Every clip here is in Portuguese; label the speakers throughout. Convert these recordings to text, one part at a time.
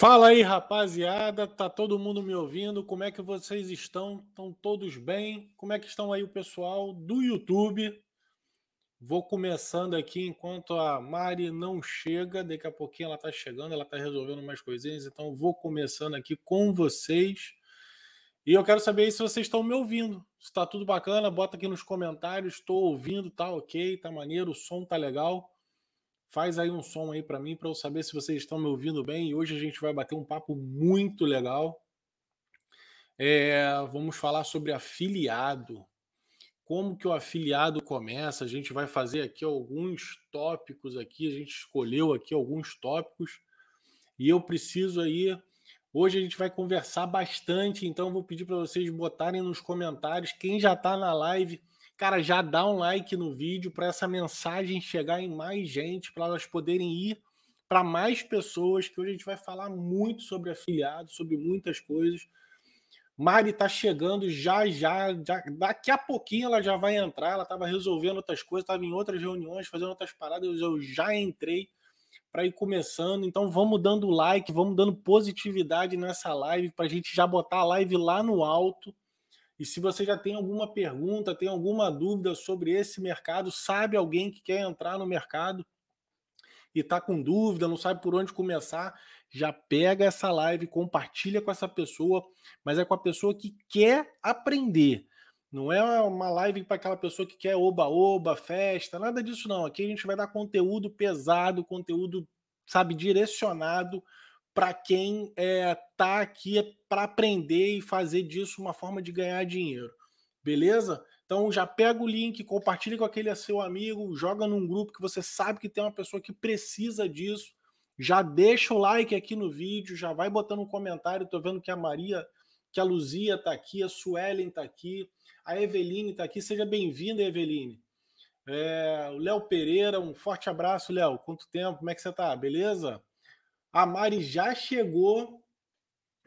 Speaker 1: Fala aí, rapaziada. Tá todo mundo me ouvindo? Como é que vocês estão? Estão todos bem? Como é que estão aí o pessoal do YouTube? Vou começando aqui enquanto a Mari não chega. Daqui a pouquinho ela tá chegando, ela tá resolvendo umas coisinhas. Então vou começando aqui com vocês. E eu quero saber se vocês estão me ouvindo. Se tá tudo bacana, bota aqui nos comentários. Estou ouvindo, tá ok, tá maneiro, o som tá legal. Faz aí um som aí para mim para eu saber se vocês estão me ouvindo bem. E hoje a gente vai bater um papo muito legal. É, vamos falar sobre afiliado. Como que o afiliado começa? A gente vai fazer aqui alguns tópicos aqui. A gente escolheu aqui alguns tópicos e eu preciso aí. Hoje a gente vai conversar bastante, então vou pedir para vocês botarem nos comentários quem já está na live Cara, já dá um like no vídeo para essa mensagem chegar em mais gente, para elas poderem ir para mais pessoas, que hoje a gente vai falar muito sobre afiliados, sobre muitas coisas. Mari está chegando já, já, já, daqui a pouquinho ela já vai entrar. Ela estava resolvendo outras coisas, estava em outras reuniões, fazendo outras paradas. Eu já entrei para ir começando. Então vamos dando like, vamos dando positividade nessa live para a gente já botar a live lá no alto e se você já tem alguma pergunta, tem alguma dúvida sobre esse mercado, sabe alguém que quer entrar no mercado e está com dúvida, não sabe por onde começar, já pega essa live, compartilha com essa pessoa, mas é com a pessoa que quer aprender. Não é uma live para aquela pessoa que quer oba-oba, festa, nada disso não. Aqui a gente vai dar conteúdo pesado, conteúdo, sabe, direcionado para quem está é, tá aqui para aprender e fazer disso uma forma de ganhar dinheiro. Beleza? Então já pega o link, compartilha com aquele seu amigo, joga num grupo que você sabe que tem uma pessoa que precisa disso. Já deixa o like aqui no vídeo, já vai botando um comentário. Tô vendo que a Maria, que a Luzia tá aqui, a Suelen tá aqui, a Eveline tá aqui. Seja bem-vinda, Eveline. É, o Léo Pereira, um forte abraço, Léo. Quanto tempo? Como é que você tá? Beleza? A Mari já chegou.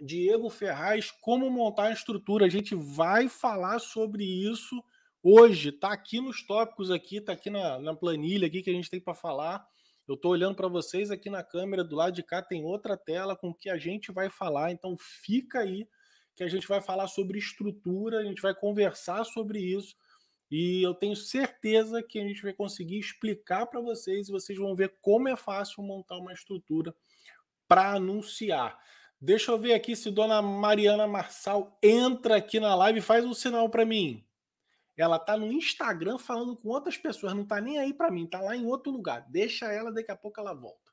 Speaker 1: Diego Ferraz, como montar a estrutura. A gente vai falar sobre isso hoje. Tá aqui nos tópicos aqui, tá aqui na, na planilha aqui que a gente tem para falar. Eu estou olhando para vocês aqui na câmera do lado de cá tem outra tela com que a gente vai falar. Então fica aí que a gente vai falar sobre estrutura, a gente vai conversar sobre isso. E eu tenho certeza que a gente vai conseguir explicar para vocês e vocês vão ver como é fácil montar uma estrutura para anunciar. Deixa eu ver aqui se Dona Mariana Marçal entra aqui na live e faz um sinal para mim. Ela tá no Instagram falando com outras pessoas, não tá nem aí para mim, tá lá em outro lugar. Deixa ela, daqui a pouco ela volta.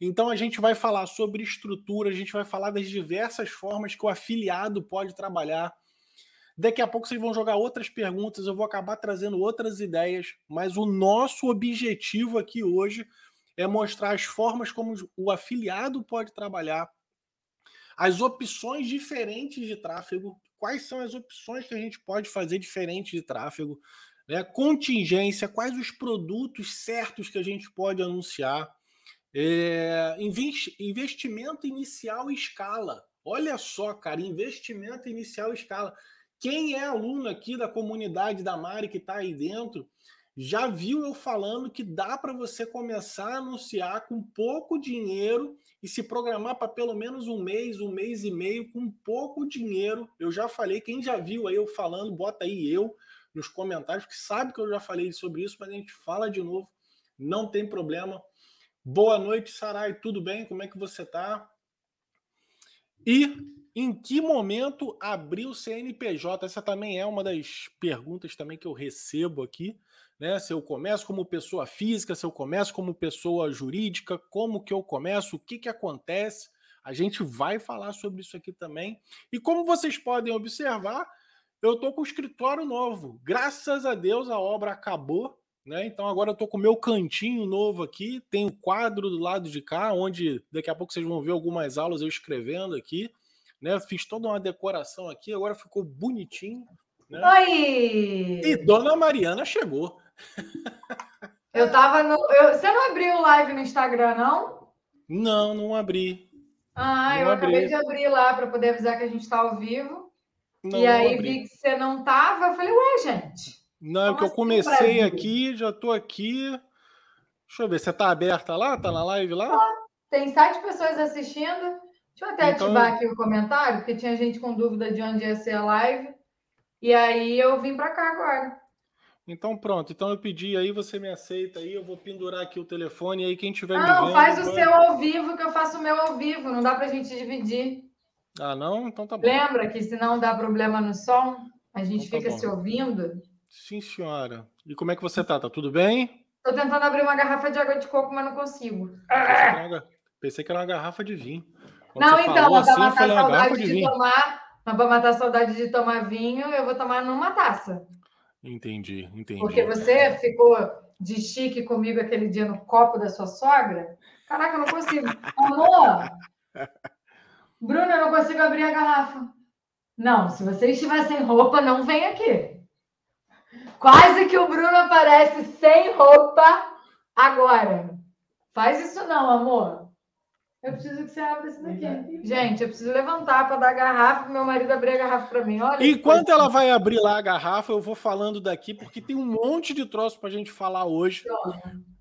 Speaker 1: Então a gente vai falar sobre estrutura, a gente vai falar das diversas formas que o afiliado pode trabalhar. Daqui a pouco vocês vão jogar outras perguntas, eu vou acabar trazendo outras ideias, mas o nosso objetivo aqui hoje é mostrar as formas como o afiliado pode trabalhar, as opções diferentes de tráfego, quais são as opções que a gente pode fazer diferente de tráfego, né? contingência, quais os produtos certos que a gente pode anunciar, é, investimento inicial e escala. Olha só, cara, investimento inicial e escala. Quem é aluno aqui da comunidade da Mari que está aí dentro, já viu eu falando que dá para você começar a anunciar com pouco dinheiro e se programar para pelo menos um mês, um mês e meio com pouco dinheiro. Eu já falei, quem já viu aí eu falando, bota aí eu nos comentários, que sabe que eu já falei sobre isso, mas a gente fala de novo, não tem problema. Boa noite, Sarai, tudo bem? Como é que você tá? E em que momento abriu o CNPJ? Essa também é uma das perguntas também que eu recebo aqui né? Se eu começo como pessoa física, se eu começo como pessoa jurídica, como que eu começo, o que, que acontece. A gente vai falar sobre isso aqui também. E como vocês podem observar, eu estou com o escritório novo. Graças a Deus a obra acabou. Né? Então agora eu estou com o meu cantinho novo aqui. Tem o um quadro do lado de cá, onde daqui a pouco vocês vão ver algumas aulas eu escrevendo aqui. Né? Fiz toda uma decoração aqui, agora ficou bonitinho. Né?
Speaker 2: Oi!
Speaker 1: E Dona Mariana chegou.
Speaker 2: Eu tava no. Eu, você não abriu o live no Instagram, não?
Speaker 1: Não, não abri.
Speaker 2: Ah, não eu abri. acabei de abrir lá para poder avisar que a gente está ao vivo. Não, e aí vi que você não tava. Eu falei, ué, gente.
Speaker 1: Não, é que eu assim, comecei aqui, já tô aqui. Deixa eu ver, você tá aberta lá? Tá na live lá?
Speaker 2: Tem sete pessoas assistindo. Deixa eu até então... ativar aqui o comentário, porque tinha gente com dúvida de onde ia ser a live. E aí eu vim para cá agora.
Speaker 1: Então pronto, então eu pedi aí, você me aceita aí, eu vou pendurar aqui o telefone aí quem tiver
Speaker 2: não,
Speaker 1: me vendo...
Speaker 2: Faz o seu ao vivo que eu faço o meu ao vivo, não dá pra gente dividir.
Speaker 1: Ah, não? Então tá bom.
Speaker 2: Lembra que se não dá problema no som, a gente então tá fica bom. se ouvindo?
Speaker 1: Sim, senhora. E como é que você tá? Tá tudo bem?
Speaker 2: Tô tentando abrir uma garrafa de água de coco, mas não consigo.
Speaker 1: Pensei que era uma garrafa de vinho.
Speaker 2: Quando não, então, assim, para matar saudade de, de tomar, para matar a saudade de tomar vinho, eu vou tomar numa taça.
Speaker 1: Entendi, entendi.
Speaker 2: Porque você ficou de chique comigo aquele dia no copo da sua sogra. Caraca, eu não consigo. Amor, Bruno, eu não consigo abrir a garrafa. Não, se você estiver sem roupa, não vem aqui. Quase que o Bruno aparece sem roupa agora. Faz isso não, amor. Eu preciso que você abra isso daqui. Gente, eu preciso levantar para dar a garrafa para meu marido abrir a garrafa para mim. Olha.
Speaker 1: Enquanto ela vai abrir lá a garrafa, eu vou falando daqui, porque tem um monte de troço para a gente falar hoje.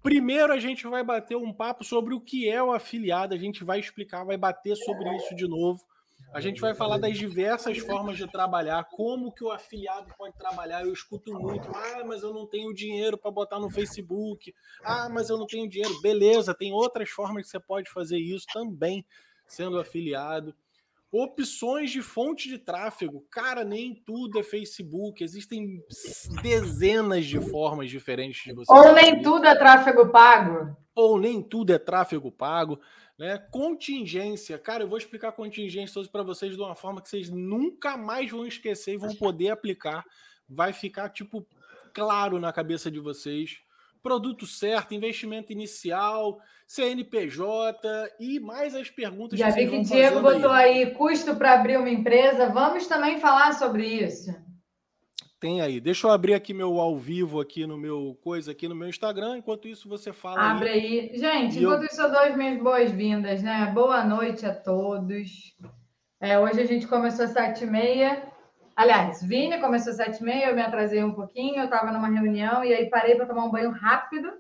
Speaker 1: Primeiro, a gente vai bater um papo sobre o que é o afiliado. A gente vai explicar, vai bater sobre isso de novo. A gente vai falar das diversas formas de trabalhar, como que o afiliado pode trabalhar. Eu escuto muito, ah, mas eu não tenho dinheiro para botar no Facebook. Ah, mas eu não tenho dinheiro. Beleza, tem outras formas que você pode fazer isso também, sendo afiliado. Opções de fonte de tráfego. Cara, nem tudo é Facebook. Existem dezenas de formas diferentes de você.
Speaker 2: Ou nem tudo é tráfego pago.
Speaker 1: Ou nem tudo é tráfego pago. Né? Contingência, cara, eu vou explicar contingência hoje para vocês de uma forma que vocês nunca mais vão esquecer e vão poder aplicar. Vai ficar tipo claro na cabeça de vocês. Produto certo, investimento inicial, CNPJ e mais as perguntas
Speaker 2: Já que vi que Diego botou aí, aí custo para abrir uma empresa. Vamos também falar sobre isso.
Speaker 1: Tem aí. Deixa eu abrir aqui meu ao vivo aqui no meu coisa aqui no meu Instagram. Enquanto isso você fala.
Speaker 2: Abre aí. aí. Gente, enquanto eu... isso eu dou as minhas boas-vindas, né? Boa noite a todos. É, hoje a gente começou às sete e meia. Aliás, Vini começou às sete e meia, eu me atrasei um pouquinho, eu estava numa reunião e aí parei para tomar um banho rápido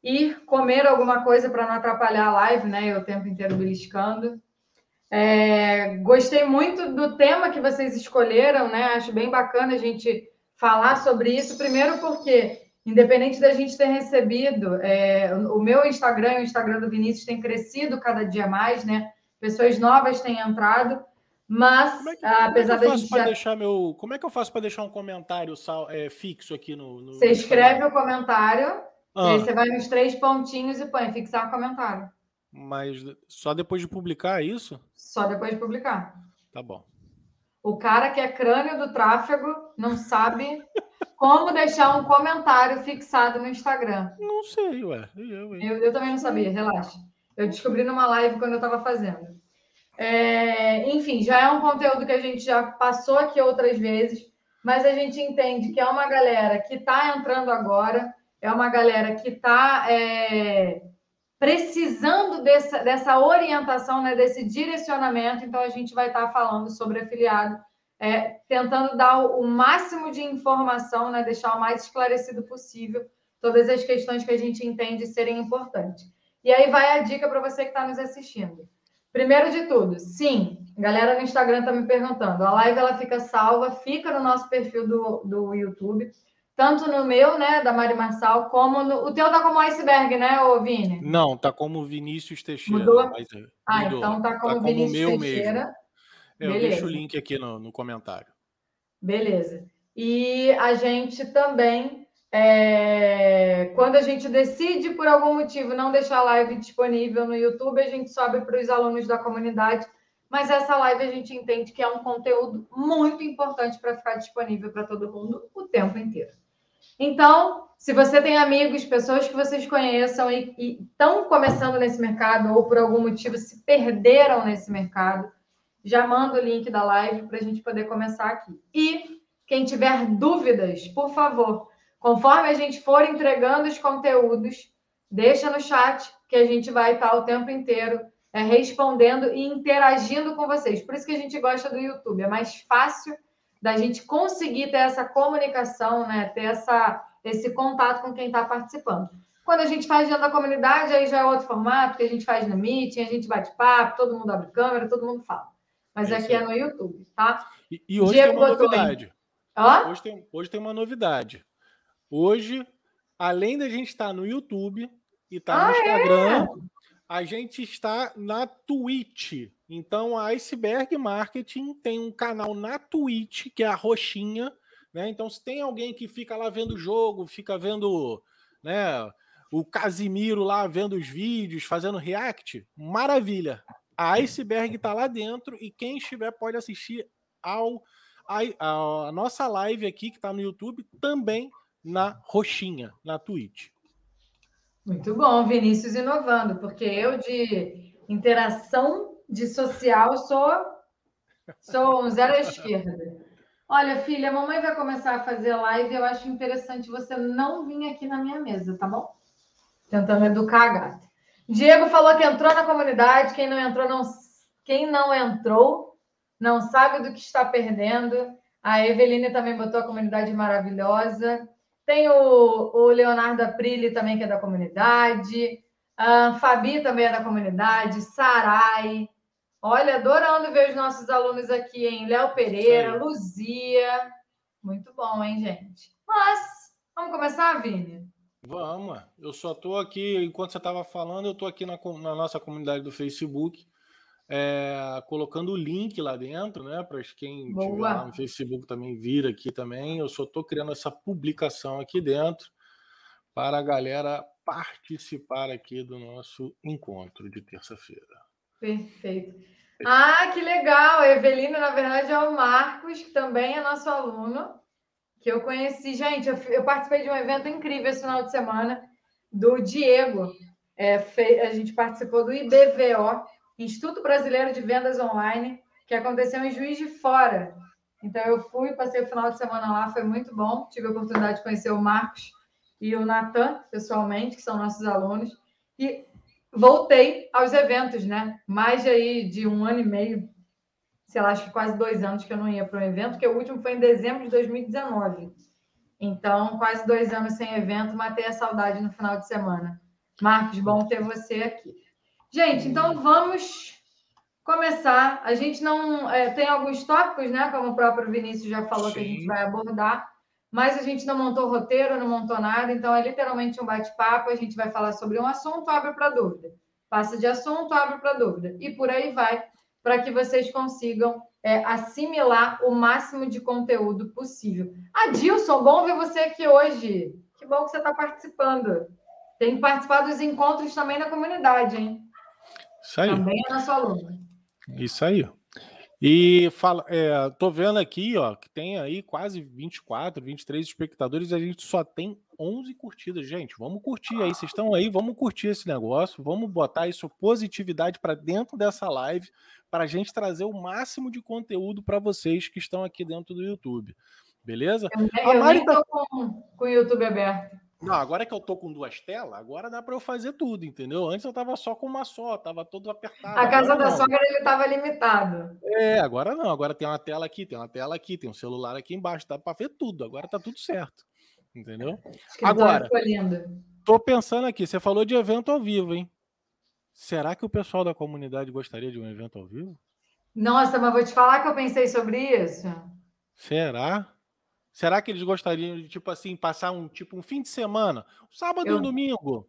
Speaker 2: e comer alguma coisa para não atrapalhar a live, né? Eu o tempo inteiro beliscando. É, gostei muito do tema que vocês escolheram, né? Acho bem bacana a gente falar sobre isso. Primeiro, porque, independente da gente ter recebido, é, o meu Instagram e o Instagram do Vinícius tem crescido cada dia mais, né? Pessoas novas têm entrado, mas
Speaker 1: como é que, apesar é da gente já... deixar meu, como é que eu faço para deixar um comentário é, fixo aqui no, no
Speaker 2: Você escreve o comentário, ah. e aí você vai nos três pontinhos e põe fixar o comentário.
Speaker 1: Mas só depois de publicar é isso?
Speaker 2: Só depois de publicar.
Speaker 1: Tá bom.
Speaker 2: O cara que é crânio do tráfego não sabe como deixar um comentário fixado no Instagram.
Speaker 1: Não sei, ué.
Speaker 2: Eu, eu, eu também não sabia, relaxa. Eu descobri numa live quando eu estava fazendo. É, enfim, já é um conteúdo que a gente já passou aqui outras vezes, mas a gente entende que é uma galera que está entrando agora, é uma galera que está é, precisando dessa, dessa orientação, né, desse direcionamento. Então, a gente vai estar falando sobre afiliado, é, tentando dar o, o, máximo de informação, né, deixar o mais esclarecido possível todas as questões que a gente entende serem importantes. E aí vai a dica para você que está nos assistindo. Primeiro de tudo, sim, galera no Instagram está me perguntando. A live ela fica salva, fica no nosso perfil do, do YouTube tanto no meu, né, da Mari Marçal, como no. O teu tá como iceberg, né, ô Vini?
Speaker 1: Não, tá como Vinícius Teixeira.
Speaker 2: Mudou? Mas, é, ah, mudou. então tá como tá Vinícius como
Speaker 1: Teixeira. É, eu deixo o link aqui no, no comentário.
Speaker 2: Beleza. E a gente também, é... quando a gente decide, por algum motivo, não deixar a live disponível no YouTube, a gente sobe para os alunos da comunidade. Mas essa live a gente entende que é um conteúdo muito importante para ficar disponível para todo mundo o tempo inteiro. Então, se você tem amigos, pessoas que vocês conheçam e estão começando nesse mercado ou por algum motivo se perderam nesse mercado, já manda o link da live para a gente poder começar aqui. E quem tiver dúvidas, por favor, conforme a gente for entregando os conteúdos, deixa no chat que a gente vai estar o tempo inteiro é, respondendo e interagindo com vocês. Por isso que a gente gosta do YouTube, é mais fácil da gente conseguir ter essa comunicação, né? Ter essa, esse contato com quem está participando. Quando a gente faz dentro da comunidade, aí já é outro formato, que a gente faz no Meeting, a gente bate papo, todo mundo abre câmera, todo mundo fala. Mas é aqui é no YouTube, tá?
Speaker 1: E, e hoje Diego tem uma novidade. Hoje, tem, hoje tem uma novidade. Hoje, além da gente estar no YouTube e estar ah, no Instagram, é? A gente está na Twitch. Então, a Iceberg Marketing tem um canal na Twitch, que é a roxinha. Né? Então, se tem alguém que fica lá vendo o jogo, fica vendo né, o Casimiro lá vendo os vídeos, fazendo react, maravilha. A Iceberg está lá dentro e quem estiver pode assistir ao a, a nossa live aqui que está no YouTube também na roxinha, na Twitch.
Speaker 2: Muito bom, Vinícius inovando, porque eu de interação de social sou sou um zero à esquerda. Olha, filha, a mamãe vai começar a fazer live. Eu acho interessante você não vir aqui na minha mesa, tá bom? Tentando educar a gata. Diego falou que entrou na comunidade. Quem não entrou, não. Quem não entrou, não sabe do que está perdendo. A Eveline também botou a comunidade maravilhosa. Tem o, o Leonardo Aprilli também, que é da comunidade. A Fabi também é da comunidade. Sarai. Olha, adorando ver os nossos alunos aqui, hein? Léo Pereira, Luzia. Muito bom, hein, gente? Mas, vamos começar, Vini?
Speaker 1: Vamos. Eu só estou aqui, enquanto você estava falando, eu estou aqui na, na, nossa comunidade do Facebook, é, colocando o link lá dentro, né? Para quem estiver lá no Facebook também vir aqui também. Eu só estou criando essa publicação aqui dentro para a galera participar aqui do nosso encontro de terça-feira.
Speaker 2: Perfeito. Ah, que legal! A Evelina, na verdade, é o Marcos, que também é nosso aluno, que eu conheci. Gente, eu, eu participei de um evento incrível esse final de semana, do Diego. É, a gente participou do IBVO, Instituto Brasileiro de Vendas Online, que aconteceu em Juiz de Fora. Então, eu fui, passei o final de semana lá, foi muito bom. Tive a oportunidade de conhecer o Marcos e o Natan, pessoalmente, que são nossos alunos. E voltei aos eventos, né? Mais de, aí, de um ano e meio, sei lá, acho que quase dois anos que eu não ia para um evento, que o último foi em dezembro de 2019. Então, quase dois anos sem evento, matei a saudade no final de semana. Marcos, bom ter você aqui. Gente, então vamos começar. A gente não é, tem alguns tópicos, né? Como o próprio Vinícius já falou Sim. que a gente vai abordar, mas a gente não montou roteiro, não montou nada, então é literalmente um bate-papo. A gente vai falar sobre um assunto, abre para dúvida. Passa de assunto, abre para dúvida. E por aí vai, para que vocês consigam é, assimilar o máximo de conteúdo possível. Adilson, bom ver você aqui hoje. Que bom que você está participando. Tem participado dos encontros também na comunidade, hein?
Speaker 1: Isso aí.
Speaker 2: Também é nosso aluno.
Speaker 1: Isso aí. E fala, é, tô vendo aqui, ó, que tem aí quase 24, 23 espectadores e a gente só tem 11 curtidas. Gente, vamos curtir aí. Vocês estão aí, vamos curtir esse negócio, vamos botar isso positividade para dentro dessa live para a gente trazer o máximo de conteúdo para vocês que estão aqui dentro do YouTube. Beleza?
Speaker 2: Eu, eu nem tá... com, com o YouTube aberto.
Speaker 1: Não, agora que eu tô com duas telas, agora dá para eu fazer tudo, entendeu? Antes eu tava só com uma só, tava todo apertado.
Speaker 2: A casa da não. sogra ele tava limitado.
Speaker 1: É, agora não, agora tem uma tela aqui, tem uma tela aqui, tem um celular aqui embaixo, dá para ver tudo. Agora tá tudo certo. Entendeu? Agora, tô pensando aqui, você falou de evento ao vivo, hein? Será que o pessoal da comunidade gostaria de um evento ao vivo?
Speaker 2: Nossa, mas vou te falar que eu pensei sobre isso.
Speaker 1: Será? Será que eles gostariam de, tipo assim, passar um tipo um fim de semana, um sábado e um domingo,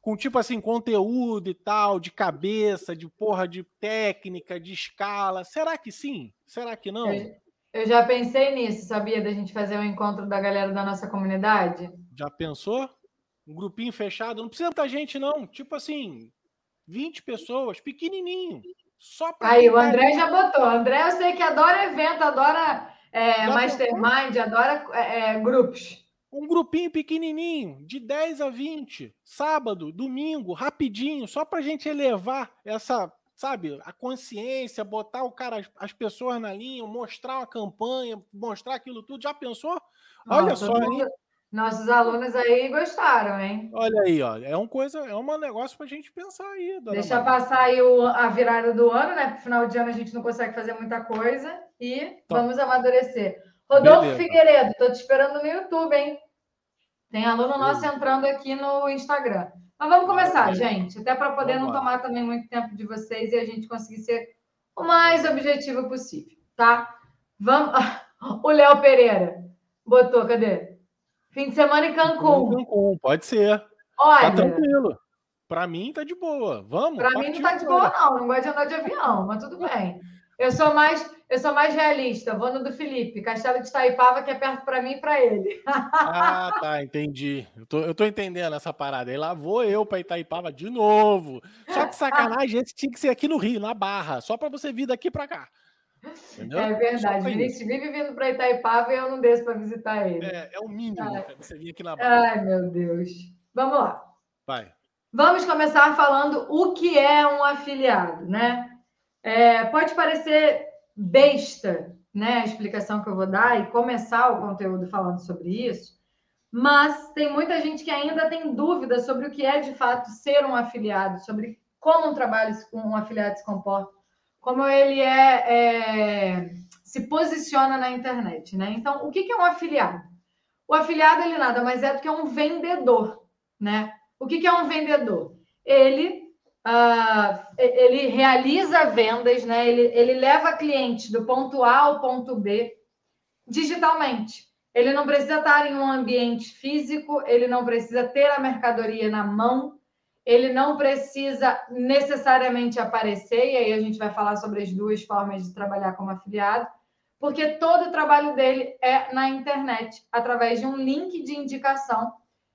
Speaker 1: com tipo assim, conteúdo e tal, de cabeça, de porra de técnica, de escala? Será que sim? Será que não?
Speaker 2: Eu, eu já pensei nisso, sabia? Da gente fazer um encontro da galera da nossa comunidade.
Speaker 1: Já pensou? Um grupinho fechado, não precisa muita gente, não. Tipo assim, 20 pessoas, pequenininho. Só
Speaker 2: para. Aí, o André já botou. O André, eu sei que adora evento, adora é, mastermind, adora é, é, grupos.
Speaker 1: Um grupinho pequenininho, de 10 a 20, sábado, domingo, rapidinho, só para a gente elevar essa, sabe, a consciência, botar o cara, as pessoas na linha, mostrar uma campanha, mostrar aquilo tudo. Já pensou? Olha Nossa, só, hein?
Speaker 2: Nossos alunos aí gostaram, hein?
Speaker 1: Olha aí, ó. É um coisa, é um negócio para a gente pensar aí.
Speaker 2: Deixa Maria. passar aí o, a virada do ano, né? Pro final de ano a gente não consegue fazer muita coisa e tá. vamos amadurecer. Rodolfo Beleza. Figueiredo, tô te esperando no YouTube, hein? Tem aluno nosso entrando aqui no Instagram. Mas vamos começar, gente, até para poder vamos não tomar também muito tempo de vocês e a gente conseguir ser o mais objetivo possível, tá? Vamos. O Léo Pereira botou, cadê? Fim de semana em Cancún.
Speaker 1: Cancún, pode ser. Olha, tá tranquilo. Para mim tá de boa. Vamos.
Speaker 2: Para mim não tá de boa não, não gosto de andar de avião, mas tudo bem. Eu sou mais, eu sou mais realista. Vou no do Felipe, Castelo de Itaipava, que é perto para mim e para ele.
Speaker 1: ah, tá, entendi. Eu tô, eu tô entendendo essa parada. E lá vou eu para Itaipava de novo. Só que sacanagem, esse tinha que ser aqui no Rio, na Barra, só para você vir daqui para cá.
Speaker 2: Entendeu? É verdade. Vinícius vive vindo para Itaipava e eu não desço para visitar ele.
Speaker 1: É, é o mínimo Ai. você vir aqui na
Speaker 2: Barra. Ai, meu Deus. Vamos lá.
Speaker 1: Vai.
Speaker 2: Vamos começar falando o que é um afiliado, né? É, pode parecer besta, né, a explicação que eu vou dar e começar o conteúdo falando sobre isso, mas tem muita gente que ainda tem dúvida sobre o que é de fato ser um afiliado, sobre como um trabalho um afiliado se comporta, como ele é, é, se posiciona na internet, né? Então, o que é um afiliado? O afiliado ele nada mais é do que um vendedor, né? O que é um vendedor? Ele, uh, ele realiza vendas, né? ele, ele leva clientes do ponto A ao ponto B digitalmente. Ele não precisa estar em um ambiente físico, ele não precisa ter a mercadoria na mão, ele não precisa necessariamente aparecer, e aí a gente vai falar sobre as duas formas de trabalhar como afiliado, porque todo o trabalho dele é na internet, através de um link de indicação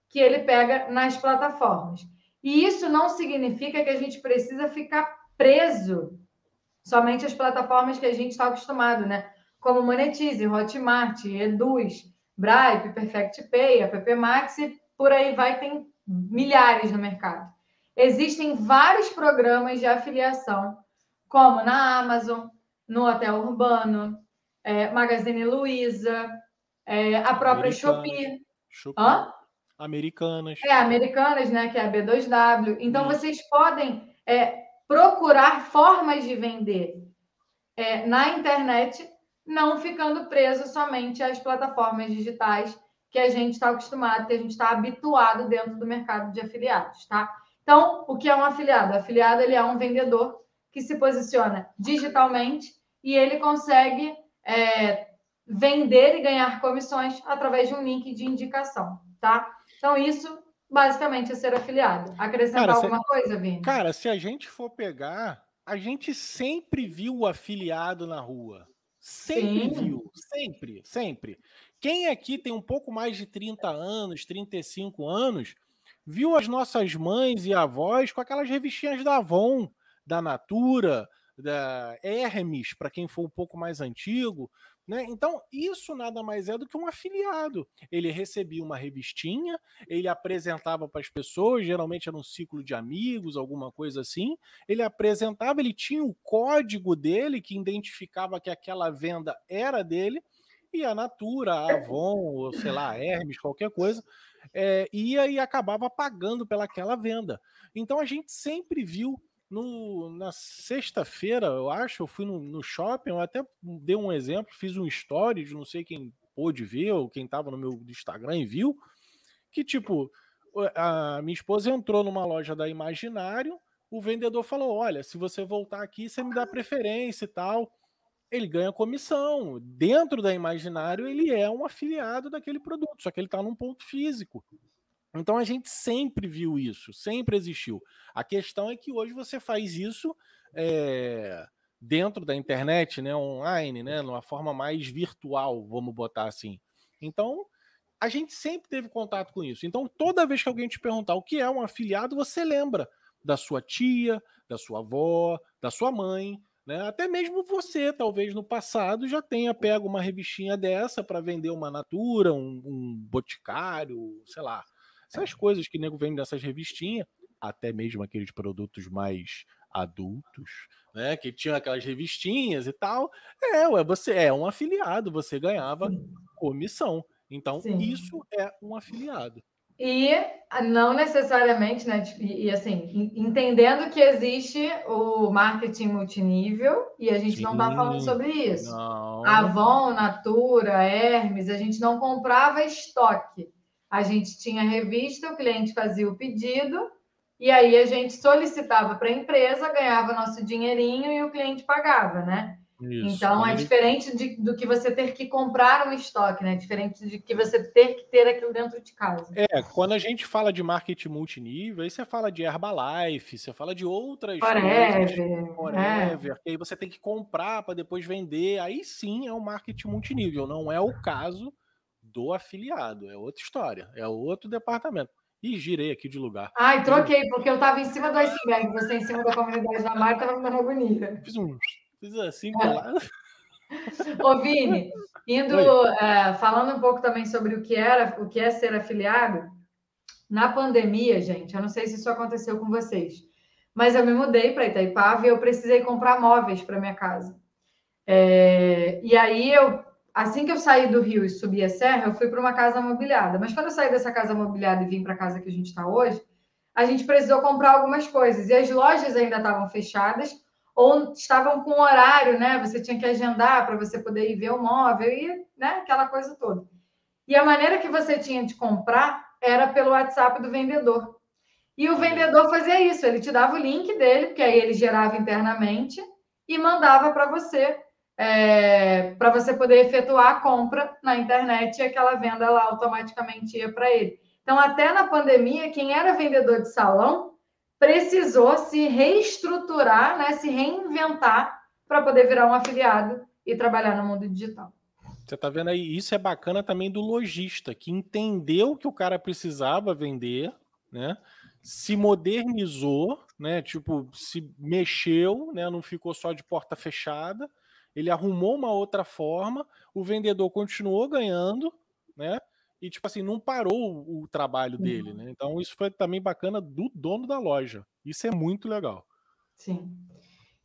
Speaker 2: que ele pega nas plataformas. E isso não significa que a gente precisa ficar preso somente às plataformas que a gente está acostumado, né? Como Monetize, Hotmart, Eduz, Bripe, Perfect Pay, App Max e por aí vai, tem milhares no mercado. Existem vários programas de afiliação, como na Amazon, no Hotel Urbano, é, Magazine Luiza, é, a própria Shopee.
Speaker 1: Shopee. Hã? Americanas.
Speaker 2: É, Americanas, né? Que é a B2W. Então, vocês podem é, procurar formas de vender é, na internet, não ficando preso somente às plataformas digitais que a gente está acostumado, que a gente está habituado dentro do mercado de afiliados, tá? Então, o que é um afiliado? O afiliado ele é um vendedor que se posiciona digitalmente e ele consegue é, vender e ganhar comissões através de um link de indicação, tá? Então, isso basicamente é ser afiliado. Acrescentar cara, alguma se, coisa, Vini?
Speaker 1: Cara, se a gente for pegar, a gente sempre viu o afiliado na rua. Sempre Sim. viu. Sempre, sempre. Quem aqui tem um pouco mais de 30 anos, 35 anos, viu as nossas mães e avós com aquelas revistinhas da Avon, da Natura, da Hermes, para quem for um pouco mais antigo, né? Então, isso nada mais é do que um afiliado. Ele recebia uma revistinha, ele apresentava para as pessoas, geralmente era um ciclo de amigos, alguma coisa assim. Ele apresentava, ele tinha o código dele que identificava que aquela venda era dele, e a Natura, a Avon, ou sei lá, a Hermes, qualquer coisa, é, ia e acabava pagando pelaquela venda. Então a gente sempre viu no, na sexta-feira, eu acho, eu fui no, no, shopping, eu até dei um exemplo, fiz um story, não sei quem pôde ver, ou quem estava no meu Instagram e viu, que tipo, a minha esposa entrou numa loja da Imaginário, o vendedor falou: Olha, se você voltar aqui, você me dá preferência e tal. Ele ganha comissão. Dentro da Imaginário, ele é um afiliado daquele produto, só que ele está num ponto físico. Então a gente sempre viu isso, sempre existiu. A questão é que hoje você faz isso é, dentro da internet, né, online, né, numa forma mais virtual, vamos botar assim. Então a gente sempre teve contato com isso. Então toda vez que alguém te perguntar o que é um afiliado, você lembra da sua tia, da sua avó, da sua mãe, né? Até mesmo você, talvez no passado, já tenha pego uma revistinha dessa para vender uma Natura, um, um boticário, sei lá, essas coisas que o nego vende nessas revistinhas, até mesmo aqueles produtos mais adultos, né? Que tinham aquelas revistinhas e tal. É, ué, você é um afiliado, você ganhava comissão. Então, Sim. isso é um afiliado.
Speaker 2: E não necessariamente, né? E, e, assim, entendendo que existe o marketing multinível, e a gente Sim, não está falando sobre isso. Não. Avon, Natura, Hermes, a gente não comprava estoque. A gente tinha revista, o cliente fazia o pedido, e aí a gente solicitava para a empresa, ganhava nosso dinheirinho e o cliente pagava, né? Isso, então é diferente de, do que você ter que comprar um estoque, né? Diferente de que você ter que ter aquilo dentro de casa.
Speaker 1: É, quando a gente fala de marketing multinível, aí você fala de Herbalife, você fala de outras
Speaker 2: forever,
Speaker 1: coisas, forever, é. que aí você tem que comprar para depois vender. Aí sim é um marketing multinível, não é o caso do afiliado, é outra história, é outro departamento. E girei aqui de lugar.
Speaker 2: Ai, troquei, porque eu estava em cima do iceberg, você em cima da comunidade da Marta, estava me dando agonia.
Speaker 1: Fiz um Fiz assim, é.
Speaker 2: Ô, Vini, indo, é, falando um pouco também sobre o que era, o que é ser afiliado, na pandemia, gente, eu não sei se isso aconteceu com vocês, mas eu me mudei para Itaipava e eu precisei comprar móveis para minha casa. É, e aí eu, assim que eu saí do Rio e subi a serra, eu fui para uma casa mobiliada. Mas quando eu saí dessa casa mobiliada e vim para a casa que a gente está hoje, a gente precisou comprar algumas coisas e as lojas ainda estavam fechadas ou estavam com horário, né? Você tinha que agendar para você poder ir ver o móvel e né? aquela coisa toda. E a maneira que você tinha de comprar era pelo WhatsApp do vendedor. E o vendedor fazia isso, ele te dava o link dele, porque aí ele gerava internamente e mandava para você, é, para você poder efetuar a compra na internet e aquela venda lá automaticamente ia para ele. Então, até na pandemia, quem era vendedor de salão precisou se reestruturar, né, se reinventar para poder virar um afiliado e trabalhar no mundo digital.
Speaker 1: Você está vendo aí? Isso é bacana também do lojista, que entendeu que o cara precisava vender, né? Se modernizou, né? Tipo, se mexeu, né? Não ficou só de porta fechada. Ele arrumou uma outra forma, o vendedor continuou ganhando, né? e, tipo assim, não parou o trabalho dele, né? Então, isso foi também bacana do dono da loja. Isso é muito legal.
Speaker 2: Sim.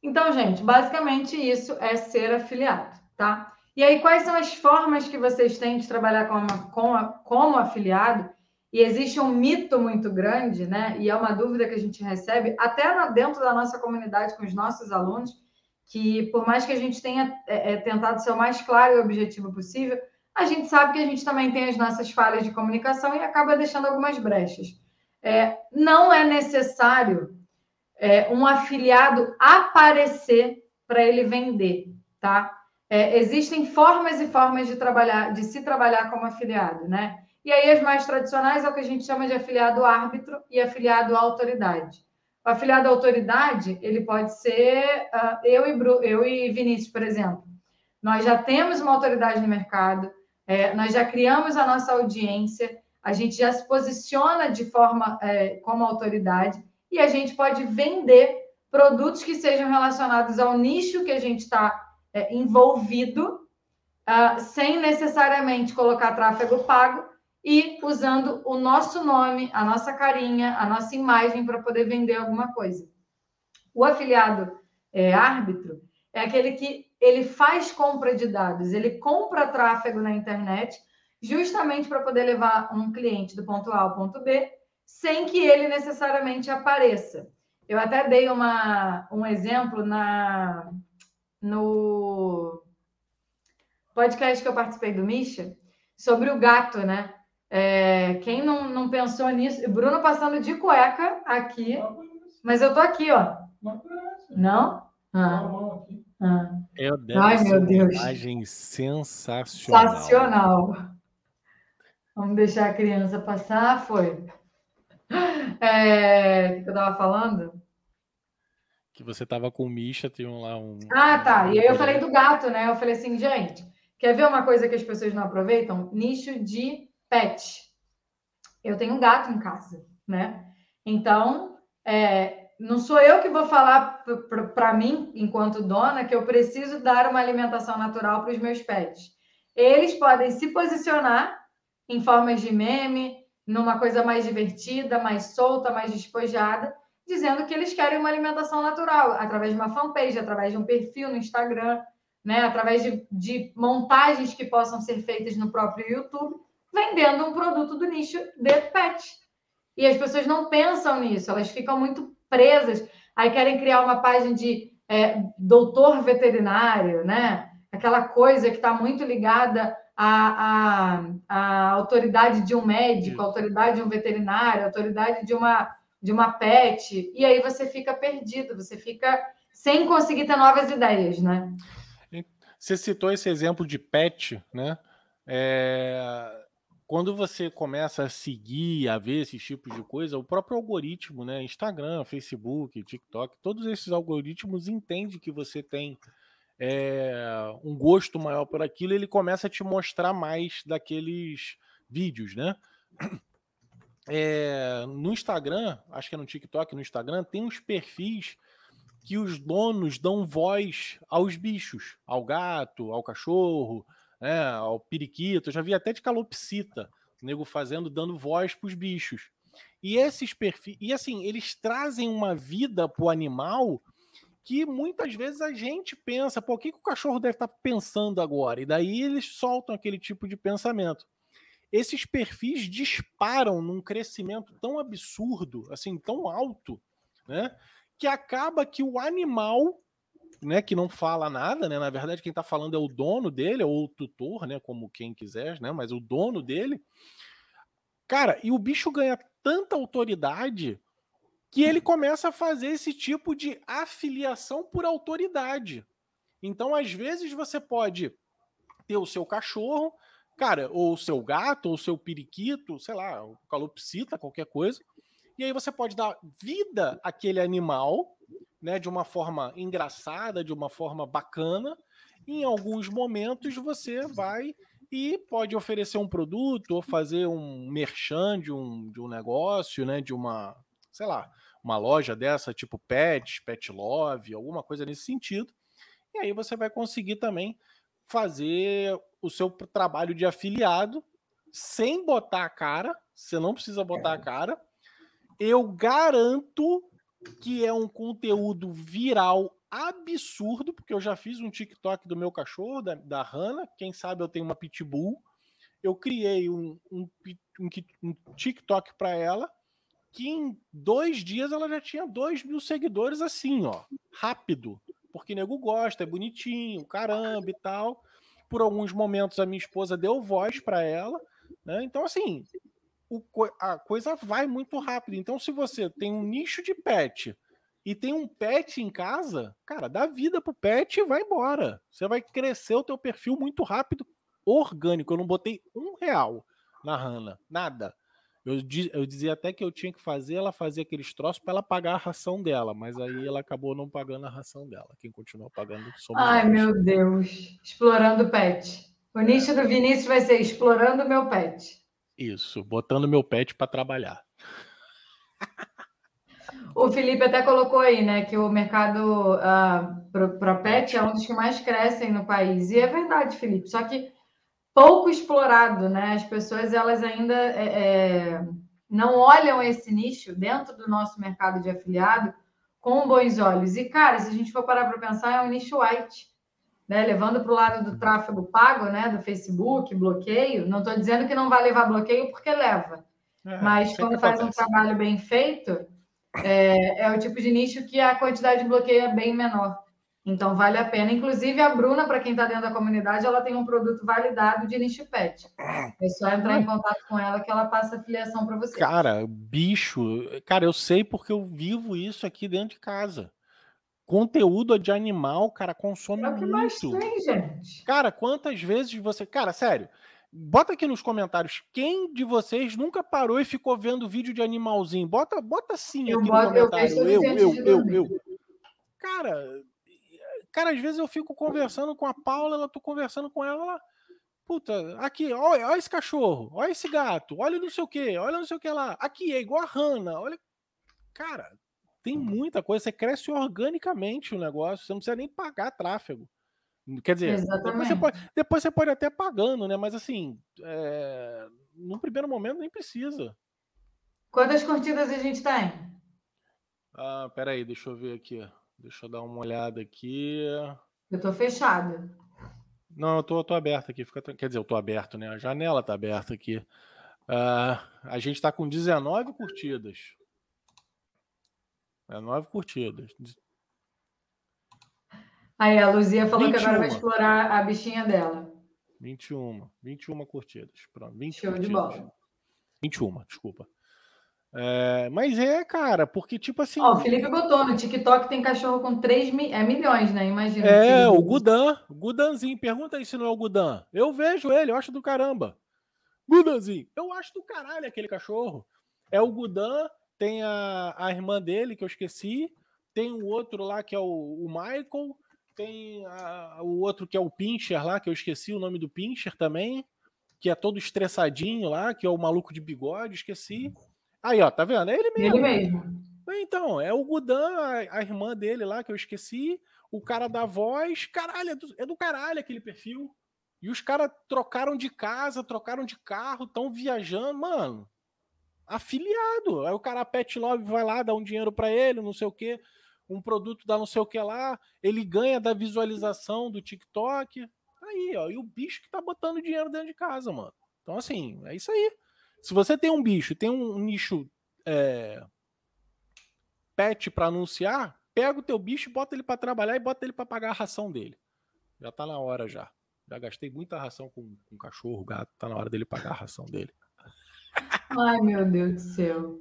Speaker 2: Então, gente, basicamente isso é ser afiliado, tá? E aí, quais são as formas que vocês têm de trabalhar como, como, como afiliado? E existe um mito muito grande, né? E é uma dúvida que a gente recebe até dentro da nossa comunidade com os nossos alunos, que por mais que a gente tenha é, é, tentado ser o mais claro e objetivo possível, a gente sabe que a gente também tem as nossas falhas de comunicação e acaba deixando algumas brechas. É, não é necessário é, um afiliado aparecer para ele vender, tá? É, existem formas e formas de trabalhar, de se trabalhar como afiliado, né? E aí as mais tradicionais é o que a gente chama de afiliado árbitro e afiliado autoridade. O afiliado autoridade, ele pode ser uh, eu, e Bru, eu e Vinícius, por exemplo. Nós já temos uma autoridade no mercado, é, nós já criamos a nossa audiência, a gente já se posiciona de forma é, como autoridade e a gente pode vender produtos que sejam relacionados ao nicho que a gente está é, envolvido, uh, sem necessariamente colocar tráfego pago e usando o nosso nome, a nossa carinha, a nossa imagem para poder vender alguma coisa. O afiliado é, árbitro é aquele que ele faz compra de dados, ele compra tráfego na internet justamente para poder levar um cliente do ponto A ao ponto B sem que ele necessariamente apareça. Eu até dei uma, um exemplo na no podcast que eu participei do Misha sobre o gato, né? É, quem não, não pensou nisso? Bruno passando de cueca aqui, mas eu tô aqui, ó. Não? Ah.
Speaker 1: Ah. É, Ai, meu Deus. imagem sensacional.
Speaker 2: Sensacional. Vamos deixar a criança passar. Foi. É, o que eu estava falando?
Speaker 1: Que você estava com o Misha, tem lá um.
Speaker 2: Ah, tá. E aí eu falei do gato, né? Eu falei assim, gente, quer ver uma coisa que as pessoas não aproveitam? Nicho de pet. Eu tenho um gato em casa, né? Então, é, não sou eu que vou falar para mim, enquanto dona, que eu preciso dar uma alimentação natural para os meus pets. Eles podem se posicionar em formas de meme, numa coisa mais divertida, mais solta, mais despojada, dizendo que eles querem uma alimentação natural, através de uma fanpage, através de um perfil no Instagram, né? através de, de montagens que possam ser feitas no próprio YouTube, vendendo um produto do nicho de pet. E as pessoas não pensam nisso, elas ficam muito presas, aí querem criar uma página de é, doutor veterinário, né? Aquela coisa que está muito ligada a, a, a autoridade de um médico, autoridade de um veterinário, a autoridade de uma, de uma pet, e aí você fica perdido, você fica sem conseguir ter novas ideias, né?
Speaker 1: Você citou esse exemplo de pet, né? É... Quando você começa a seguir, a ver esses tipos de coisa, o próprio algoritmo, né? Instagram, Facebook, TikTok, todos esses algoritmos entendem que você tem é, um gosto maior por aquilo, ele começa a te mostrar mais daqueles vídeos, né? É, no Instagram, acho que é no TikTok, no Instagram, tem uns perfis que os donos dão voz aos bichos, ao gato, ao cachorro, né, ao periquito. Eu já vi até de calopsita, o nego fazendo, dando voz para os bichos. E esses perfis, e assim, eles trazem uma vida para o animal que muitas vezes a gente pensa, pô, o que, que o cachorro deve estar tá pensando agora? E daí eles soltam aquele tipo de pensamento. Esses perfis disparam num crescimento tão absurdo, assim, tão alto, né? Que acaba que o animal, né, que não fala nada, né? Na verdade, quem está falando é o dono dele, ou o tutor, né? Como quem quiser, né? Mas o dono dele. Cara, e o bicho ganha tanta autoridade que ele começa a fazer esse tipo de afiliação por autoridade. Então, às vezes, você pode ter o seu cachorro, cara, ou o seu gato, ou o seu periquito, sei lá, o calopsita, qualquer coisa. E aí você pode dar vida àquele animal, né, de uma forma engraçada, de uma forma bacana. Em alguns momentos você vai e pode oferecer um produto ou fazer um merchan de um, de um negócio, né, de uma, sei lá, uma loja dessa, tipo Pet, Pet Love, alguma coisa nesse sentido. E aí você vai conseguir também fazer o seu trabalho de afiliado sem botar a cara. Você não precisa botar a cara. Eu garanto que é um conteúdo viral absurdo, porque eu já fiz um TikTok do meu cachorro, da, da Hannah. Quem sabe eu tenho uma pitbull. Eu criei um, um, um, um TikTok para ela que em dois dias ela já tinha dois mil seguidores assim, ó, rápido. Porque nego gosta, é bonitinho, caramba e tal. Por alguns momentos a minha esposa deu voz para ela, né? Então, assim, o, a coisa vai muito rápido. Então, se você tem um nicho de pet e tem um pet em casa, cara, dá vida pro pet e vai embora. Você vai crescer o teu perfil muito rápido, orgânico. Eu não botei um real na Rana, nada. Eu, eu dizia até que eu tinha que fazer ela fazer aqueles troços para ela pagar a ração dela, mas aí ela acabou não pagando a ração dela. Quem continuou pagando somos
Speaker 2: Ai, nós. meu Deus. Explorando o pet. O nicho do Vinícius vai ser explorando o meu pet.
Speaker 1: Isso, botando meu pet para trabalhar.
Speaker 2: O Felipe até colocou aí, né, que o mercado uh, ah, para pet é um dos que mais crescem no país. E é verdade, Felipe. Só que pouco explorado, né? As pessoas elas ainda é, é, não olham esse nicho dentro do nosso mercado de afiliado com bons olhos. E, cara, se a gente for parar para pensar, é um nicho white. Né? Levando para o lado do tráfego pago, né? Do Facebook, bloqueio. Não estou dizendo que não vai levar bloqueio, porque leva. É, Mas quando faz um trabalho bem feito, é, é o tipo de nicho que a quantidade de bloqueio é bem menor. Então, vale a pena. Inclusive, a Bruna, para quem está dentro da comunidade, ela tem um produto validado de nicho pet. É só entrar em contato com ela que ela passa a filiação para você.
Speaker 1: Cara, bicho. Cara, eu sei porque eu vivo isso aqui dentro de casa. Conteúdo de animal, cara, consome é o que muito. mais tem, gente. Cara, quantas vezes você. Cara, sério. Bota aqui nos comentários quem de vocês nunca parou e ficou vendo vídeo de animalzinho. Bota, bota sim eu aqui boto, no comentário. Eu, eu, eu, eu, eu. Cara, Cara, às vezes eu fico conversando com a Paula, ela tô conversando com ela, ela, puta, aqui, olha, olha esse cachorro, olha esse gato, olha não sei o que, olha não sei o que lá, aqui é igual a Hanna, olha. Cara, tem muita coisa, você cresce organicamente o negócio, você não precisa nem pagar tráfego. Quer dizer, depois você, pode, depois você pode até pagando, né? Mas assim, é, num primeiro momento nem precisa.
Speaker 2: Quantas curtidas a gente tem?
Speaker 1: Ah, peraí, deixa eu ver aqui. Deixa eu dar uma olhada aqui.
Speaker 2: Eu tô fechada.
Speaker 1: Não, eu tô, eu tô aberto aqui. Fica, quer dizer, eu tô aberto, né? A janela tá aberta aqui. Uh, a gente tá com 19 curtidas. 19 curtidas.
Speaker 2: Aí, a Luzia falou 21. que agora vai explorar a bichinha dela.
Speaker 1: 21. 21 curtidas. Pronto, 20
Speaker 2: Show
Speaker 1: curtidas.
Speaker 2: de bola.
Speaker 1: 21, desculpa. É, mas é, cara, porque tipo assim.
Speaker 2: Ó, o Felipe botou no TikTok tem cachorro com 3 mi é, milhões, né? Imagina.
Speaker 1: É, o Gudan, o Gudanzinho. Pergunta aí se não é o Gudan. Eu vejo ele, eu acho do caramba. Gudanzinho, eu acho do caralho aquele cachorro. É o Gudan, tem a, a irmã dele, que eu esqueci. Tem o outro lá, que é o, o Michael. Tem a, o outro que é o Pincher lá, que eu esqueci o nome do Pincher também. Que é todo estressadinho lá, que é o maluco de bigode, esqueci. Aí, ó, tá vendo? É ele mesmo.
Speaker 2: Ele mesmo.
Speaker 1: Então, é o Gudan, a, a, irmã dele lá, que eu esqueci. O cara da voz. Caralho, é do, é do caralho aquele perfil. E os caras trocaram de casa, trocaram de carro, estão viajando, mano. Afiliado. Aí o cara Pet Love vai lá, dá um dinheiro para ele, não sei o quê. Um produto dá não sei o que lá. Ele ganha da visualização do TikTok. Aí, ó. E o bicho que tá botando dinheiro dentro de casa, mano. Então, assim, é isso aí. Se você tem um bicho, tem um nicho é, pet para anunciar, pega o teu bicho, bota ele para trabalhar e bota ele para pagar a ração dele. Já tá na hora já. Já gastei muita ração com, com cachorro, gato. Tá na hora dele pagar a ração dele.
Speaker 2: Ai, meu Deus do céu.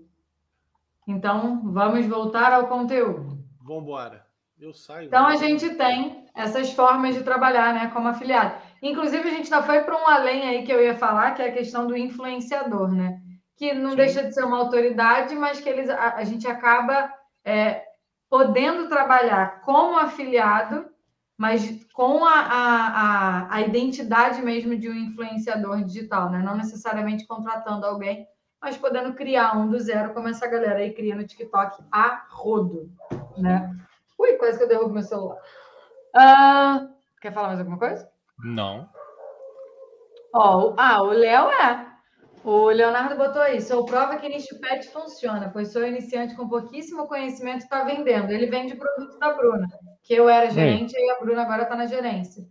Speaker 2: Então, vamos voltar ao conteúdo.
Speaker 1: Vambora. Eu saio.
Speaker 2: Então, a gente tem essas formas de trabalhar, né, como afiliado. Inclusive, a gente já foi para um além aí que eu ia falar, que é a questão do influenciador, né? Que não Sim. deixa de ser uma autoridade, mas que eles, a, a gente acaba é, podendo trabalhar como afiliado, mas com a, a, a, identidade mesmo de um influenciador digital, né? Não necessariamente contratando alguém, mas podendo criar um do zero, como essa galera aí cria no TikTok a rodo, né? Ui, quase que eu derrubo meu celular. Uh, quer falar mais alguma coisa?
Speaker 1: Não.
Speaker 2: Ó, ah, o Léo é. O Leonardo botou aí. Sou prova que nicho pet funciona, pois sou iniciante com pouquíssimo conhecimento e está vendendo. Ele vende produto da Bruna, que eu era gerente Sim. e a Bruna agora está na gerência.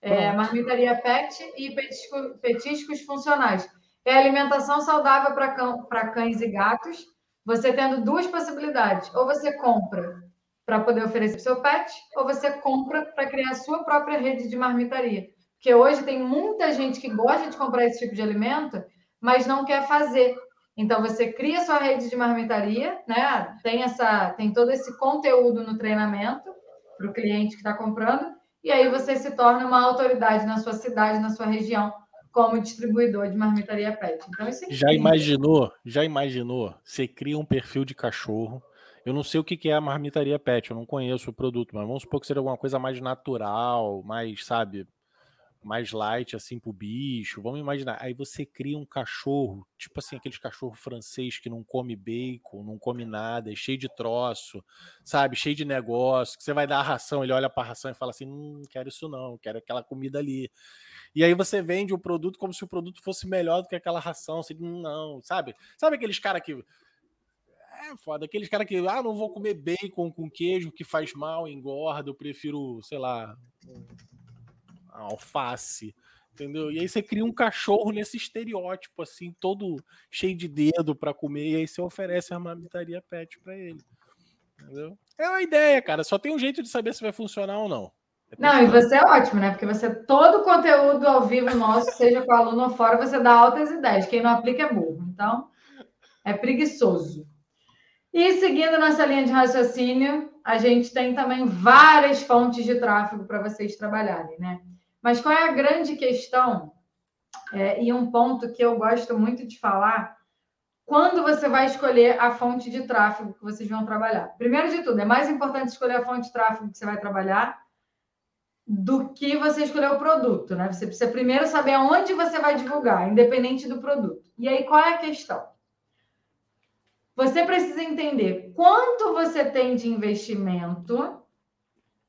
Speaker 2: É, marmitaria pet e petisco, petiscos funcionais. É alimentação saudável para cães e gatos. Você tendo duas possibilidades. Ou você compra para poder oferecer para o seu pet, ou você compra para criar a sua própria rede de marmitaria. Porque hoje tem muita gente que gosta de comprar esse tipo de alimento, mas não quer fazer. Então você cria sua rede de marmitaria, né? Tem essa, tem todo esse conteúdo no treinamento para o cliente que está comprando, e aí você se torna uma autoridade na sua cidade, na sua região, como distribuidor de marmitaria pet. Então, isso é
Speaker 1: já imaginou? Já imaginou? Você cria um perfil de cachorro eu não sei o que é a marmitaria pet, eu não conheço o produto, mas vamos supor que seja alguma coisa mais natural, mais, sabe, mais light assim pro bicho. Vamos imaginar. Aí você cria um cachorro, tipo assim, aqueles cachorro francês que não come bacon, não come nada, é cheio de troço, sabe, cheio de negócio, que você vai dar a ração, ele olha para a ração e fala assim: "Não quero isso não, quero aquela comida ali". E aí você vende o produto como se o produto fosse melhor do que aquela ração, assim, não, sabe? Sabe aqueles cara que é foda. Aqueles caras que, ah, não vou comer bacon com queijo que faz mal, engorda, eu prefiro, sei lá, alface. Entendeu? E aí você cria um cachorro nesse estereótipo, assim, todo cheio de dedo para comer, e aí você oferece a marmitaria pet para ele. Entendeu? É uma ideia, cara. Só tem um jeito de saber se vai funcionar ou não.
Speaker 2: É não, e você é ótimo, né? Porque você, todo o conteúdo ao vivo nosso, seja com o aluno ou fora, você dá altas ideias. Quem não aplica é burro. Então, é preguiçoso. E seguindo nossa linha de raciocínio, a gente tem também várias fontes de tráfego para vocês trabalharem, né? Mas qual é a grande questão? É, e um ponto que eu gosto muito de falar, quando você vai escolher a fonte de tráfego que vocês vão trabalhar. Primeiro de tudo, é mais importante escolher a fonte de tráfego que você vai trabalhar do que você escolher o produto, né? Você precisa primeiro saber aonde você vai divulgar, independente do produto. E aí, qual é a questão? Você precisa entender quanto você tem de investimento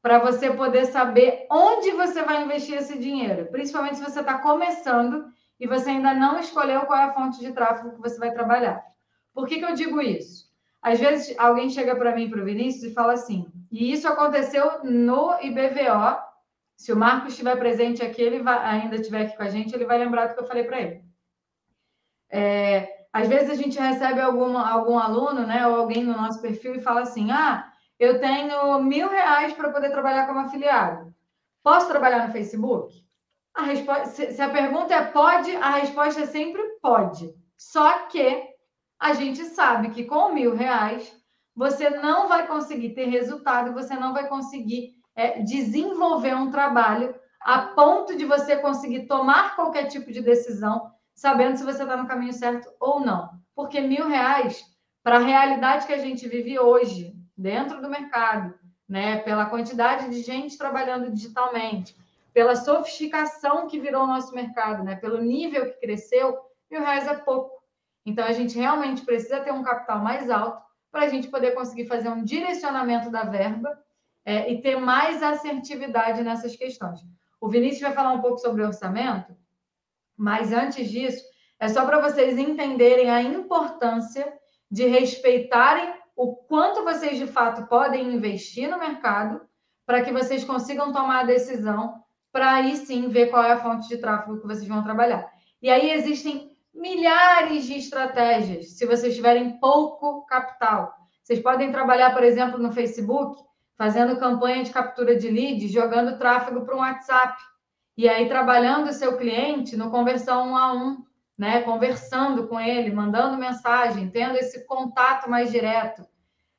Speaker 2: para você poder saber onde você vai investir esse dinheiro, principalmente se você está começando e você ainda não escolheu qual é a fonte de tráfego que você vai trabalhar. Por que, que eu digo isso? Às vezes alguém chega para mim, para o Vinícius, e fala assim, e isso aconteceu no IBVO. Se o Marcos estiver presente aqui, ele vai, ainda estiver aqui com a gente, ele vai lembrar do que eu falei para ele. É, às vezes a gente recebe algum, algum aluno, né, ou alguém no nosso perfil e fala assim: ah, eu tenho mil reais para poder trabalhar como afiliado. Posso trabalhar no Facebook? A resposta, se a pergunta é pode, a resposta é sempre pode. Só que a gente sabe que com mil reais você não vai conseguir ter resultado, você não vai conseguir é, desenvolver um trabalho a ponto de você conseguir tomar qualquer tipo de decisão, sabendo se você está no caminho certo ou não. Porque mil reais, para a realidade que a gente vive hoje, dentro do mercado, né, pela quantidade de gente trabalhando digitalmente, pela sofisticação que virou o nosso mercado, né, pelo nível que cresceu, mil reais é pouco. Então, a gente realmente precisa ter um capital mais alto para a gente poder conseguir fazer um direcionamento da verba é, e ter mais assertividade nessas questões. O Vinícius vai falar um pouco sobre orçamento, mas antes disso, é só para vocês entenderem a importância de respeitarem o quanto vocês de fato podem investir no mercado para que vocês consigam tomar a decisão para aí sim ver qual é a fonte de tráfego que vocês vão trabalhar. E aí existem milhares de estratégias se vocês tiverem pouco capital. Vocês podem trabalhar, por exemplo, no Facebook, fazendo campanha de captura de leads, jogando tráfego para um WhatsApp. E aí trabalhando o seu cliente no conversão um a um, né? Conversando com ele, mandando mensagem, tendo esse contato mais direto.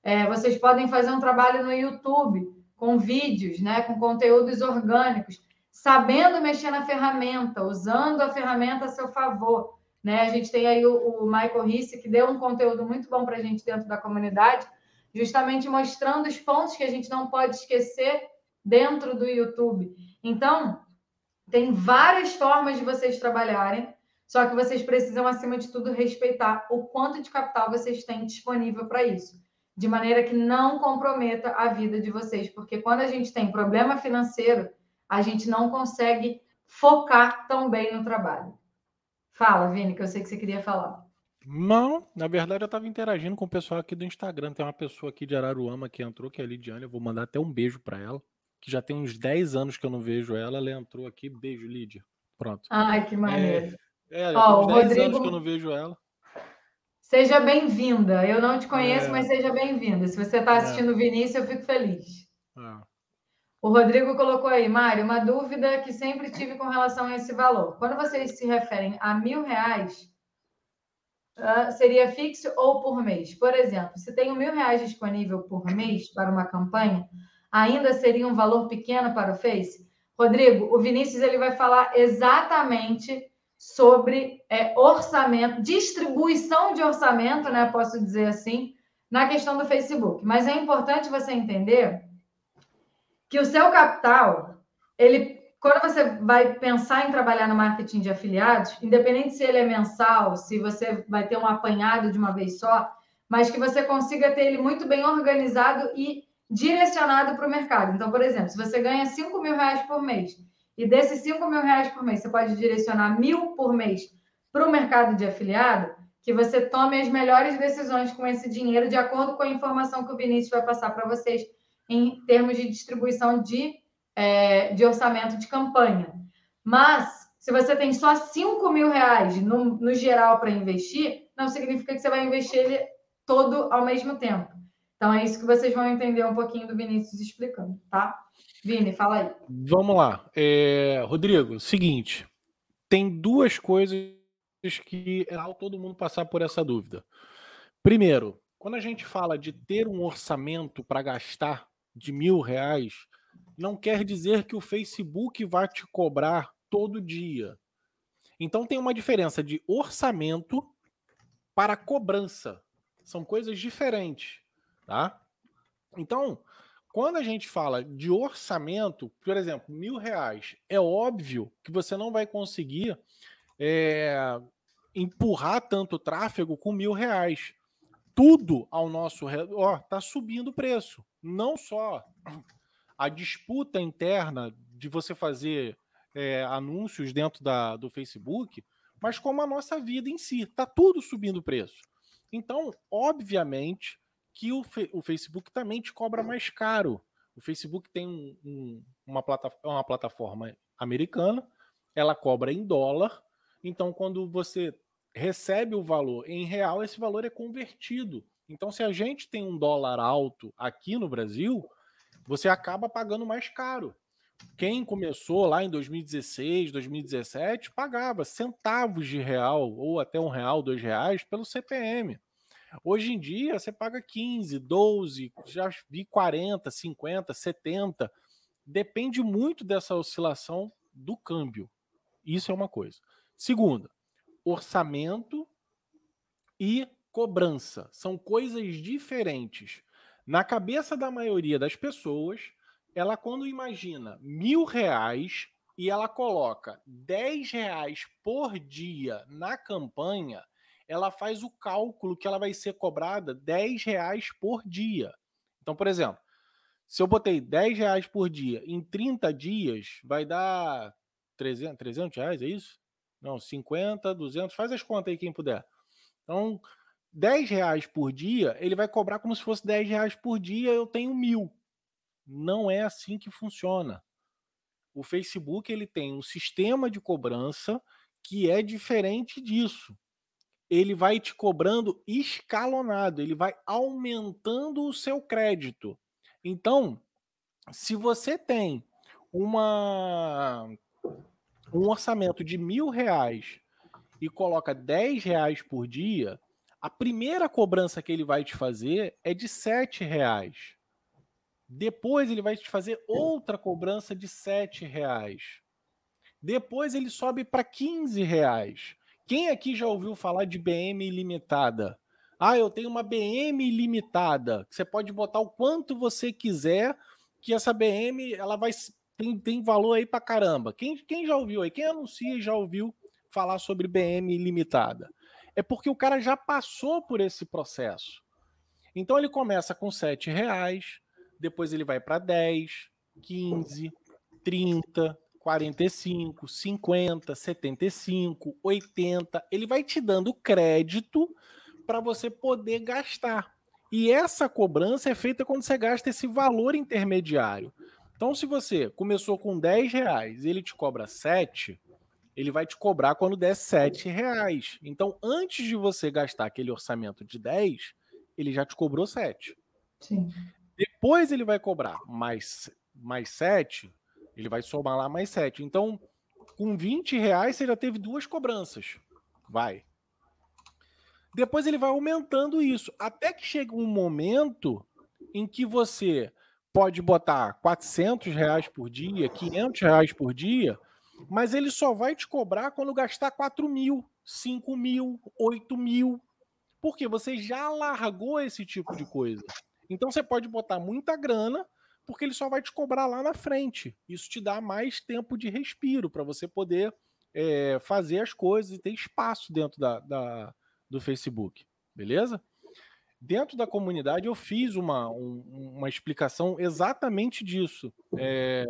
Speaker 2: É, vocês podem fazer um trabalho no YouTube com vídeos, né? Com conteúdos orgânicos, sabendo mexer na ferramenta, usando a ferramenta a seu favor. Né? A gente tem aí o, o Michael Risse, que deu um conteúdo muito bom para a gente dentro da comunidade, justamente mostrando os pontos que a gente não pode esquecer dentro do YouTube. Então, tem várias formas de vocês trabalharem, só que vocês precisam, acima de tudo, respeitar o quanto de capital vocês têm disponível para isso, de maneira que não comprometa a vida de vocês, porque quando a gente tem problema financeiro, a gente não consegue focar tão bem no trabalho. Fala, Vini, que eu sei que você queria falar.
Speaker 1: Não, na verdade eu estava interagindo com o pessoal aqui do Instagram. Tem uma pessoa aqui de Araruama que entrou, que é a Lidiane. Eu vou mandar até um beijo para ela, que já tem uns 10 anos que eu não vejo ela. Ela entrou aqui. Beijo, Lídia. Pronto.
Speaker 2: Ai, que maneiro.
Speaker 1: É, é oh, uns 10 Rodrigo... anos que eu não vejo ela.
Speaker 2: Seja bem-vinda. Eu não te conheço, é... mas seja bem-vinda. Se você está assistindo o Vinícius, eu fico feliz. É. O Rodrigo colocou aí, Mário, uma dúvida que sempre tive com relação a esse valor. Quando vocês se referem a mil reais, uh, seria fixo ou por mês? Por exemplo, se tenho mil reais disponível por mês para uma campanha, ainda seria um valor pequeno para o Face? Rodrigo, o Vinícius ele vai falar exatamente sobre é, orçamento, distribuição de orçamento, né? Posso dizer assim, na questão do Facebook. Mas é importante você entender que o seu capital, ele quando você vai pensar em trabalhar no marketing de afiliados, independente se ele é mensal, se você vai ter um apanhado de uma vez só, mas que você consiga ter ele muito bem organizado e direcionado para o mercado. Então, por exemplo, se você ganha 5 mil reais por mês, e desses 5 mil reais por mês, você pode direcionar mil por mês para o mercado de afiliado, que você tome as melhores decisões com esse dinheiro, de acordo com a informação que o Vinícius vai passar para vocês em termos de distribuição de é, de orçamento de campanha. Mas, se você tem só 5 mil reais no, no geral para investir, não significa que você vai investir ele todo ao mesmo tempo. Então, é isso que vocês vão entender um pouquinho do Vinícius explicando, tá? Vini, fala aí.
Speaker 1: Vamos lá. É, Rodrigo, seguinte, tem duas coisas que é todo mundo passar por essa dúvida. Primeiro, quando a gente fala de ter um orçamento para gastar de mil reais, não quer dizer que o Facebook vai te cobrar todo dia. Então tem uma diferença de orçamento para cobrança. São coisas diferentes, tá? Então, quando a gente fala de orçamento, por exemplo, mil reais, é óbvio que você não vai conseguir é, empurrar tanto tráfego com mil reais. Tudo ao nosso redor está subindo o preço. Não só a disputa interna de você fazer é, anúncios dentro da, do Facebook, mas como a nossa vida em si. Está tudo subindo o preço. Então, obviamente, que o, o, Facebook também te cobra mais caro. O Facebook tem um, um, uma, plataforma, uma plataforma americana, ela cobra em dólar. Então, quando você recebe o valor em real, esse valor é convertido. Então, se a gente tem um dólar alto aqui no Brasil, você acaba pagando mais caro. quem começou lá em 2016, 2017, pagava centavos de real, ou até um real, dois reais, pelo CPM. Hoje em dia, você paga 15, 12, já vi 40, 50, 70. Depende muito dessa oscilação do câmbio. Isso é uma coisa. Segunda, orçamento e cobrança. São coisas diferentes. Na cabeça da maioria das pessoas, ela quando imagina mil reais e ela coloca dez reais por dia na campanha, ela faz o cálculo que ela vai ser cobrada dez reais por dia. Então, por exemplo, se eu botei dez reais por dia em 30 dias, vai dar 300, 300 reais, é isso? Não, 50, 200, faz as contas aí quem puder. Então, 10 reais por dia, ele vai cobrar como se fosse 10 reais por dia, eu tenho mil. Não é assim que funciona. O Facebook ele tem um sistema de cobrança que é diferente disso. Ele vai te cobrando escalonado, ele vai aumentando o seu crédito. Então, se você tem uma um orçamento de mil reais e coloca 10 reais por dia, a primeira cobrança que ele vai te fazer é de 7 reais. Depois ele vai te fazer outra cobrança de 7 reais. Depois ele sobe para 15 reais. Quem aqui já ouviu falar de BM ilimitada? Ah, eu tenho uma BM ilimitada. Você pode botar o quanto você quiser, que essa BM ela vai tem, tem valor aí para caramba. Quem, quem já ouviu aí? Quem anuncia e já ouviu falar sobre BM ilimitada? É porque o cara já passou por esse processo. Então ele começa com 7 reais, depois ele vai para 10, 15, 30, 45, 50, 75, 80. Ele vai te dando crédito para você poder gastar. E essa cobrança é feita quando você gasta esse valor intermediário. Então, se você começou com 10 reais e ele te cobra 7, ele vai te cobrar quando der 7 reais. Então, antes de você gastar aquele orçamento de 10, ele já te cobrou 7. Sim. Depois ele vai cobrar mais, mais 7, ele vai somar lá mais 7. Então, com 20 reais, você já teve duas cobranças. Vai. Depois ele vai aumentando isso, até que chega um momento em que você pode botar 400 reais por dia, 500 reais por dia, mas ele só vai te cobrar quando gastar 4 mil, 5 mil, 8 mil, porque você já largou esse tipo de coisa. Então você pode botar muita grana, porque ele só vai te cobrar lá na frente. Isso te dá mais tempo de respiro para você poder é, fazer as coisas e ter espaço dentro da, da, do Facebook. Beleza? Dentro da comunidade eu fiz uma, um, uma explicação exatamente disso. É,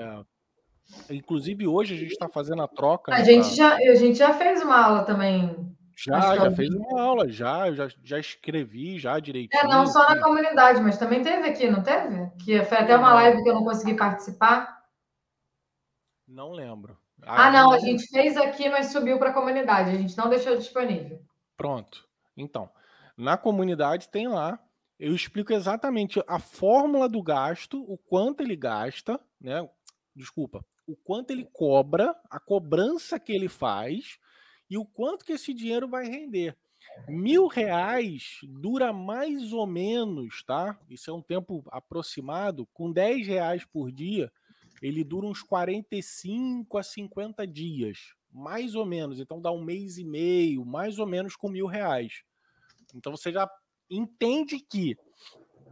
Speaker 1: inclusive hoje a gente está fazendo a troca.
Speaker 2: A, né, gente já, a gente já fez uma aula também
Speaker 1: já, já fez uma aula, já, já, já escrevi já direitinho.
Speaker 2: É, não só na comunidade, mas também teve aqui, não teve? Que foi até uma live que eu não consegui participar.
Speaker 1: Não lembro.
Speaker 2: Ah, ah não, a gente fez aqui, mas subiu para a comunidade, a gente não deixou disponível.
Speaker 1: Pronto. Então, na comunidade tem lá, eu explico exatamente a fórmula do gasto, o quanto ele gasta, né? Desculpa, o quanto ele cobra, a cobrança que ele faz e o quanto que esse dinheiro vai render. Mil reais dura mais ou menos, tá? Isso é um tempo aproximado. Com 10 reais por dia, ele dura uns 45 a 50 dias, mais ou menos. Então dá um mês e meio, mais ou menos com mil reais. Então você já entende que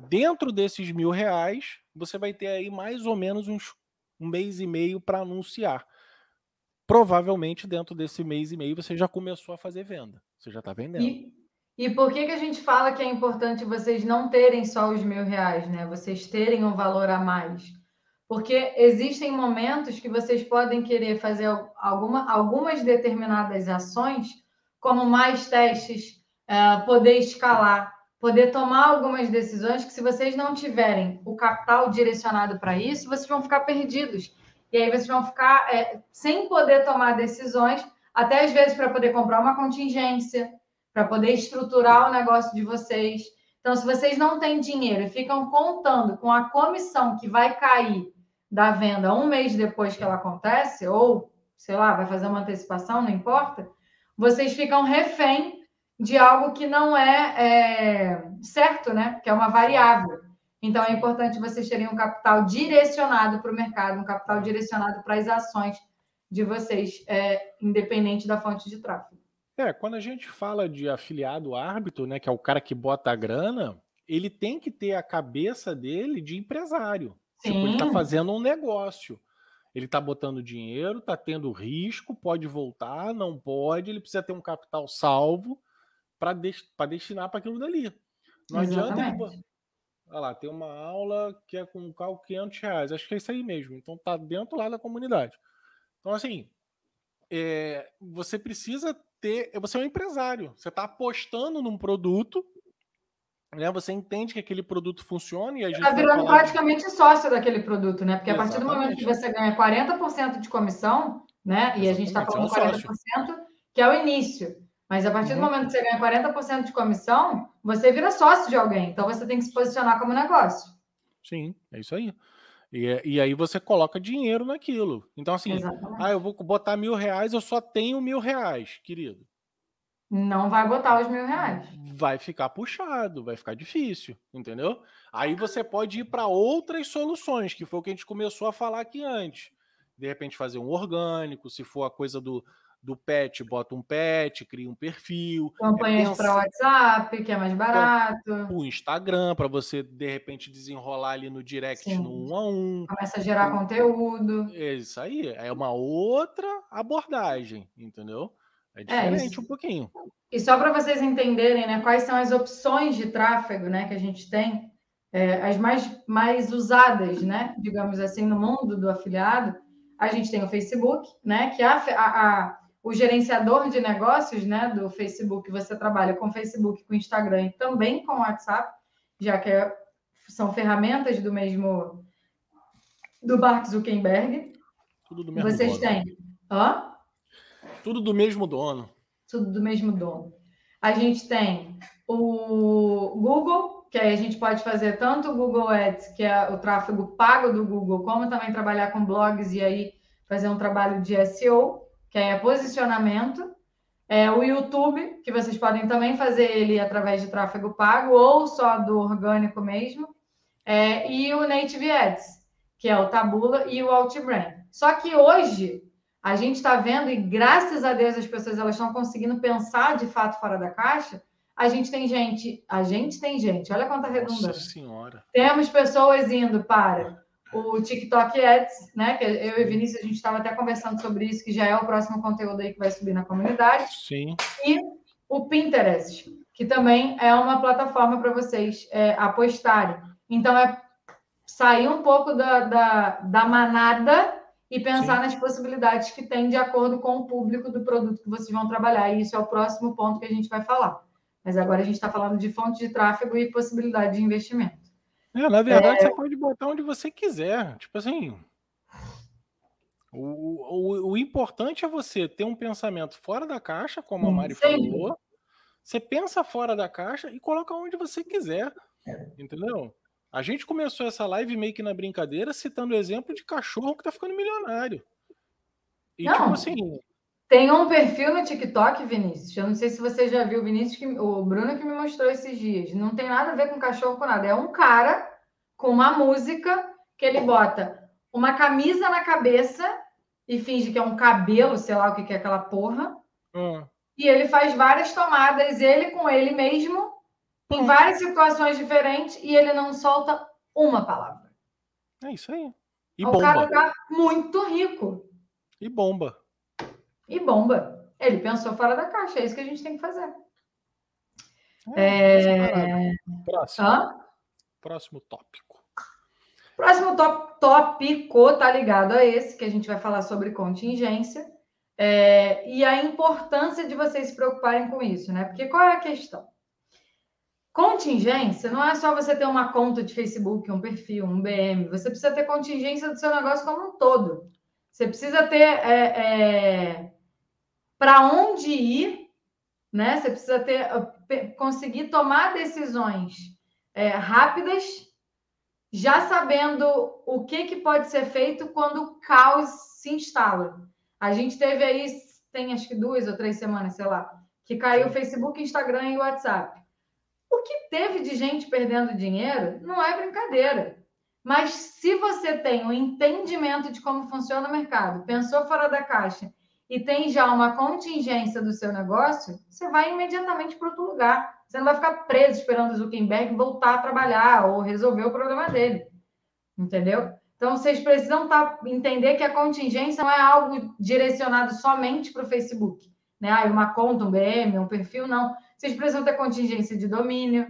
Speaker 1: dentro desses mil reais você vai ter aí mais ou menos uns um mês e meio para anunciar provavelmente dentro desse mês e meio você já começou a fazer venda. Você já está vendendo.
Speaker 2: E, e, por que, que a gente fala que é importante vocês não terem só os mil reais, né? Vocês terem um valor a mais? Porque existem momentos que vocês podem querer fazer alguma, algumas determinadas ações, como mais testes, uh, poder escalar, poder tomar algumas decisões que, se vocês não tiverem o capital direcionado para isso, vocês vão ficar perdidos e aí vocês vão ficar é, sem poder tomar decisões, até às vezes para poder comprar uma contingência, para poder estruturar o negócio de vocês. Então, se vocês não têm dinheiro e ficam contando com a comissão que vai cair da venda um mês depois que ela acontece, ou, sei lá, vai fazer uma antecipação, não importa, vocês ficam refém de algo que não é, é certo, né? Que é uma variável. Então, é importante vocês terem um capital direcionado para o mercado, um capital direcionado para as ações de vocês, é, independente da fonte de tráfego.
Speaker 1: É, quando a gente fala de afiliado árbitro, né, que é o cara que bota a grana, ele tem que ter a cabeça dele de empresário. Sim. Tipo, ele está fazendo um negócio. Ele está botando dinheiro, está tendo risco, pode voltar, não pode, ele precisa ter um capital salvo para destinar para aquilo dali. Não Exatamente. adianta ele, Olha lá, tem uma aula que é com cálculo 500 reais. Acho que é isso aí mesmo. Então tá dentro lá da comunidade. Então, assim, é, você precisa ter. Você é um empresário. Você está apostando num produto. Né, você entende que aquele produto funciona e a gente. Está
Speaker 2: virando praticamente de... sócio daquele produto, né? Porque Exatamente. a partir do momento que você ganha 40% de comissão, né? E a gente está falando 40%, que é o início. Mas a partir do uhum. momento que você ganha 40% de comissão, você vira sócio de alguém. Então você tem que se posicionar como negócio.
Speaker 1: Sim, é isso aí. E, e aí você coloca dinheiro naquilo. Então, assim, Exatamente. ah, eu vou botar mil reais, eu só tenho mil reais, querido.
Speaker 2: Não vai botar os mil reais.
Speaker 1: Vai ficar puxado, vai ficar difícil, entendeu? Aí você pode ir para outras soluções, que foi o que a gente começou a falar aqui antes. De repente, fazer um orgânico, se for a coisa do, do pet, bota um pet, cria um perfil.
Speaker 2: É Campanhas é para WhatsApp, que é mais barato.
Speaker 1: O Instagram, para você, de repente, desenrolar ali no direct Sim. no um a um.
Speaker 2: Começa a gerar então, conteúdo.
Speaker 1: É isso aí. É uma outra abordagem, entendeu? É, é diferente é um pouquinho.
Speaker 2: E só para vocês entenderem né, quais são as opções de tráfego né, que a gente tem, é, as mais, mais usadas, né, digamos assim, no mundo do afiliado, a gente tem o Facebook, né, que a, a, a o gerenciador de negócios né, do Facebook, você trabalha com Facebook, com Instagram e também com WhatsApp, já que é, são ferramentas do mesmo do Mark Zuckerberg.
Speaker 1: Tudo do mesmo
Speaker 2: Vocês
Speaker 1: dono.
Speaker 2: têm. Hã?
Speaker 1: Tudo do mesmo dono.
Speaker 2: Tudo do mesmo dono. A gente tem o Google, que aí a gente pode fazer tanto o Google Ads, que é o tráfego pago do Google, como também trabalhar com blogs e aí fazer um trabalho de SEO que é posicionamento. É, o YouTube, que vocês podem também fazer ele através de tráfego pago ou só do orgânico mesmo. É, e o Native Ads, que é o Tabula e o Outbrain. Só que hoje a gente está vendo, e graças a Deus as pessoas elas estão conseguindo pensar de fato fora da caixa. A gente tem gente, a gente tem gente, olha quanta redundância. Nossa
Speaker 1: senhora.
Speaker 2: Temos pessoas indo para o TikTok Ads, né? Que eu e Vinícius, a gente estava até conversando sobre isso, que já é o próximo conteúdo aí que vai subir na comunidade.
Speaker 1: Sim.
Speaker 2: E o Pinterest, que também é uma plataforma para vocês é, apostarem. Então, é sair um pouco da, da, da manada e pensar Sim. nas possibilidades que tem de acordo com o público do produto que vocês vão trabalhar. E isso é o próximo ponto que a gente vai falar. Mas agora a gente está falando de fonte de tráfego e possibilidade de investimento.
Speaker 1: É, na verdade, é... você pode botar onde você quiser. Tipo assim. O, o, o importante é você ter um pensamento fora da caixa, como a Mari Sim. falou. Você pensa fora da caixa e coloca onde você quiser. Entendeu? A gente começou essa live meio que na brincadeira, citando o exemplo de cachorro que tá ficando milionário.
Speaker 2: E não, tipo assim. Tem um perfil no TikTok, Vinícius. Eu não sei se você já viu, Vinícius, que, o Bruno que me mostrou esses dias. Não tem nada a ver com cachorro com nada. É um cara com uma música que ele bota uma camisa na cabeça e finge que é um cabelo, sei lá o que é aquela porra. Hum. E ele faz várias tomadas, ele com ele mesmo, em hum. várias situações diferentes, e ele não solta uma palavra.
Speaker 1: É isso aí.
Speaker 2: E o bomba. cara tá muito rico.
Speaker 1: E bomba.
Speaker 2: E bomba. Ele pensou fora da caixa, é isso que a gente tem que fazer.
Speaker 1: É, é... Próximo. Hã? Próximo tópico.
Speaker 2: Próximo tópico tá ligado a esse, que a gente vai falar sobre contingência. É, e a importância de vocês se preocuparem com isso, né? Porque qual é a questão? Contingência não é só você ter uma conta de Facebook, um perfil, um BM. Você precisa ter contingência do seu negócio como um todo. Você precisa ter é, é, para onde ir, né? Você precisa ter conseguir tomar decisões é, rápidas já sabendo o que, que pode ser feito quando o caos se instala. A gente teve aí, tem acho que duas ou três semanas, sei lá, que caiu o Facebook, Instagram e o WhatsApp. O que teve de gente perdendo dinheiro não é brincadeira. Mas se você tem um entendimento de como funciona o mercado, pensou fora da caixa e tem já uma contingência do seu negócio, você vai imediatamente para outro lugar. Você não vai ficar preso esperando o Zuckerberg voltar a trabalhar ou resolver o problema dele. Entendeu? Então, vocês precisam tá, entender que a contingência não é algo direcionado somente para o Facebook. Né? Ah, uma conta, um BM, um perfil, não. Vocês precisam ter contingência de domínio,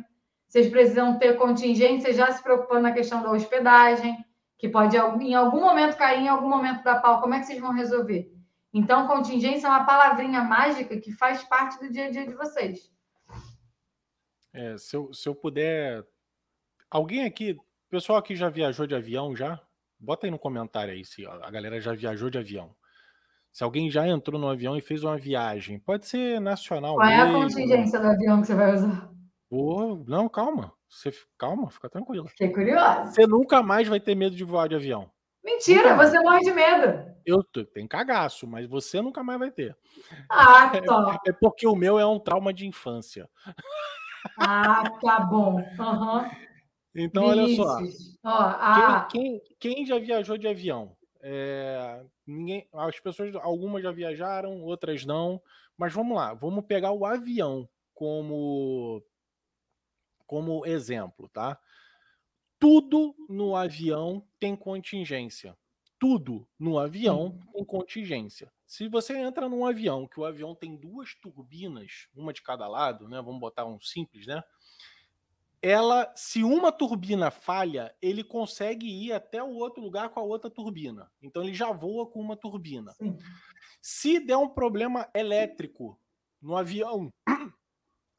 Speaker 2: vocês precisam ter contingência já se preocupando na questão da hospedagem, que pode em algum momento cair, em algum momento dar pau. Como é que vocês vão resolver? Então, contingência é uma palavrinha mágica que faz parte do dia a dia de vocês.
Speaker 1: É, se, eu, se eu puder. Alguém aqui, pessoal aqui já viajou de avião já? Bota aí no comentário aí se a galera já viajou de avião. Se alguém já entrou no avião e fez uma viagem, pode ser nacional.
Speaker 2: Qual é a contingência do avião que você vai usar?
Speaker 1: Oh, não, calma. Você, calma, fica tranquila.
Speaker 2: Fiquei curiosa.
Speaker 1: Você nunca mais vai ter medo de voar de avião.
Speaker 2: Mentira, nunca você morre de medo.
Speaker 1: Eu tenho cagaço, mas você nunca mais vai ter.
Speaker 2: Ah, top.
Speaker 1: É, é porque o meu é um trauma de infância.
Speaker 2: Ah, tá bom. Uhum.
Speaker 1: Então, Vinícius. olha só.
Speaker 2: Ó,
Speaker 1: quem, quem, quem, já viajou de avião? É, ninguém, as pessoas, algumas já viajaram, outras não. Mas vamos lá, vamos pegar o avião como, como exemplo, tá? Tudo no avião tem contingência. Tudo no avião tem contingência. Se você entra num avião que o avião tem duas turbinas, uma de cada lado, né? Vamos botar um simples, né? Ela, se uma turbina falha, ele consegue ir até o outro lugar com a outra turbina. Então ele já voa com uma turbina. Sim. Se der um problema elétrico no avião,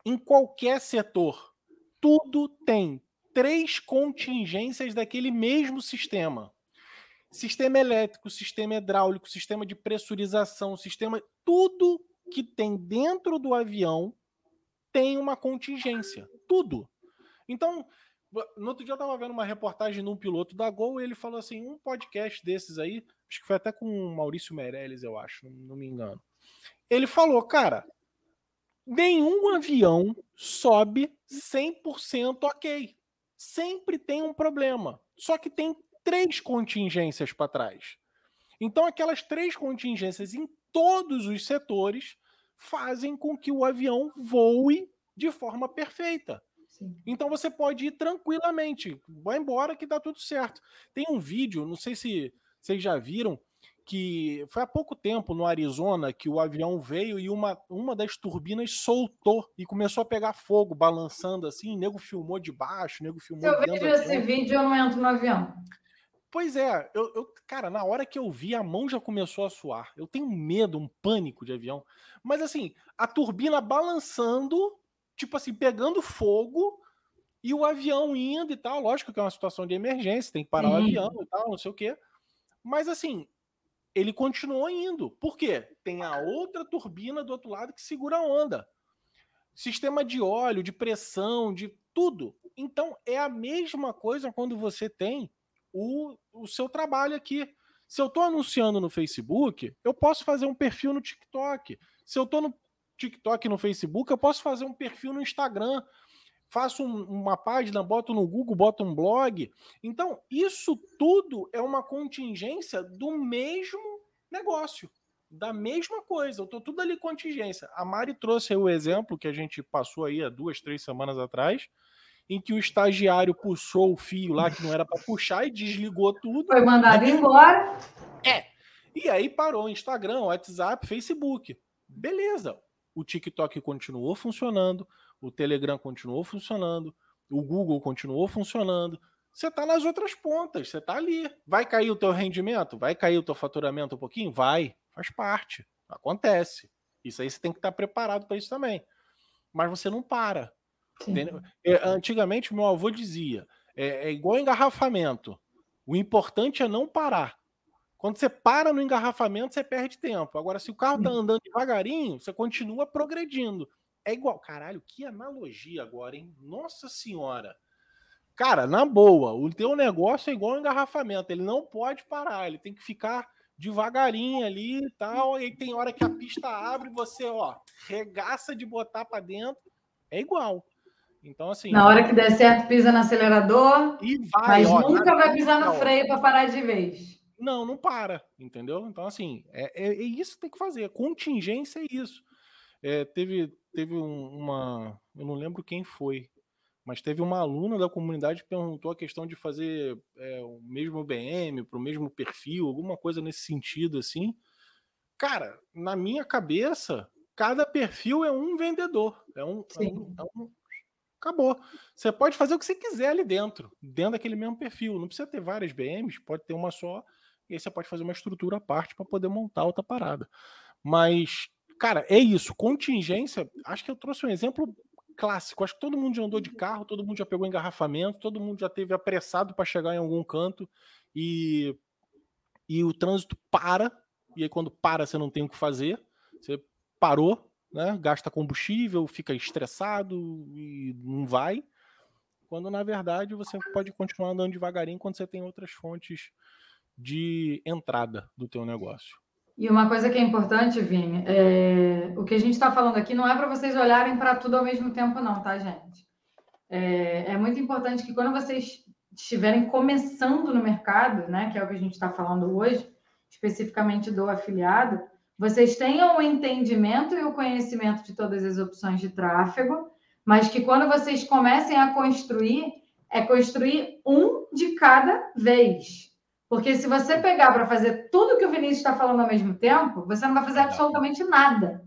Speaker 1: em qualquer setor, tudo tem três contingências daquele mesmo sistema. Sistema elétrico, sistema hidráulico, sistema de pressurização, sistema. Tudo que tem dentro do avião tem uma contingência. Tudo. Então, no outro dia eu estava vendo uma reportagem num piloto da Gol e ele falou assim: um podcast desses aí, acho que foi até com o Maurício Meirelles, eu acho, não me engano. Ele falou, cara, nenhum avião sobe 100% ok. Sempre tem um problema. Só que tem três contingências para trás. Então, aquelas três contingências em todos os setores fazem com que o avião voe de forma perfeita. Sim. Então você pode ir tranquilamente, vai embora que dá tudo certo. Tem um vídeo, não sei se vocês já viram, que foi há pouco tempo no Arizona que o avião veio e uma, uma das turbinas soltou e começou a pegar fogo, balançando assim. O nego filmou de baixo, o nego filmou. Se
Speaker 2: eu vejo esse vídeo, eu não entro no avião.
Speaker 1: Pois é, eu, eu, cara, na hora que eu vi, a mão já começou a suar. Eu tenho medo, um pânico de avião. Mas assim, a turbina balançando, tipo assim, pegando fogo, e o avião indo e tal. Lógico que é uma situação de emergência, tem que parar Sim. o avião e tal, não sei o quê. Mas assim, ele continuou indo. Por quê? Tem a outra turbina do outro lado que segura a onda. Sistema de óleo, de pressão, de tudo. Então, é a mesma coisa quando você tem o, o seu trabalho aqui. Se eu estou anunciando no Facebook, eu posso fazer um perfil no TikTok. Se eu estou no TikTok e no Facebook, eu posso fazer um perfil no Instagram. Faço um, uma página, boto no Google, boto um blog. Então, isso tudo é uma contingência do mesmo negócio, da mesma coisa. Eu estou tudo ali contingência. A Mari trouxe o exemplo que a gente passou aí há duas, três semanas atrás em que o estagiário puxou o fio lá que não era para puxar e desligou tudo.
Speaker 2: Foi mandado embora.
Speaker 1: É. E aí parou Instagram, WhatsApp, Facebook. Beleza. O TikTok continuou funcionando, o Telegram continuou funcionando, o Google continuou funcionando. Você está nas outras pontas, você está ali. Vai cair o teu rendimento? Vai cair o teu faturamento um pouquinho? Vai, faz parte. Acontece. Isso aí você tem que estar preparado para isso também. Mas você não para. É, antigamente, meu avô dizia: é, é igual engarrafamento. O importante é não parar. Quando você para no engarrafamento, você perde tempo. Agora, se o carro tá andando devagarinho, você continua progredindo. É igual. Caralho, que analogia agora, hein? Nossa Senhora. Cara, na boa, o teu negócio é igual um engarrafamento, ele não pode parar, ele tem que ficar devagarinho ali e tal, e tem hora que a pista abre, você, ó, regaça de botar para dentro, é igual. Então, assim.
Speaker 2: Na hora que der certo, pisa no acelerador,
Speaker 1: e vai,
Speaker 2: mas
Speaker 1: ó,
Speaker 2: nunca vai pisar no freio para parar de vez.
Speaker 1: Não, não para, entendeu? Então, assim, é, é, é isso que tem que fazer. Contingência é isso. É, teve teve uma. Eu não lembro quem foi, mas teve uma aluna da comunidade que perguntou a questão de fazer é, o mesmo BM para o mesmo perfil, alguma coisa nesse sentido, assim. Cara, na minha cabeça, cada perfil é um vendedor. É um, é um, é um acabou. Você pode fazer o que você quiser ali dentro, dentro daquele mesmo perfil. Não precisa ter várias BMs, pode ter uma só, e aí você pode fazer uma estrutura à parte para poder montar outra parada. Mas, cara, é isso. Contingência, acho que eu trouxe um exemplo clássico. Acho que todo mundo já andou de carro, todo mundo já pegou engarrafamento, todo mundo já teve apressado para chegar em algum canto e, e o trânsito para. E aí, quando para, você não tem o que fazer. Você parou, né? Gasta combustível, fica estressado e não vai. Quando na verdade você pode continuar andando devagarinho quando você tem outras fontes de entrada do teu negócio.
Speaker 2: E uma coisa que é importante, Vini, é... o que a gente está falando aqui não é para vocês olharem para tudo ao mesmo tempo, não, tá, gente? É... é, muito importante que quando vocês estiverem começando no mercado, né, que é o que a gente está falando hoje, especificamente do afiliado, vocês tenham o entendimento e o conhecimento de todas as opções de tráfego, mas que quando vocês comecem a construir, é construir um de cada vez. Porque se você pegar para fazer tudo que o Vinícius está falando ao mesmo tempo, você não vai fazer absolutamente nada.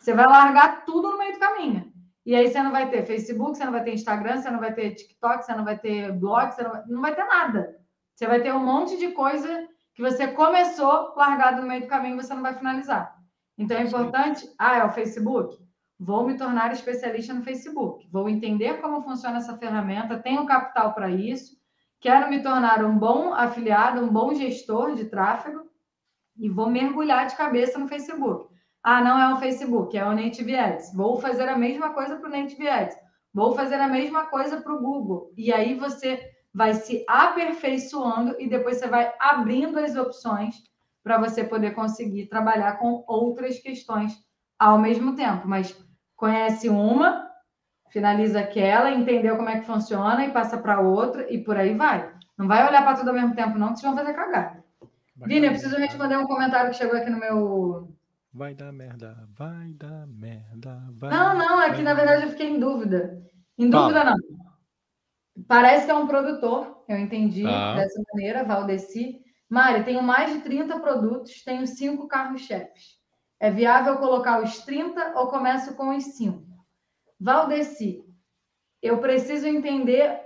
Speaker 2: Você vai largar tudo no meio do caminho. E aí você não vai ter Facebook, você não vai ter Instagram, você não vai ter TikTok, você não vai ter blog, você não vai, não vai ter nada. Você vai ter um monte de coisa que você começou largado no meio do caminho e você não vai finalizar. Então é importante. Ah, é o Facebook? Vou me tornar especialista no Facebook. Vou entender como funciona essa ferramenta, tenho capital para isso Quero me tornar um bom afiliado, um bom gestor de tráfego e vou mergulhar de cabeça no Facebook. Ah, não é o Facebook, é o Native Ads. Vou fazer a mesma coisa para o Native Ads. Vou fazer a mesma coisa para o Google. E aí você vai se aperfeiçoando e depois você vai abrindo as opções para você poder conseguir trabalhar com outras questões ao mesmo tempo. Mas conhece uma, finaliza aquela, entendeu como é que funciona e passa para outra e por aí vai. Não vai olhar para tudo ao mesmo tempo, não, que vocês vão fazer cagada. Vini, eu preciso responder um comentário que chegou aqui no meu.
Speaker 1: Vai dar merda, vai dar merda, vai.
Speaker 2: Não, não, aqui na verdade eu fiquei em dúvida. Em dúvida, Fala. não. Parece que é um produtor, eu entendi ah. dessa maneira, Valdeci. Mari, tenho mais de 30 produtos, tenho cinco carros-chefes. É viável colocar os 30 ou começo com os 5? Valdeci, eu preciso entender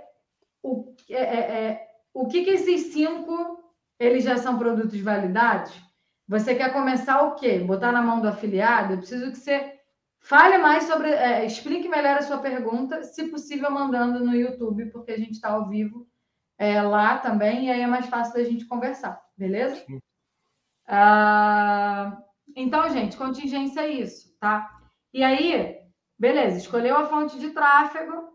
Speaker 2: o, é, é, é, o que, que esses cinco eles já são produtos validados. Você quer começar o quê? Botar na mão do afiliado? Eu preciso que você fale mais sobre, é, explique melhor a sua pergunta, se possível mandando no YouTube, porque a gente está ao vivo é, lá também, e aí é mais fácil da gente conversar, beleza? Ah, então, gente, contingência é isso, tá? E aí, Beleza, escolheu a fonte de tráfego,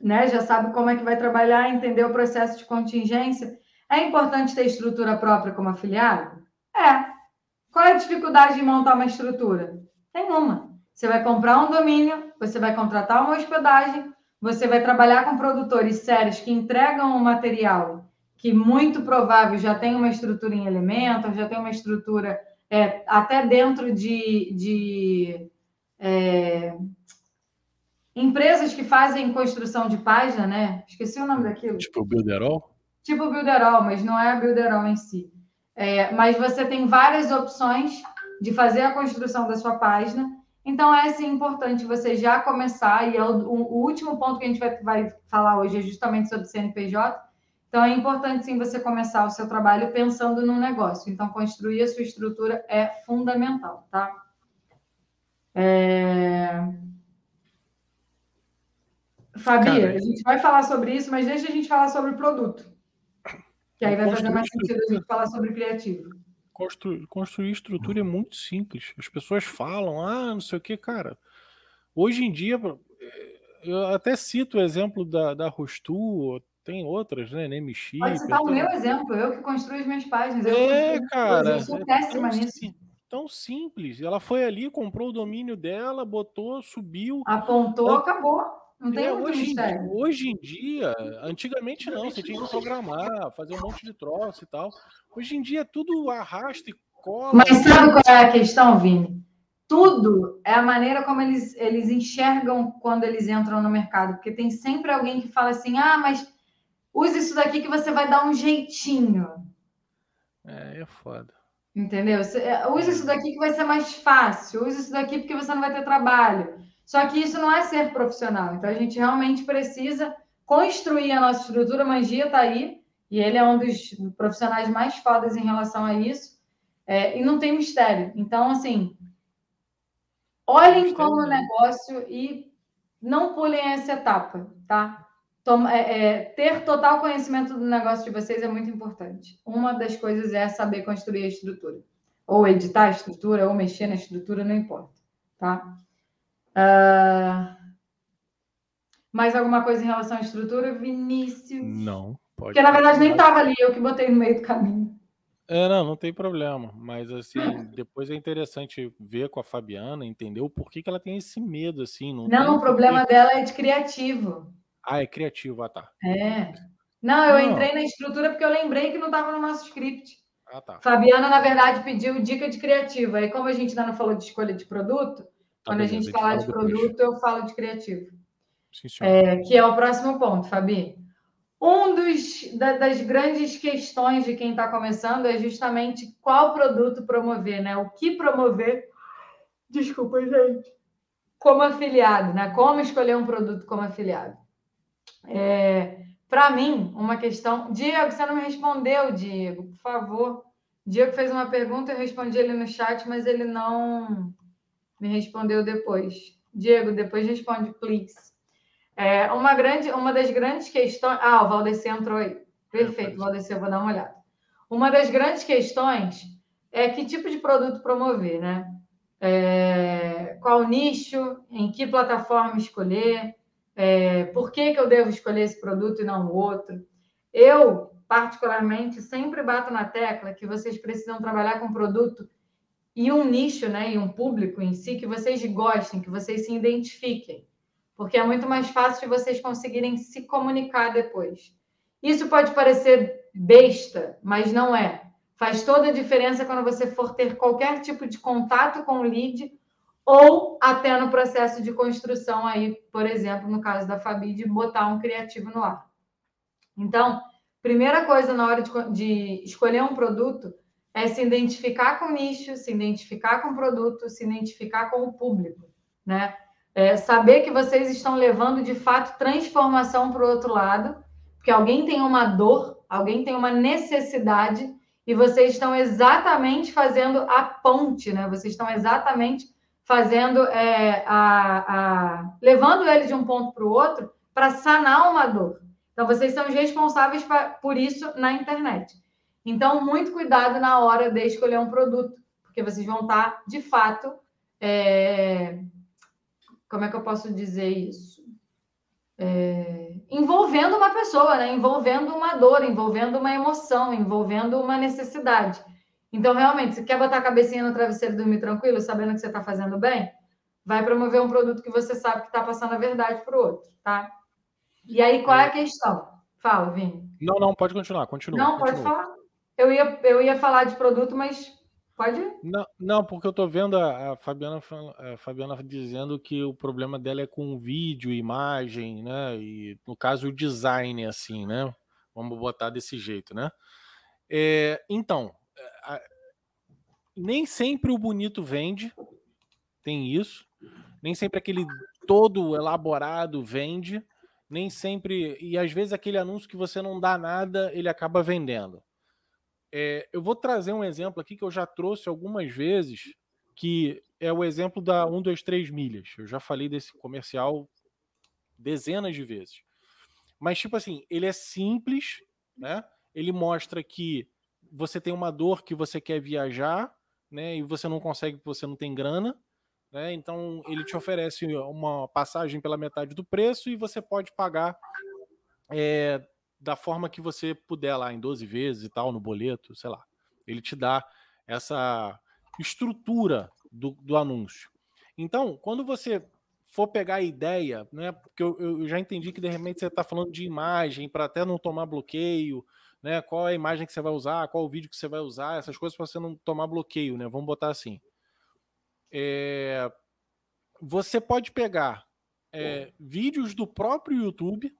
Speaker 2: né? Já sabe como é que vai trabalhar, entendeu o processo de contingência. É importante ter estrutura própria como afiliado? É. Qual é a dificuldade de montar uma estrutura? Tem uma. Você vai comprar um domínio, você vai contratar uma hospedagem, você vai trabalhar com produtores sérios que entregam um material que muito provável já tem uma estrutura em elementos, já tem uma estrutura é, até dentro de, de é, empresas que fazem construção de página, né? Esqueci o nome daquilo.
Speaker 1: Tipo o Builderall?
Speaker 2: Tipo o Builderall, mas não é a Builderall em si. É, mas você tem várias opções de fazer a construção da sua página. Então, é sim, importante você já começar, e é o, o, último ponto que a gente vai, vai falar hoje é justamente sobre CNPJ. Então, é importante sim você começar o seu trabalho pensando no negócio. Então, construir a sua estrutura é fundamental, tá? É... Fabi, a gente vai falar sobre isso, mas deixa a gente falar sobre o produto. Que aí vai fazer mais sentido a gente falar sobre criativo.
Speaker 1: Construir, construir estrutura é muito simples. As pessoas falam, ah, não sei o que, cara. Hoje em dia, é, eu até cito o exemplo da, da Rostu, tem outras, né? Nemichi.
Speaker 2: Pode citar o meu exemplo, eu que construo as minhas páginas. Eu
Speaker 1: é, cara.
Speaker 2: Eu sou péssima
Speaker 1: é
Speaker 2: nisso.
Speaker 1: Tão simples. Ela foi ali, comprou o domínio dela, botou, subiu.
Speaker 2: Apontou, ela... acabou. Não tem é,
Speaker 1: hoje,
Speaker 2: mistério.
Speaker 1: hoje em dia, antigamente não, você tinha que programar, fazer um monte de troço e tal. Hoje em dia tudo arrasta e cola.
Speaker 2: Mas sabe qual é a questão, Vini? Tudo é a maneira como eles, eles enxergam quando eles entram no mercado. Porque tem sempre alguém que fala assim: ah, mas use isso daqui que você vai dar um jeitinho.
Speaker 1: É, é foda.
Speaker 2: Entendeu? É, use isso daqui que vai ser mais fácil. Use isso daqui porque você não vai ter trabalho. Só que isso não é ser profissional. Então a gente realmente precisa construir a nossa estrutura. A Mangia está aí e ele é um dos profissionais mais fodas em relação a isso. É, e não tem mistério. Então, assim, olhem como negócio e não pulem essa etapa, tá? Toma, é, é, ter total conhecimento do negócio de vocês é muito importante. Uma das coisas é saber construir a estrutura. Ou editar a estrutura, ou mexer na estrutura, não importa, tá? Uh... Mais alguma coisa em relação à estrutura, Vinícius?
Speaker 1: Não,
Speaker 2: pode. Porque na verdade nem estava ali, eu que botei no meio do caminho.
Speaker 1: É, não, não tem problema. Mas assim, depois é interessante ver com a Fabiana, entender o porquê que ela tem esse medo, assim.
Speaker 2: Não, não o problema dela é de criativo.
Speaker 1: Ah, é criativo, ah tá.
Speaker 2: É. Não, eu não. entrei na estrutura porque eu lembrei que não estava no nosso script.
Speaker 1: Ah, tá.
Speaker 2: Fabiana, na verdade, pediu dica de criativo. Aí, como a gente ainda não falou de escolha de produto, Tá Quando beleza, a gente falar de depois. produto, eu falo de criativo. Sim, é, que é o próximo ponto, Fabi. Um dos da, das grandes questões de quem está começando é justamente qual produto promover, né? O que promover? Desculpa, gente. Como afiliado, né? Como escolher um produto como afiliado? É, Para mim, uma questão. Diego, você não me respondeu, Diego, por favor. Diego fez uma pergunta, eu respondi ele no chat, mas ele não me respondeu depois. Diego, depois responde, please. É, uma, grande, uma das grandes questões. Ah, o Valdeci entrou aí. Perfeito, Valdeci, eu vou dar uma olhada. Uma das grandes questões é que tipo de produto promover, né? É, qual nicho, em que plataforma escolher, é, por que, que eu devo escolher esse produto e não o outro. Eu, particularmente, sempre bato na tecla que vocês precisam trabalhar com produto e um nicho, né, e um público em si que vocês gostem, que vocês se identifiquem, porque é muito mais fácil de vocês conseguirem se comunicar depois. Isso pode parecer besta, mas não é. Faz toda a diferença quando você for ter qualquer tipo de contato com o lead ou até no processo de construção aí, por exemplo, no caso da Fabi, de botar um criativo no ar. Então, primeira coisa na hora de, de escolher um produto é se identificar com o nicho, se identificar com o produto, se identificar com o público, né? É saber que vocês estão levando de fato transformação para o outro lado, porque alguém tem uma dor, alguém tem uma necessidade e vocês estão exatamente fazendo a ponte, né? Vocês estão exatamente fazendo é, a, a levando ele de um ponto para o outro para sanar uma dor. Então vocês são responsáveis pra, por isso na internet. Então, muito cuidado na hora de escolher um produto, porque vocês vão estar, de fato, é... como é que eu posso dizer isso? É... envolvendo uma pessoa, né? envolvendo uma dor, envolvendo uma emoção, envolvendo uma necessidade. Então, realmente, se quer botar a cabecinha no travesseiro e dormir tranquilo, sabendo que você está fazendo bem, vai promover um produto que você sabe que está passando a verdade para o outro, tá? E aí, qual é a questão? Fala, Vini.
Speaker 1: Não, não, pode continuar, continua.
Speaker 2: Não,
Speaker 1: continua.
Speaker 2: pode falar. Eu ia, eu ia falar de produto, mas pode?
Speaker 1: Não, não porque eu estou vendo a, a, Fabiana, a Fabiana dizendo que o problema dela é com vídeo, imagem, né? E no caso o design, assim, né? Vamos botar desse jeito, né? É, então, nem sempre o bonito vende, tem isso. Nem sempre aquele todo elaborado vende, nem sempre. E às vezes aquele anúncio que você não dá nada, ele acaba vendendo. É, eu vou trazer um exemplo aqui que eu já trouxe algumas vezes, que é o exemplo da 1, 2, 3 milhas. Eu já falei desse comercial dezenas de vezes. Mas, tipo assim, ele é simples, né? Ele mostra que você tem uma dor que você quer viajar, né? E você não consegue, você não tem grana, né? Então ele te oferece uma passagem pela metade do preço e você pode pagar é, da forma que você puder lá, em 12 vezes e tal, no boleto, sei lá. Ele te dá essa estrutura do, do anúncio. Então, quando você for pegar a ideia, né? Porque eu, eu já entendi que de repente você está falando de imagem para até não tomar bloqueio, né? Qual é a imagem que você vai usar, qual o vídeo que você vai usar, essas coisas para você não tomar bloqueio, né? Vamos botar assim. É, você pode pegar é, vídeos do próprio YouTube,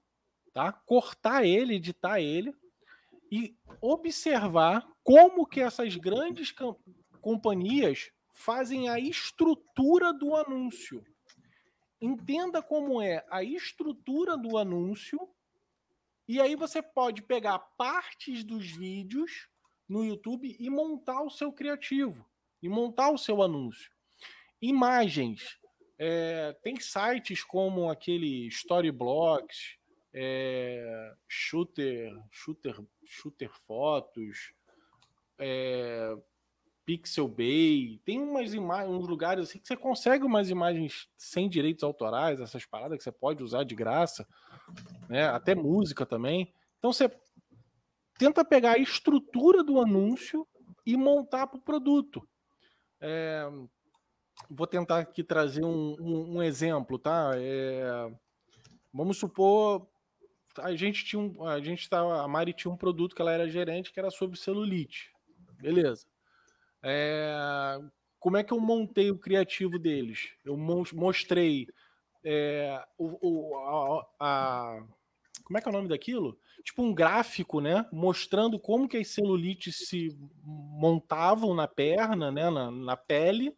Speaker 1: tá? Cortar ele, editar ele e observar como que essas grandes companhias fazem a estrutura do anúncio. Entenda como é a estrutura do anúncio e aí você pode pegar partes dos vídeos no YouTube e montar o seu criativo e montar o seu anúncio. Imagens. É, tem sites como aquele Storyblocks, é, Shooter, Shooter, Shooter Fotos, é, Pixel Bay, tem umas imagens, uns lugares assim que você consegue umas imagens sem direitos autorais, essas paradas que você pode usar de graça, né? Até música também. Então você tenta pegar a estrutura do anúncio e montar para o produto. É, vou tentar aqui trazer um, um, um exemplo, tá? É, vamos supor a gente tinha um, a gente tava, a Mari tinha um produto que ela era gerente que era sobre celulite, beleza? É, como é que eu montei o criativo deles? Eu mostrei é, o, o a, a, como é que é o nome daquilo? Tipo um gráfico, né? Mostrando como que as celulites se montavam na perna, né? Na, na pele.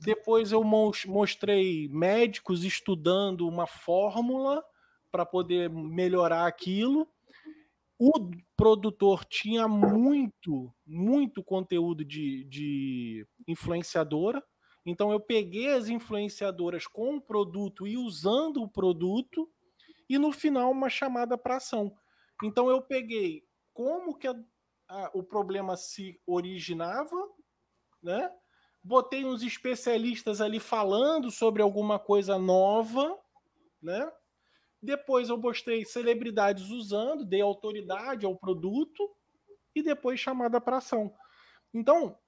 Speaker 1: Depois eu mostrei médicos estudando uma fórmula para poder melhorar aquilo o produtor tinha muito, muito conteúdo de, de influenciadora. Então eu peguei as influenciadoras com o produto e usando o produto, e no final uma chamada para ação. Então eu peguei como que a, a, o problema se originava, né? Botei uns especialistas ali falando sobre alguma coisa nova, né? Depois eu mostrei celebridades usando, dei autoridade ao produto e depois chamada para ação. Então,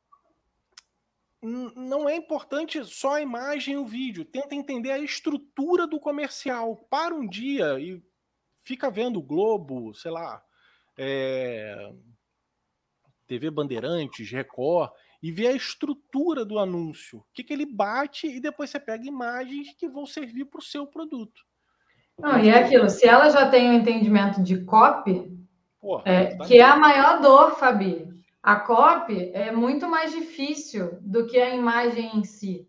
Speaker 1: não é importante só a imagem e o vídeo. Tenta entender a estrutura do comercial. Para um dia e fica vendo o Globo, sei lá, é... TV Bandeirantes, Record, e vê a estrutura do anúncio. O que, que ele bate e depois você pega imagens que vão servir para o seu produto.
Speaker 2: Não, e é aquilo, se ela já tem o um entendimento de copy, Porra, é, tá que é a maior dor, Fabi. A copy é muito mais difícil do que a imagem em si,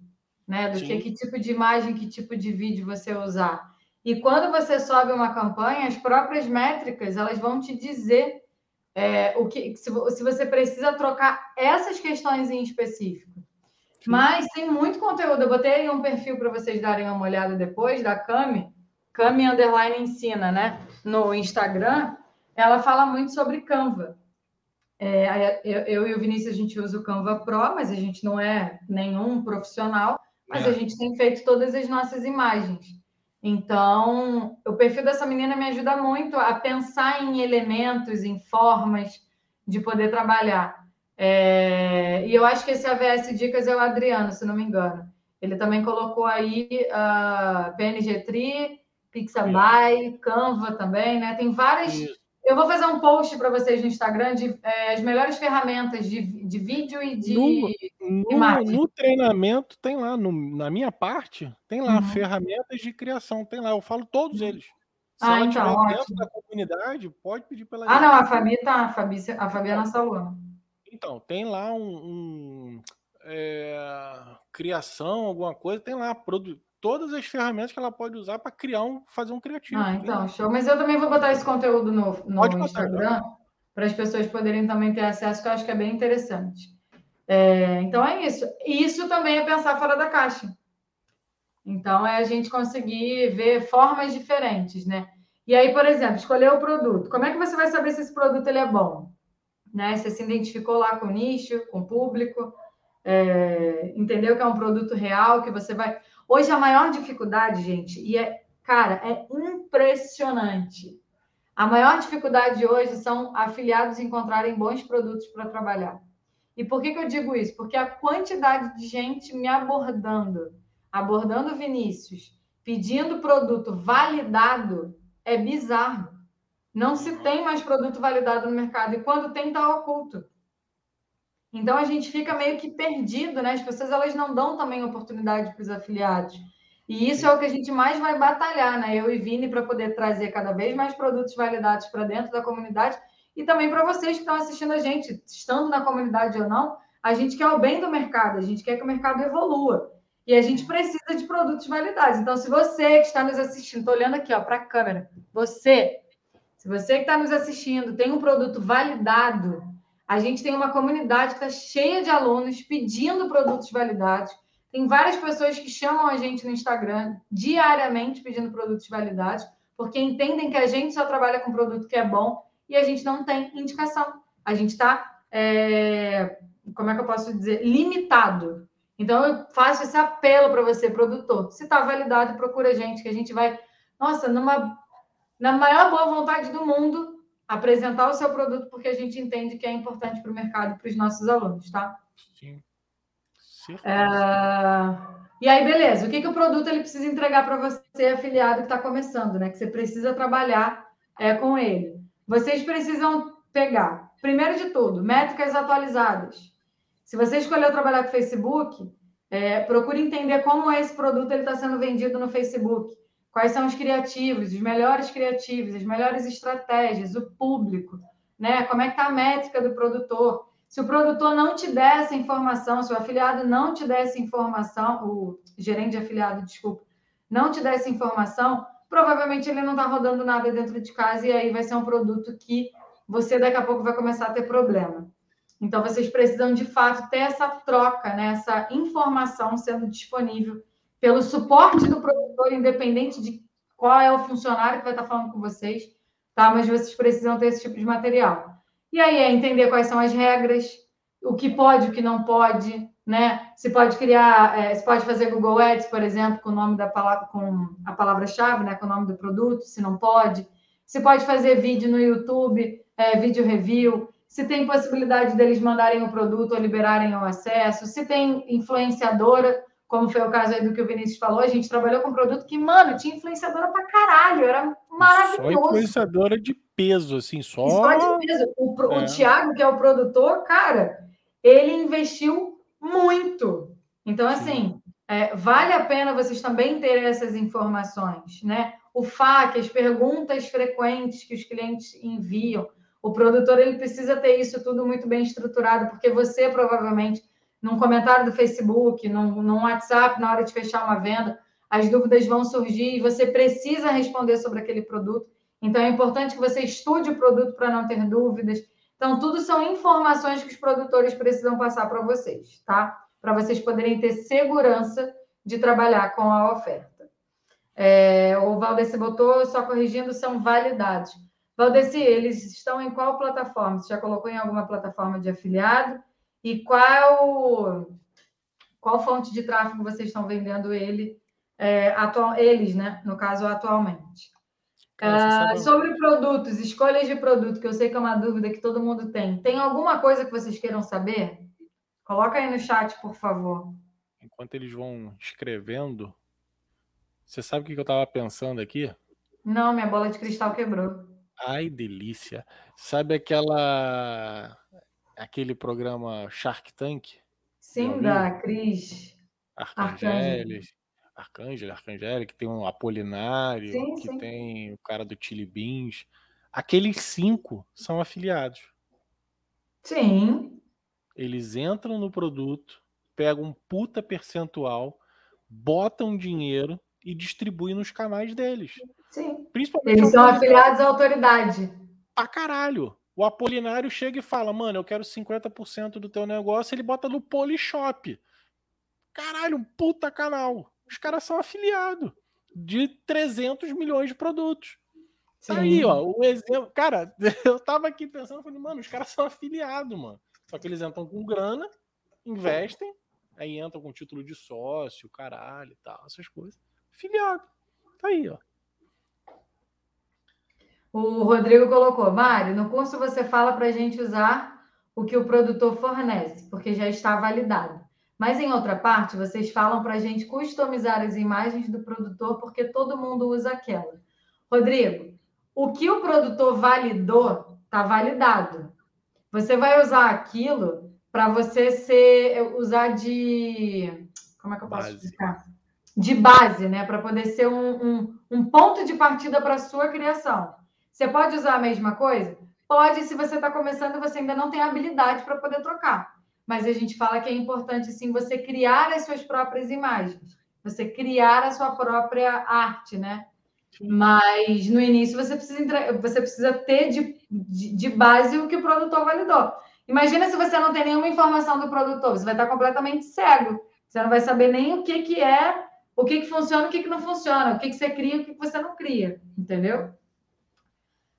Speaker 2: né? Do Sim. que que tipo de imagem, que tipo de vídeo você usar. E quando você sobe uma campanha, as próprias métricas elas vão te dizer é, o que se, se você precisa trocar essas questões em específico. Mas tem muito conteúdo. Eu botei um perfil para vocês darem uma olhada depois da Cami Cami Underline Ensina, né? No Instagram, ela fala muito sobre Canva. É, eu, eu, e o Vinícius, a gente usa o Canva Pro, mas a gente não é nenhum profissional, mas é. a gente tem feito todas as nossas imagens. Então, o perfil dessa menina me ajuda muito a pensar em elementos, em formas de poder trabalhar. É, e eu acho que esse AVS Dicas é o Adriano, se não me engano. Ele também colocou aí uh, PNG Tree Pixabay, Canva também, né? Tem várias. Isso. Eu vou fazer um post para vocês no Instagram de é, as melhores ferramentas de, de vídeo e de
Speaker 1: no, imagem. No, treinamento tem lá, no, na minha parte, tem lá uhum. ferramentas de criação, tem lá, eu falo todos uhum. eles. Se ah, ela então, dentro da comunidade, pode pedir pela
Speaker 2: Ah, não, a Fabi tá, a Fabi, a Fabi é nossa aluna.
Speaker 1: Então, tem lá um, um é, criação, alguma coisa, tem lá, produ todas as ferramentas que ela pode usar para criar um, fazer um criativo.
Speaker 2: Ah, então, show. Mas eu também vou botar esse conteúdo no, no Instagram para as pessoas poderem também ter acesso, que eu acho que é bem interessante. É, então é isso. Isso também é pensar fora da caixa. Então é a gente conseguir ver formas diferentes, né? E aí, por exemplo, escolher o produto. Como é que você vai saber se esse produto ele é bom? Né? Você se identificou lá com o nicho, com o público. é, entendeu que é um produto real, que você vai. Hoje a maior dificuldade, gente, e é, cara, é impressionante. A maior dificuldade hoje são afiliados encontrarem bons produtos para trabalhar. E por que, que eu digo isso? Porque a quantidade de gente me abordando, abordando Vinícius, pedindo produto validado, é bizarro. Não se tem mais produto validado no mercado. E quando tem, está oculto. Então a gente fica meio que perdido, né? As pessoas elas não dão também oportunidade para os afiliados. E isso é o que a gente mais vai batalhar, né? Eu e Vini, para poder trazer cada vez mais produtos validados para dentro da comunidade e também para vocês que estão assistindo a gente, estando na comunidade ou não, a gente quer o bem do mercado, a gente quer que o mercado evolua. E a gente precisa de produtos validados. Então, se você que está nos assistindo, estou olhando aqui para a câmera, você, se você que está nos assistindo tem um produto validado, a gente tem uma comunidade que está cheia de alunos pedindo produtos validados. Tem várias pessoas que chamam a gente no Instagram diariamente pedindo produtos validados, porque entendem que a gente só trabalha com produto que é bom e a gente não tem indicação. A gente está, é, como é que eu posso dizer, limitado. Então, eu faço esse apelo para você, produtor. Se está validado, procura a gente, que a gente vai, nossa, numa, na maior boa vontade do mundo, apresentar o seu produto, porque a gente entende que é importante para o mercado e para os nossos alunos, tá? Sim. É... E aí, beleza. O que, que o produto ele precisa entregar para você, afiliado que está começando, né? Que você precisa trabalhar é, com ele. Vocês precisam pegar, primeiro de tudo, métricas atualizadas. Se você escolheu trabalhar com Facebook, é, procure entender como esse produto está sendo vendido no Facebook. Quais são os criativos, os melhores criativos, as melhores estratégias, o público, né? Como é que está a métrica do produtor? Se o produtor não te der essa informação, se o afiliado não te der essa informação, o gerente de afiliado, desculpa, não te der essa informação, provavelmente ele não está rodando nada dentro de casa e aí vai ser um produto que você daqui a pouco vai começar a ter problema. Então, vocês precisam de fato ter essa troca, né? essa informação sendo disponível pelo suporte do produtor, independente de qual é o funcionário que vai estar falando com vocês, tá? Mas vocês precisam ter esse tipo de material. E aí é entender quais são as regras, o que pode, o que não pode, né? Se pode criar, é, se pode fazer Google Ads, por exemplo, com o nome da palavra, com a palavra-chave, né? Com o nome do produto, se não pode. Se pode fazer vídeo no YouTube, é, vídeo review. Se tem possibilidade deles mandarem o produto ou liberarem o acesso. Se tem influenciadora, como foi o caso aí do que o Vinícius falou, a gente trabalhou com um produto que, mano, tinha influenciadora pra caralho, era maravilhoso.
Speaker 1: Só influenciadora de peso, assim, só.
Speaker 2: Só de peso. O, é. o Thiago, que é o produtor, cara, ele investiu muito. Então, assim, é, vale a pena vocês também terem essas informações, né? O FAQ, as perguntas frequentes que os clientes enviam. O produtor ele precisa ter isso tudo muito bem estruturado, porque você provavelmente, num comentário do Facebook, num, num WhatsApp, na hora de fechar uma venda, as dúvidas vão surgir e você precisa responder sobre aquele produto. Então, é importante que você estude o produto para não ter dúvidas, então, tudo são informações que os produtores precisam passar para vocês, tá? Para vocês poderem ter segurança de trabalhar com a oferta. É, o Valdeci botou, só corrigindo, são validados. Valdeci, eles estão em qual plataforma? Você já colocou em alguma plataforma de afiliado? E qual, qual fonte de tráfego vocês estão vendendo ele, é, atual, eles, né? No caso, atualmente. Uh, sobre produtos, escolhas de produto, que eu sei que é uma dúvida que todo mundo tem. Tem alguma coisa que vocês queiram saber? Coloca aí no chat, por favor.
Speaker 1: Enquanto eles vão escrevendo, você sabe o que eu estava pensando aqui?
Speaker 2: Não, minha bola de cristal quebrou.
Speaker 1: Ai, delícia. Sabe aquela aquele programa Shark Tank?
Speaker 2: Sim, da Cris
Speaker 1: Arcangeles. Arcângelo, Arcangélica, que tem um Apolinário, sim, que sim. tem o cara do Chili Beans. Aqueles cinco são afiliados.
Speaker 2: Sim.
Speaker 1: Eles entram no produto, pegam um puta percentual, botam dinheiro e distribuem nos canais deles.
Speaker 2: Sim. Principalmente Eles são afiliados à autoridade.
Speaker 1: Pra caralho. O Apolinário chega e fala, mano, eu quero 50% do teu negócio, ele bota no Polishop. Caralho, um puta canal os caras são afiliados de 300 milhões de produtos. Tá aí, ó, o exemplo. Cara, eu tava aqui pensando, falei, mano, os caras são afiliados, mano. Só que eles entram com grana investem, aí entram com título de sócio, caralho e tal, essas coisas. Filiado. Tá aí, ó.
Speaker 2: O Rodrigo colocou, Mário, no curso você fala para a gente usar o que o produtor fornece, porque já está validado. Mas em outra parte, vocês falam para a gente customizar as imagens do produtor, porque todo mundo usa aquela. Rodrigo, o que o produtor validou está validado. Você vai usar aquilo para você ser usar de como é que eu posso base. explicar? De base, né? Para poder ser um, um, um ponto de partida para a sua criação. Você pode usar a mesma coisa? Pode, se você está começando, você ainda não tem habilidade para poder trocar. Mas a gente fala que é importante sim você criar as suas próprias imagens, você criar a sua própria arte, né? Mas no início você precisa, você precisa ter de, de, de, base o que o produtor validou. Imagina se você não tem nenhuma informação do produtor, você vai estar completamente cego. Você não vai saber nem o que, que é, o que, que funciona, o que, que não funciona, o que, que você cria e o que, que você não cria, entendeu?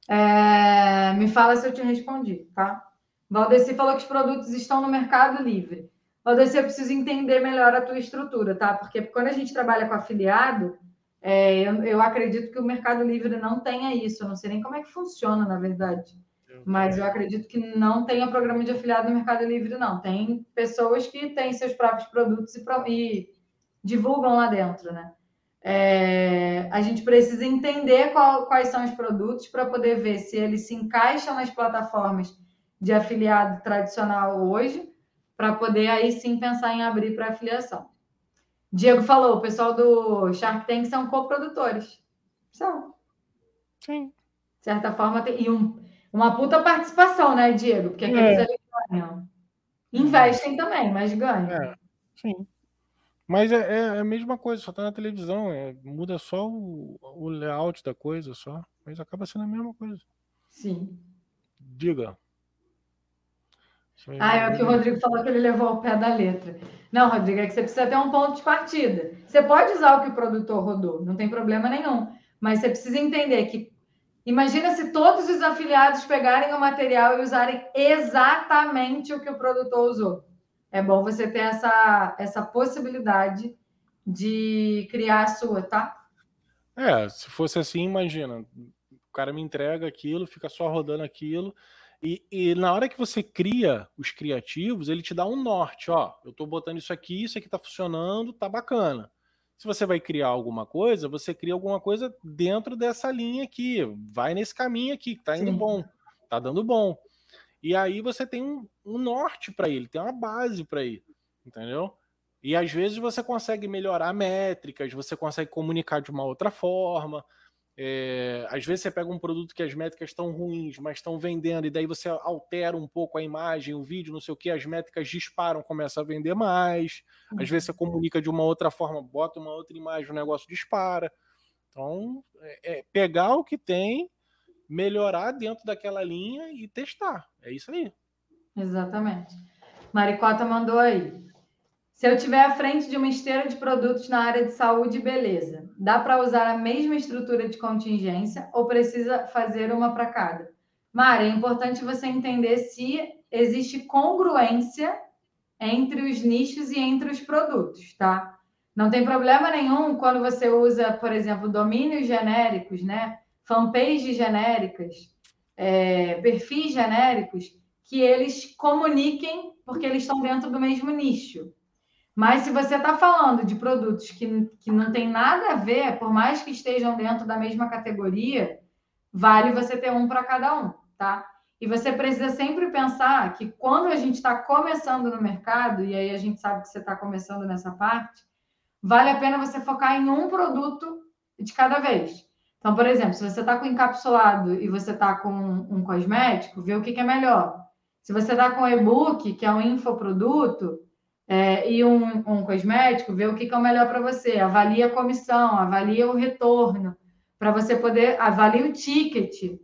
Speaker 2: É, me fala se eu te respondi, tá? Valdeci falou que os produtos estão no Mercado Livre. Valdeci, eu preciso entender melhor a tua estrutura, tá? Porque quando a gente trabalha com afiliado, é, eu, eu, acredito que o Mercado Livre não tenha isso. Eu não sei nem como é que funciona, na verdade. Mas eu acredito que não tenha programa de afiliado no Mercado Livre, não. Tem pessoas que têm seus próprios produtos e, e divulgam lá dentro, né? É, a gente precisa entender qual, quais são os produtos para poder ver se eles se encaixam nas plataformas de afiliado tradicional hoje, para poder aí sim pensar em abrir para afiliação. Diego falou, o pessoal do Shark Tank são coprodutores. São. Sim. De certa forma, tem, e um, uma puta participação, né, Diego? Porque aqueles é. ali ganham. Investem também, mas ganham. É.
Speaker 1: Sim. Mas é, é, é, a mesma coisa, só tá na televisão, é, muda só o, o layout da coisa, só. Mas acaba sendo a mesma coisa.
Speaker 2: Sim.
Speaker 1: Diga.
Speaker 2: Ah, é o que o Rodrigo falou que ele levou ao pé da letra. Não, Rodrigo, é que você precisa ter um ponto de partida. Você pode usar o que o produtor rodou, não tem problema nenhum. Mas você precisa entender que. Imagina se todos os afiliados pegarem o material e usarem exatamente o que o produtor usou é bom você ter essa, essa possibilidade de criar a sua, tá?
Speaker 1: É, se fosse assim, imagina, o cara me entrega aquilo, fica só rodando aquilo, e, e, na hora que você cria os criativos, ele te dá um norte, ó, eu tô botando isso aqui, isso aqui tá funcionando, tá bacana. Se você vai criar alguma coisa, você cria alguma coisa dentro dessa linha aqui, vai nesse caminho aqui, que tá indo Sim. bom, tá dando bom. E aí você tem um, um norte para ele, tem uma base para ir, entendeu? E às vezes você consegue melhorar métricas, você consegue comunicar de uma outra forma. É, às vezes você pega um produto que as métricas estão ruins, mas estão vendendo, e daí você altera um pouco a imagem, o vídeo, não sei o que, as métricas disparam, começa a vender mais. Às vezes você comunica de uma outra forma, bota uma outra imagem, o negócio dispara. Então, é, é pegar o que tem melhorar dentro daquela linha e testar. É isso aí.
Speaker 2: Exatamente. Maricota mandou aí. Se eu tiver à frente de uma esteira de produtos na área de saúde e beleza, dá para usar a mesma estrutura de contingência ou precisa fazer uma para cada? Mari, é importante você entender se existe congruência entre os nichos e entre os produtos, tá? Não tem problema nenhum quando você usa, por exemplo, domínios genéricos, né? Fanpages genéricas, é, perfis genéricos, que eles comuniquem porque eles estão dentro do mesmo nicho. Mas se você está falando de produtos que, que não tem nada a ver, por mais que estejam dentro da mesma categoria, vale você ter um para cada um, tá? E você precisa sempre pensar que quando a gente está começando no mercado, e aí a gente sabe que você está começando nessa parte, vale a pena você focar em um produto de cada vez. Então, por exemplo, se você está com encapsulado e você está com um cosmético, vê o que, que é melhor. Se você está com e-book, que é um infoproduto, é, e um, um, cosmético, vê o que, que é o melhor para você. Avalie a comissão, avalie o retorno, para você poder, avalie o ticket,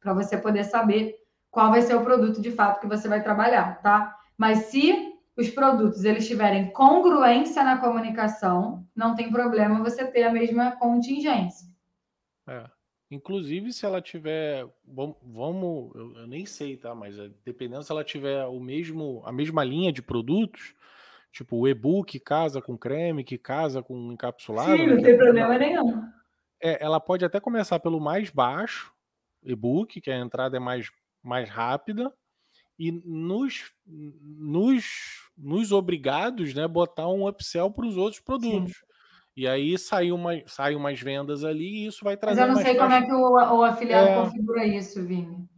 Speaker 2: para você poder saber qual vai ser o produto de fato que você vai trabalhar, tá? Mas se os produtos eles tiverem congruência na comunicação, não tem problema você ter a mesma contingência.
Speaker 1: É. Inclusive, se ela tiver. Vamos. Eu, eu nem sei, tá? Mas é, dependendo se ela tiver o mesmo, a mesma linha de produtos, tipo o e-book casa com creme, que casa com encapsulado.
Speaker 2: Sim, não tem problema nenhum.
Speaker 1: É, ela pode até começar pelo mais baixo, e-book, que a entrada é mais, mais rápida, e nos, nos, nos obrigados, né, botar um upsell para os outros produtos. Sim. E aí sai, uma, sai umas vendas ali e isso vai trazer.
Speaker 2: Mas eu não sei como é que o, o afiliado é... configura isso, Vini.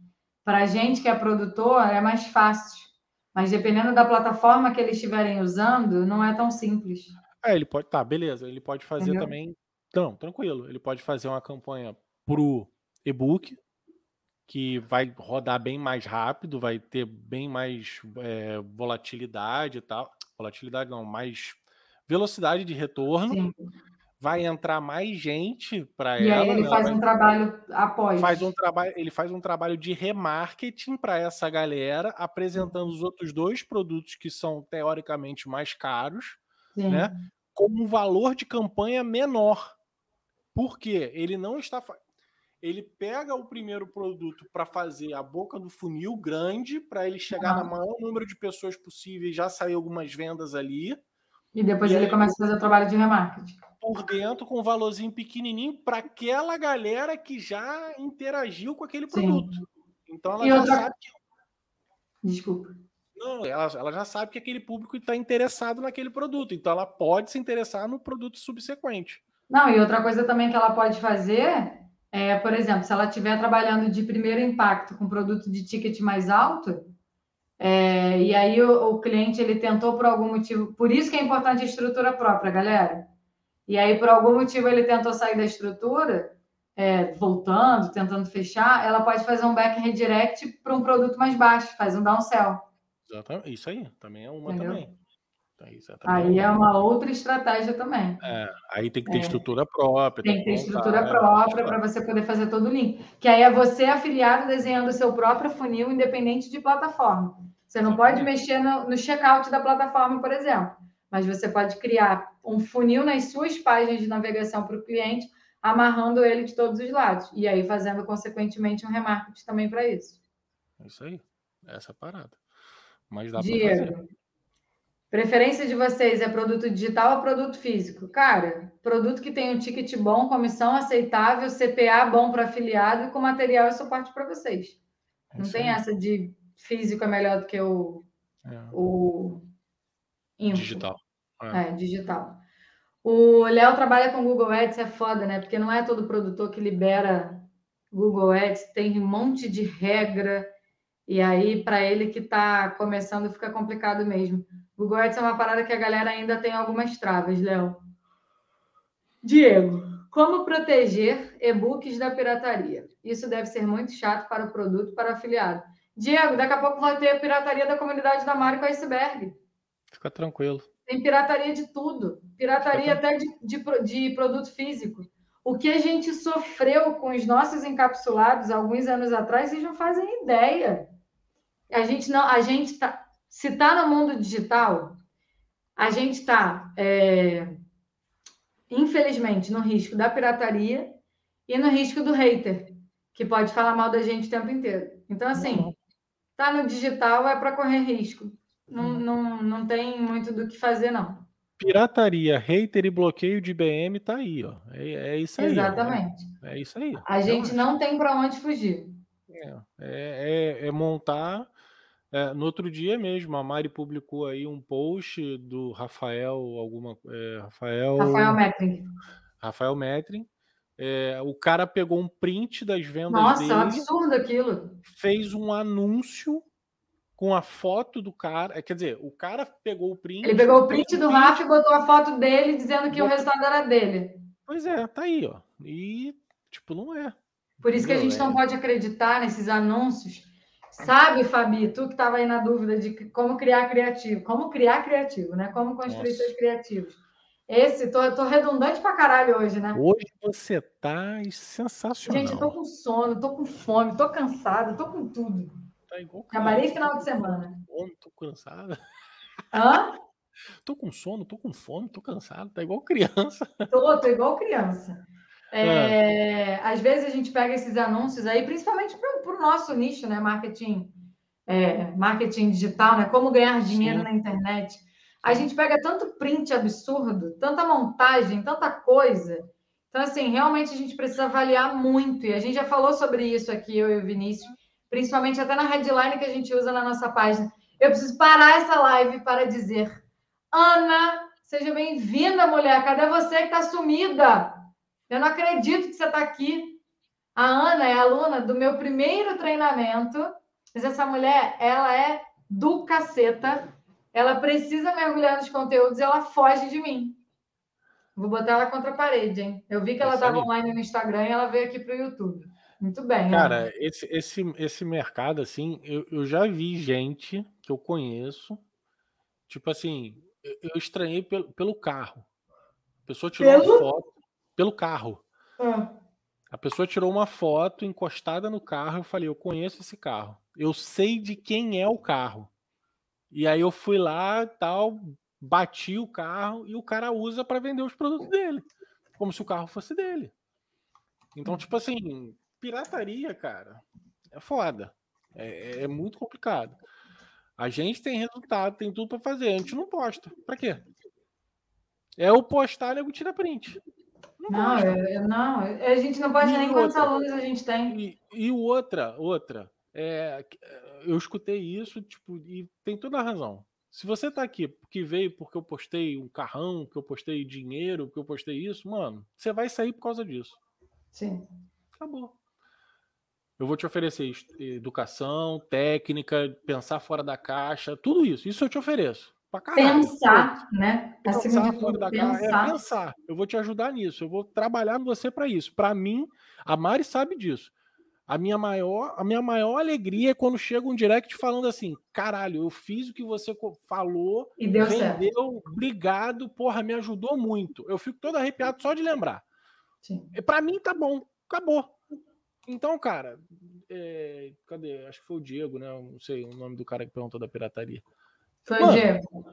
Speaker 2: Para a gente que é produtor, é mais fácil. Mas dependendo da plataforma que eles estiverem usando, não é tão simples.
Speaker 1: É, ele pode. Tá, beleza. Ele pode fazer Entendeu? também. Não, tranquilo. Ele pode fazer uma campanha pro e-book, que vai rodar bem mais rápido, vai ter bem mais é, volatilidade e tal. Volatilidade não, mais velocidade de retorno. Sim. Vai entrar mais gente para ela.
Speaker 2: E aí ele né? faz um trabalho após.
Speaker 1: Faz um trabalho, ele faz um trabalho de remarketing para essa galera, apresentando os outros dois produtos que são teoricamente mais caros, Sim. né? Com um valor de campanha menor. Por quê? Ele não está ele pega o primeiro produto para fazer a boca do funil grande, para ele chegar ah. no maior número de pessoas possível e já sair algumas vendas ali.
Speaker 2: E depois e ele aí, começa a fazer o trabalho de remarketing.
Speaker 1: Por dentro, com um valorzinho pequenininho, para aquela galera que já interagiu com aquele produto. Sim. Então ela e já outra... sabe que.
Speaker 2: Desculpa.
Speaker 1: Não, ela, ela já sabe que aquele público está interessado naquele produto. Então ela pode se interessar no produto subsequente.
Speaker 2: Não, e outra coisa também que ela pode fazer é, por exemplo, se ela estiver trabalhando de primeiro impacto com produto de ticket mais alto, é, e aí o, o, cliente ele tentou por algum motivo, por isso que é importante a estrutura própria, galera. E aí por algum motivo ele tentou sair da estrutura, é, voltando, tentando fechar, ela pode fazer um back redirect para um produto mais baixo, faz um downsell.
Speaker 1: Exatamente, isso aí, também é uma Entendeu? também.
Speaker 2: Aí é uma outra estratégia também.
Speaker 1: É, aí tem que ter é. estrutura própria.
Speaker 2: Tem que ter estrutura montar, própria para você poder fazer todo o link. Que aí é você afiliado desenhando o seu próprio funil, independente de plataforma. Você não pode mexer no, no checkout da plataforma, por exemplo, mas você pode criar um funil nas suas páginas de navegação para o cliente, amarrando ele de todos os lados. E aí fazendo, consequentemente, um remarketing também para isso.
Speaker 1: É isso aí. Essa é parada. Mas dá fazer.
Speaker 2: Preferência de vocês é produto digital ou produto físico? Cara, produto que tem um ticket bom, comissão aceitável, CPA bom para afiliado e com material e suporte para vocês. É Não tem essa de físico é melhor do que o, é. o
Speaker 1: info. digital.
Speaker 2: É. é, digital. O Léo trabalha com Google Ads, é foda, né? Porque não é todo produtor que libera Google Ads, tem um monte de regra, e aí, para ele que está começando, fica complicado mesmo. Google Ads é uma parada que a galera ainda tem algumas travas, Léo. Diego, como proteger e-books da pirataria? Isso deve ser muito chato para o produto, para o afiliado. Diego, daqui a pouco vai ter a pirataria da comunidade da Mário com Iceberg.
Speaker 1: Fica tranquilo.
Speaker 2: Tem pirataria de tudo. Pirataria até de, de, de produto físico. O que a gente sofreu com os nossos encapsulados alguns anos atrás, vocês não fazem ideia. A gente não, a gente tá, se está no mundo digital, a gente está, é, infelizmente, no risco da pirataria e no risco do hater, que pode falar mal da gente o tempo inteiro. Então, assim, tá no digital é para correr risco. Não, uhum. não, não tem muito do que fazer, não.
Speaker 1: Pirataria, hater e bloqueio de BM tá aí, ó. É, é isso aí.
Speaker 2: Exatamente.
Speaker 1: Ó. É isso aí.
Speaker 2: A gente não tem para onde fugir.
Speaker 1: É, é, é, é montar é, no outro dia mesmo, a Mari publicou aí um post do Rafael, alguma. É, Rafael.
Speaker 2: Rafael Metrin.
Speaker 1: Rafael Metrin. É, o cara pegou um print das vendas
Speaker 2: Nossa,
Speaker 1: dele.
Speaker 2: Nossa, absurdo aquilo.
Speaker 1: Fez um anúncio com a foto do cara. Quer dizer, o cara pegou o print.
Speaker 2: Ele pegou o print do Rafa e botou a foto dele dizendo que botou... o resultado era dele.
Speaker 1: Pois é, tá aí, ó. E, tipo, não é.
Speaker 2: Por isso que a gente não é. pode acreditar nesses anúncios Sabe, Fabi, tu que estava aí na dúvida de como criar criativo, como criar criativo, né? Como construir Nossa. seus criativos. Esse, tô, tô redundante pra caralho hoje, né?
Speaker 1: Hoje você tá sensacional.
Speaker 2: Gente, eu tô com sono, tô com fome, tô cansada, tô com tudo. Tá igual Trabalhei final de semana.
Speaker 1: Fome, tô cansada.
Speaker 2: Hã?
Speaker 1: Tô com sono, tô com fome, tô cansado, tá igual criança.
Speaker 2: Tô, tô igual criança. É, Às vezes a gente pega esses anúncios aí, principalmente para o nosso nicho, né? Marketing, é, marketing digital, né? Como ganhar dinheiro Sim. na internet. A gente pega tanto print absurdo, tanta montagem, tanta coisa. Então, assim, realmente a gente precisa avaliar muito. E a gente já falou sobre isso aqui, eu e o Vinícius, principalmente até na headline que a gente usa na nossa página. Eu preciso parar essa live para dizer: Ana, seja bem-vinda, mulher. Cadê você que está sumida? Eu não acredito que você está aqui. A Ana é aluna do meu primeiro treinamento, mas essa mulher, ela é do caceta. Ela precisa mergulhar nos conteúdos e ela foge de mim. Vou botar ela contra a parede, hein? Eu vi que ela estava online no Instagram e ela veio aqui para o YouTube. Muito bem.
Speaker 1: Cara, esse, esse, esse mercado, assim, eu, eu já vi gente que eu conheço, tipo assim, eu, eu estranhei pelo, pelo carro. A pessoa tirou pelo? uma foto pelo carro. Ah. A pessoa tirou uma foto encostada no carro. Eu falei, eu conheço esse carro. Eu sei de quem é o carro. E aí eu fui lá, tal, bati o carro e o cara usa para vender os produtos dele, como se o carro fosse dele. Então, tipo assim, pirataria, cara, é foda. É, é muito complicado. A gente tem resultado, tem tudo para fazer. A gente não posta. Para quê? É o postar, nego tira print.
Speaker 2: Não, não, é, não, a gente não pode e nem outra, quantos alunos a gente tem.
Speaker 1: E, e outra, outra, é, eu escutei isso, tipo, e tem toda a razão. Se você tá aqui porque veio porque eu postei um carrão, que eu postei dinheiro, que eu postei isso, mano, você vai sair por causa disso.
Speaker 2: Sim.
Speaker 1: Acabou. Eu vou te oferecer educação, técnica, pensar fora da caixa, tudo isso. Isso eu te ofereço.
Speaker 2: Pensar, né?
Speaker 1: Acima de tudo, pensar. É pensar. Eu vou te ajudar nisso. Eu vou trabalhar com você para isso. Para mim, a Mari sabe disso. A minha maior, a minha maior alegria é quando chega um direct falando assim: caralho, eu fiz o que você falou,
Speaker 2: e deu vendeu, certo.
Speaker 1: obrigado, porra, me ajudou muito. Eu fico todo arrepiado só de lembrar. Para mim tá bom, acabou. Então, cara, é, cadê? Acho que foi o Diego, né? Não sei o nome do cara que perguntou da pirataria.
Speaker 2: Foi Mano, o Diego.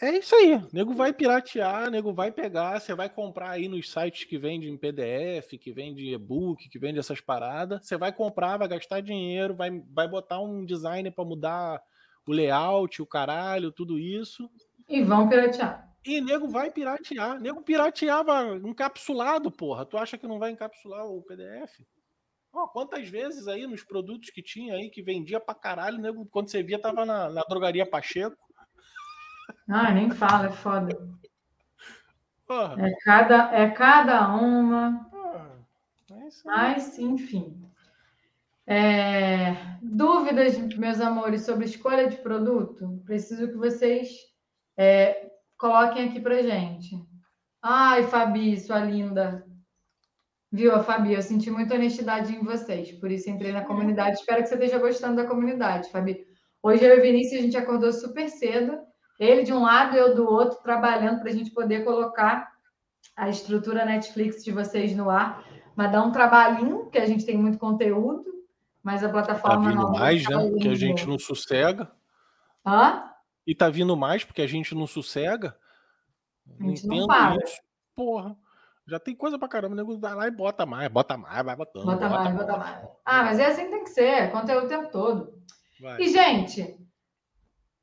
Speaker 1: É isso aí. nego vai piratear, nego vai pegar, você vai comprar aí nos sites que vendem PDF, que vende e-book, que vende essas paradas. Você vai comprar, vai gastar dinheiro, vai, vai botar um designer para mudar o layout, o caralho, tudo isso.
Speaker 2: E vão piratear.
Speaker 1: E nego vai piratear. Nego pirateava encapsulado, porra. Tu acha que não vai encapsular o PDF? Oh, quantas vezes aí nos produtos que tinha aí que vendia pra caralho, nego, quando você via, tava na, na drogaria Pacheco.
Speaker 2: Ah, nem fala, é foda. É cada, é cada uma. é Mas, enfim. É... Dúvidas, meus amores, sobre escolha de produto? Preciso que vocês é, coloquem aqui pra gente. Ai, Fabi, sua linda. Viu, Fabi? Eu senti muita honestidade em vocês, por isso entrei na comunidade. Espero que você esteja gostando da comunidade, Fabi. Hoje eu e o Vinícius, a gente acordou super cedo ele de um lado, eu do outro, trabalhando para a gente poder colocar a estrutura Netflix de vocês no ar. Mas dá um trabalhinho, que a gente tem muito conteúdo, mas a plataforma
Speaker 1: tá vindo não. mais, tá né? Porque a gente não sossega.
Speaker 2: Hã?
Speaker 1: E tá vindo mais porque a gente não sossega.
Speaker 2: A gente não para.
Speaker 1: Isso. Porra. Já tem coisa pra caramba, o nego vai lá e bota mais, bota mais, vai botando.
Speaker 2: Bota, bota mais, bota mais. Ah, mas é assim que tem que ser, conteúdo o tempo todo. Vai. E, gente,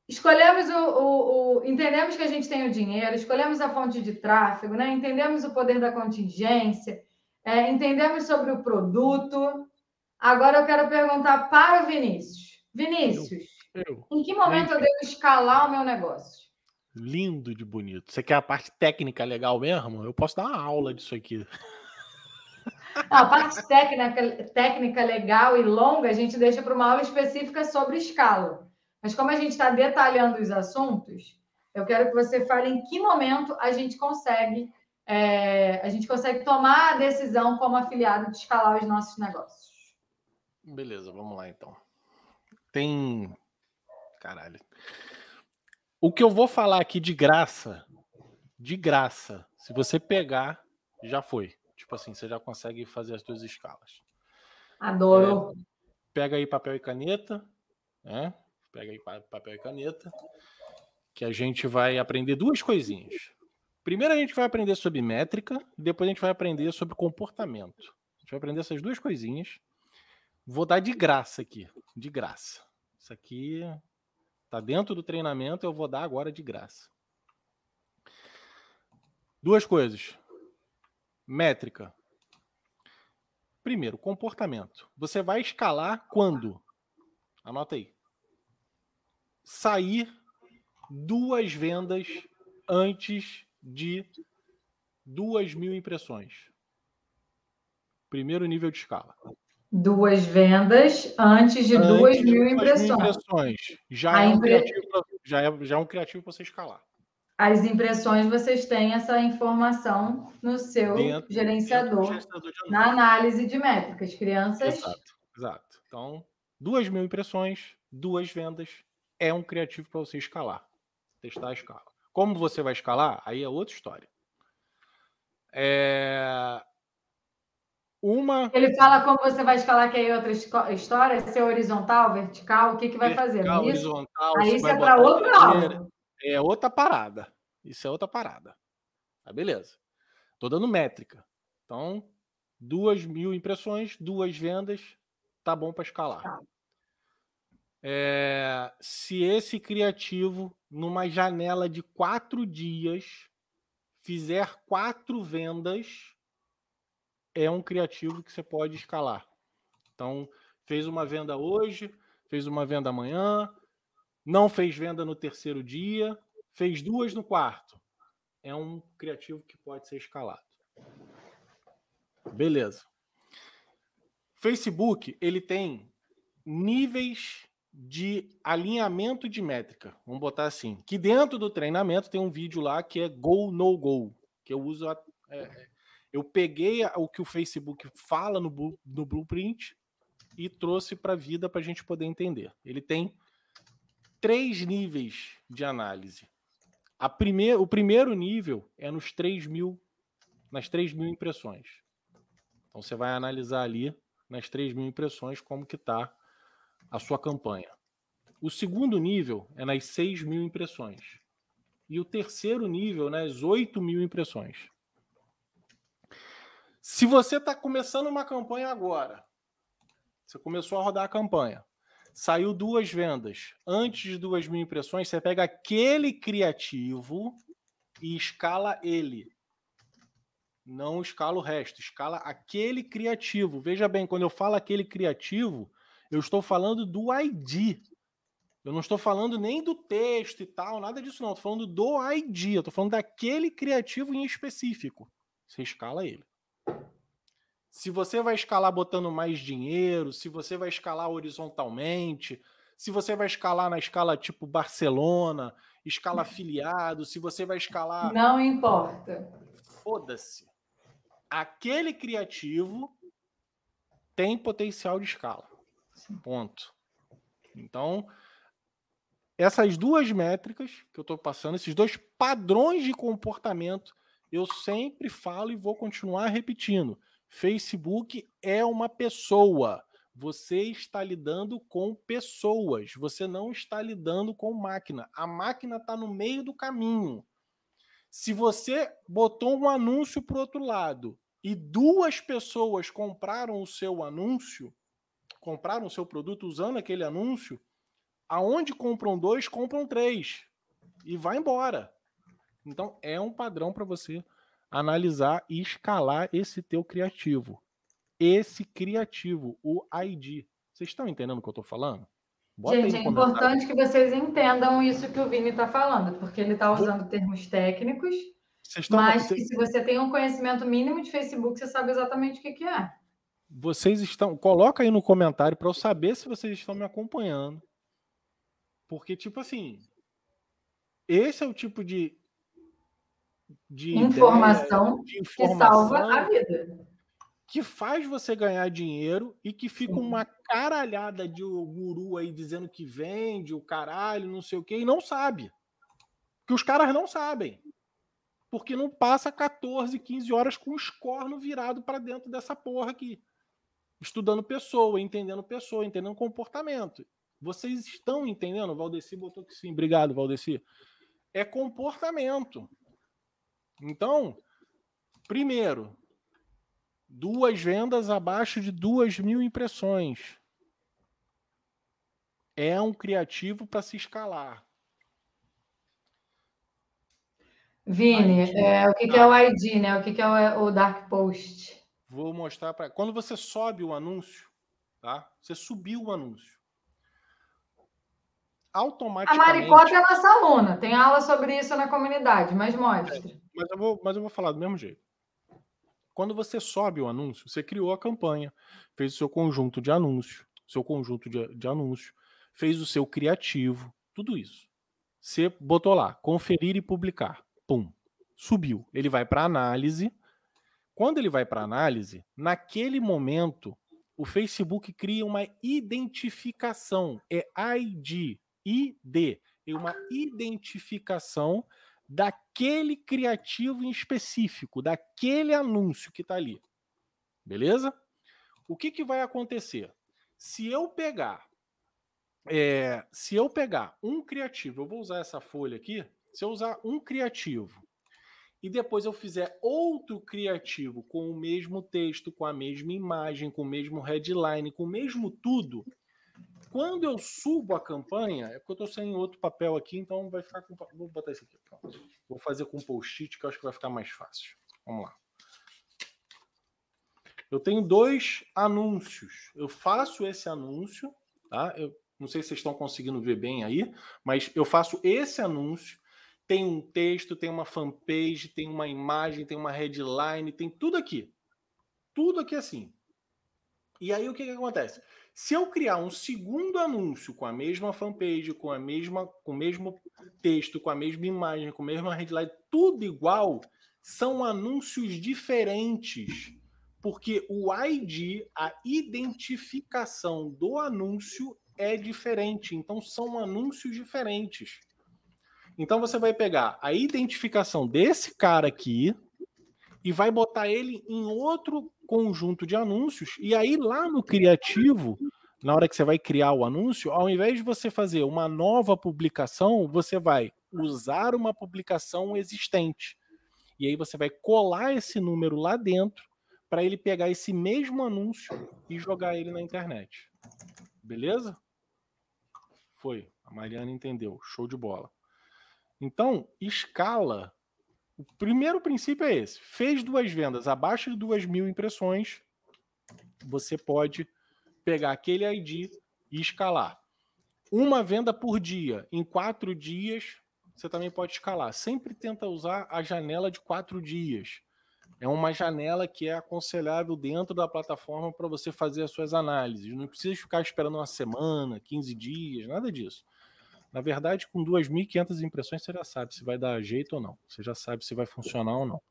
Speaker 2: escolhemos o, o, o, entendemos que a gente tem o dinheiro, escolhemos a fonte de tráfego, né? entendemos o poder da contingência, é, entendemos sobre o produto. Agora eu quero perguntar para o Vinícius. Vinícius, eu, eu, em que momento eu, devo escalar o meu negócio?
Speaker 1: Lindo de bonito. Você quer a parte técnica legal mesmo? Eu posso dar uma aula disso aqui.
Speaker 2: Não, a parte técnica, técnica legal e longa a gente deixa para uma aula específica sobre escala. Mas como a gente está detalhando os assuntos, eu quero que você fale em que momento a gente consegue é, a gente consegue tomar a decisão como afiliado de escalar os nossos negócios.
Speaker 1: Beleza, vamos lá então. Tem. Caralho. O que eu vou falar aqui de graça, de graça, se você pegar, já foi. Tipo assim, você já consegue fazer as suas escalas.
Speaker 2: Adoro. É,
Speaker 1: pega aí papel e caneta, né? Pega aí papel e caneta, que a gente vai aprender duas coisinhas. Primeiro a gente vai aprender sobre métrica, depois a gente vai aprender sobre comportamento. A gente vai aprender essas duas coisinhas. Vou dar de graça aqui, de graça. Isso aqui tá dentro do treinamento, eu vou dar agora de graça. Duas coisas. Métrica. Primeiro, comportamento. Você vai escalar quando? Anota aí. Sair duas vendas antes de duas mil impressões. Primeiro nível de escala.
Speaker 2: Duas vendas antes de antes duas mil impressões. Mil impressões.
Speaker 1: Já, é um criativo, já, é, já é um criativo para você escalar.
Speaker 2: As impressões, vocês têm essa informação no seu dentro, gerenciador, de na análise de métricas. Crianças.
Speaker 1: Exato, exato. Então, duas mil impressões, duas vendas, é um criativo para você escalar. Testar a escala. Como você vai escalar? Aí é outra história. É... Uma.
Speaker 2: Ele fala como você vai escalar, que é outra história, se é horizontal, vertical, o que, que vai
Speaker 1: vertical,
Speaker 2: fazer?
Speaker 1: Horizontal,
Speaker 2: Aí isso é para outra aula.
Speaker 1: É outra parada. Isso é outra parada. Tá, beleza. Tô dando métrica. Então, duas mil impressões, duas vendas, tá bom para escalar. Tá. É, se esse criativo, numa janela de quatro dias, fizer quatro vendas, é um criativo que você pode escalar. Então, fez uma venda hoje, fez uma venda amanhã, não fez venda no terceiro dia, fez duas no quarto. É um criativo que pode ser escalado. Beleza. Facebook, ele tem níveis de alinhamento de métrica, vamos botar assim, que dentro do treinamento tem um vídeo lá que é Go No Go, que eu uso. A, é, eu peguei o que o Facebook fala no, no Blueprint e trouxe para a vida para a gente poder entender. Ele tem três níveis de análise. A primeir, o primeiro nível é nos 3 mil, nas 3 mil impressões. Então você vai analisar ali nas 3 mil impressões como que está a sua campanha. O segundo nível é nas 6 mil impressões. E o terceiro nível nas 8 mil impressões. Se você está começando uma campanha agora, você começou a rodar a campanha, saiu duas vendas antes de duas mil impressões, você pega aquele criativo e escala ele. Não escala o resto, escala aquele criativo. Veja bem, quando eu falo aquele criativo, eu estou falando do ID. Eu não estou falando nem do texto e tal, nada disso não. Estou falando do ID. Estou falando daquele criativo em específico. Você escala ele. Se você vai escalar botando mais dinheiro, se você vai escalar horizontalmente, se você vai escalar na escala tipo Barcelona, escala afiliado, se você vai escalar.
Speaker 2: Não importa.
Speaker 1: Foda-se. Aquele criativo tem potencial de escala. Ponto. Então, essas duas métricas que eu estou passando, esses dois padrões de comportamento, eu sempre falo e vou continuar repetindo. Facebook é uma pessoa. Você está lidando com pessoas. Você não está lidando com máquina. A máquina está no meio do caminho. Se você botou um anúncio para o outro lado e duas pessoas compraram o seu anúncio, compraram o seu produto usando aquele anúncio, aonde compram dois, compram três e vai embora. Então é um padrão para você analisar e escalar esse teu criativo. Esse criativo, o ID. Vocês estão entendendo o que eu estou falando?
Speaker 2: Bota Gente, é importante que vocês entendam isso que o Vini está falando, porque ele está usando termos técnicos, mas que se você tem um conhecimento mínimo de Facebook, você sabe exatamente o que, que é
Speaker 1: vocês estão. Coloca aí no comentário para eu saber se vocês estão me acompanhando. Porque, tipo assim, esse é o tipo de.
Speaker 2: de informação, ideia, de informação que salva a vida.
Speaker 1: Que faz você ganhar dinheiro e que fica uma caralhada de guru aí dizendo que vende o caralho, não sei o quê, e não sabe. Que os caras não sabem. Porque não passa 14, 15 horas com o escorno virado para dentro dessa porra aqui estudando pessoa, entendendo pessoa, entendendo comportamento. Vocês estão entendendo? Valdeci botou que sim. Obrigado, Valdeci. É comportamento. Então, primeiro, duas vendas abaixo de duas mil impressões. É um criativo para se escalar.
Speaker 2: Vini, é, o que, que, é o ID, né? O que, que é o, o Dark Post?
Speaker 1: Vou mostrar para. Quando você sobe o anúncio, tá? Você subiu o anúncio. Automaticamente.
Speaker 2: A Maricota é nossa aluna, tem aula sobre isso na comunidade, mas mostra. É,
Speaker 1: mas, eu vou, mas eu vou falar do mesmo jeito. Quando você sobe o anúncio, você criou a campanha, fez o seu conjunto de anúncio, seu conjunto de, de anúncio, fez o seu criativo, tudo isso. Você botou lá, conferir e publicar. Pum. Subiu. Ele vai para análise. Quando ele vai para análise, naquele momento, o Facebook cria uma identificação. É ID. ID. É uma identificação daquele criativo em específico, daquele anúncio que está ali. Beleza? O que, que vai acontecer? Se eu pegar, é, se eu pegar um criativo, eu vou usar essa folha aqui. Se eu usar um criativo e depois eu fizer outro criativo com o mesmo texto, com a mesma imagem, com o mesmo headline, com o mesmo tudo, quando eu subo a campanha, é porque eu estou sem outro papel aqui, então vai ficar com. Vou botar isso aqui. Pronto. Vou fazer com post-it, que eu acho que vai ficar mais fácil. Vamos lá. Eu tenho dois anúncios. Eu faço esse anúncio, tá? Eu não sei se vocês estão conseguindo ver bem aí, mas eu faço esse anúncio. Tem um texto, tem uma fanpage, tem uma imagem, tem uma headline, tem tudo aqui. Tudo aqui assim. E aí o que, que acontece? Se eu criar um segundo anúncio com a mesma fanpage, com a mesma, com o mesmo texto, com a mesma imagem, com a mesma headline, tudo igual, são anúncios diferentes, porque o ID, a identificação do anúncio é diferente. Então são anúncios diferentes. Então você vai pegar a identificação desse cara aqui e vai botar ele em outro conjunto de anúncios. E aí, lá no criativo, na hora que você vai criar o anúncio, ao invés de você fazer uma nova publicação, você vai usar uma publicação existente. E aí você vai colar esse número lá dentro para ele pegar esse mesmo anúncio e jogar ele na internet. Beleza? Foi. A Mariana entendeu. Show de bola. Então, escala o primeiro princípio é esse: fez duas vendas abaixo de duas mil impressões, você pode pegar aquele ID e escalar. Uma venda por dia, em quatro dias, você também pode escalar. Sempre tenta usar a janela de quatro dias. É uma janela que é aconselhável dentro da plataforma para você fazer as suas análises. Não precisa ficar esperando uma semana, 15 dias, nada disso. Na verdade, com 2.500 impressões, você já sabe se vai dar jeito ou não. Você já sabe se vai funcionar ou não.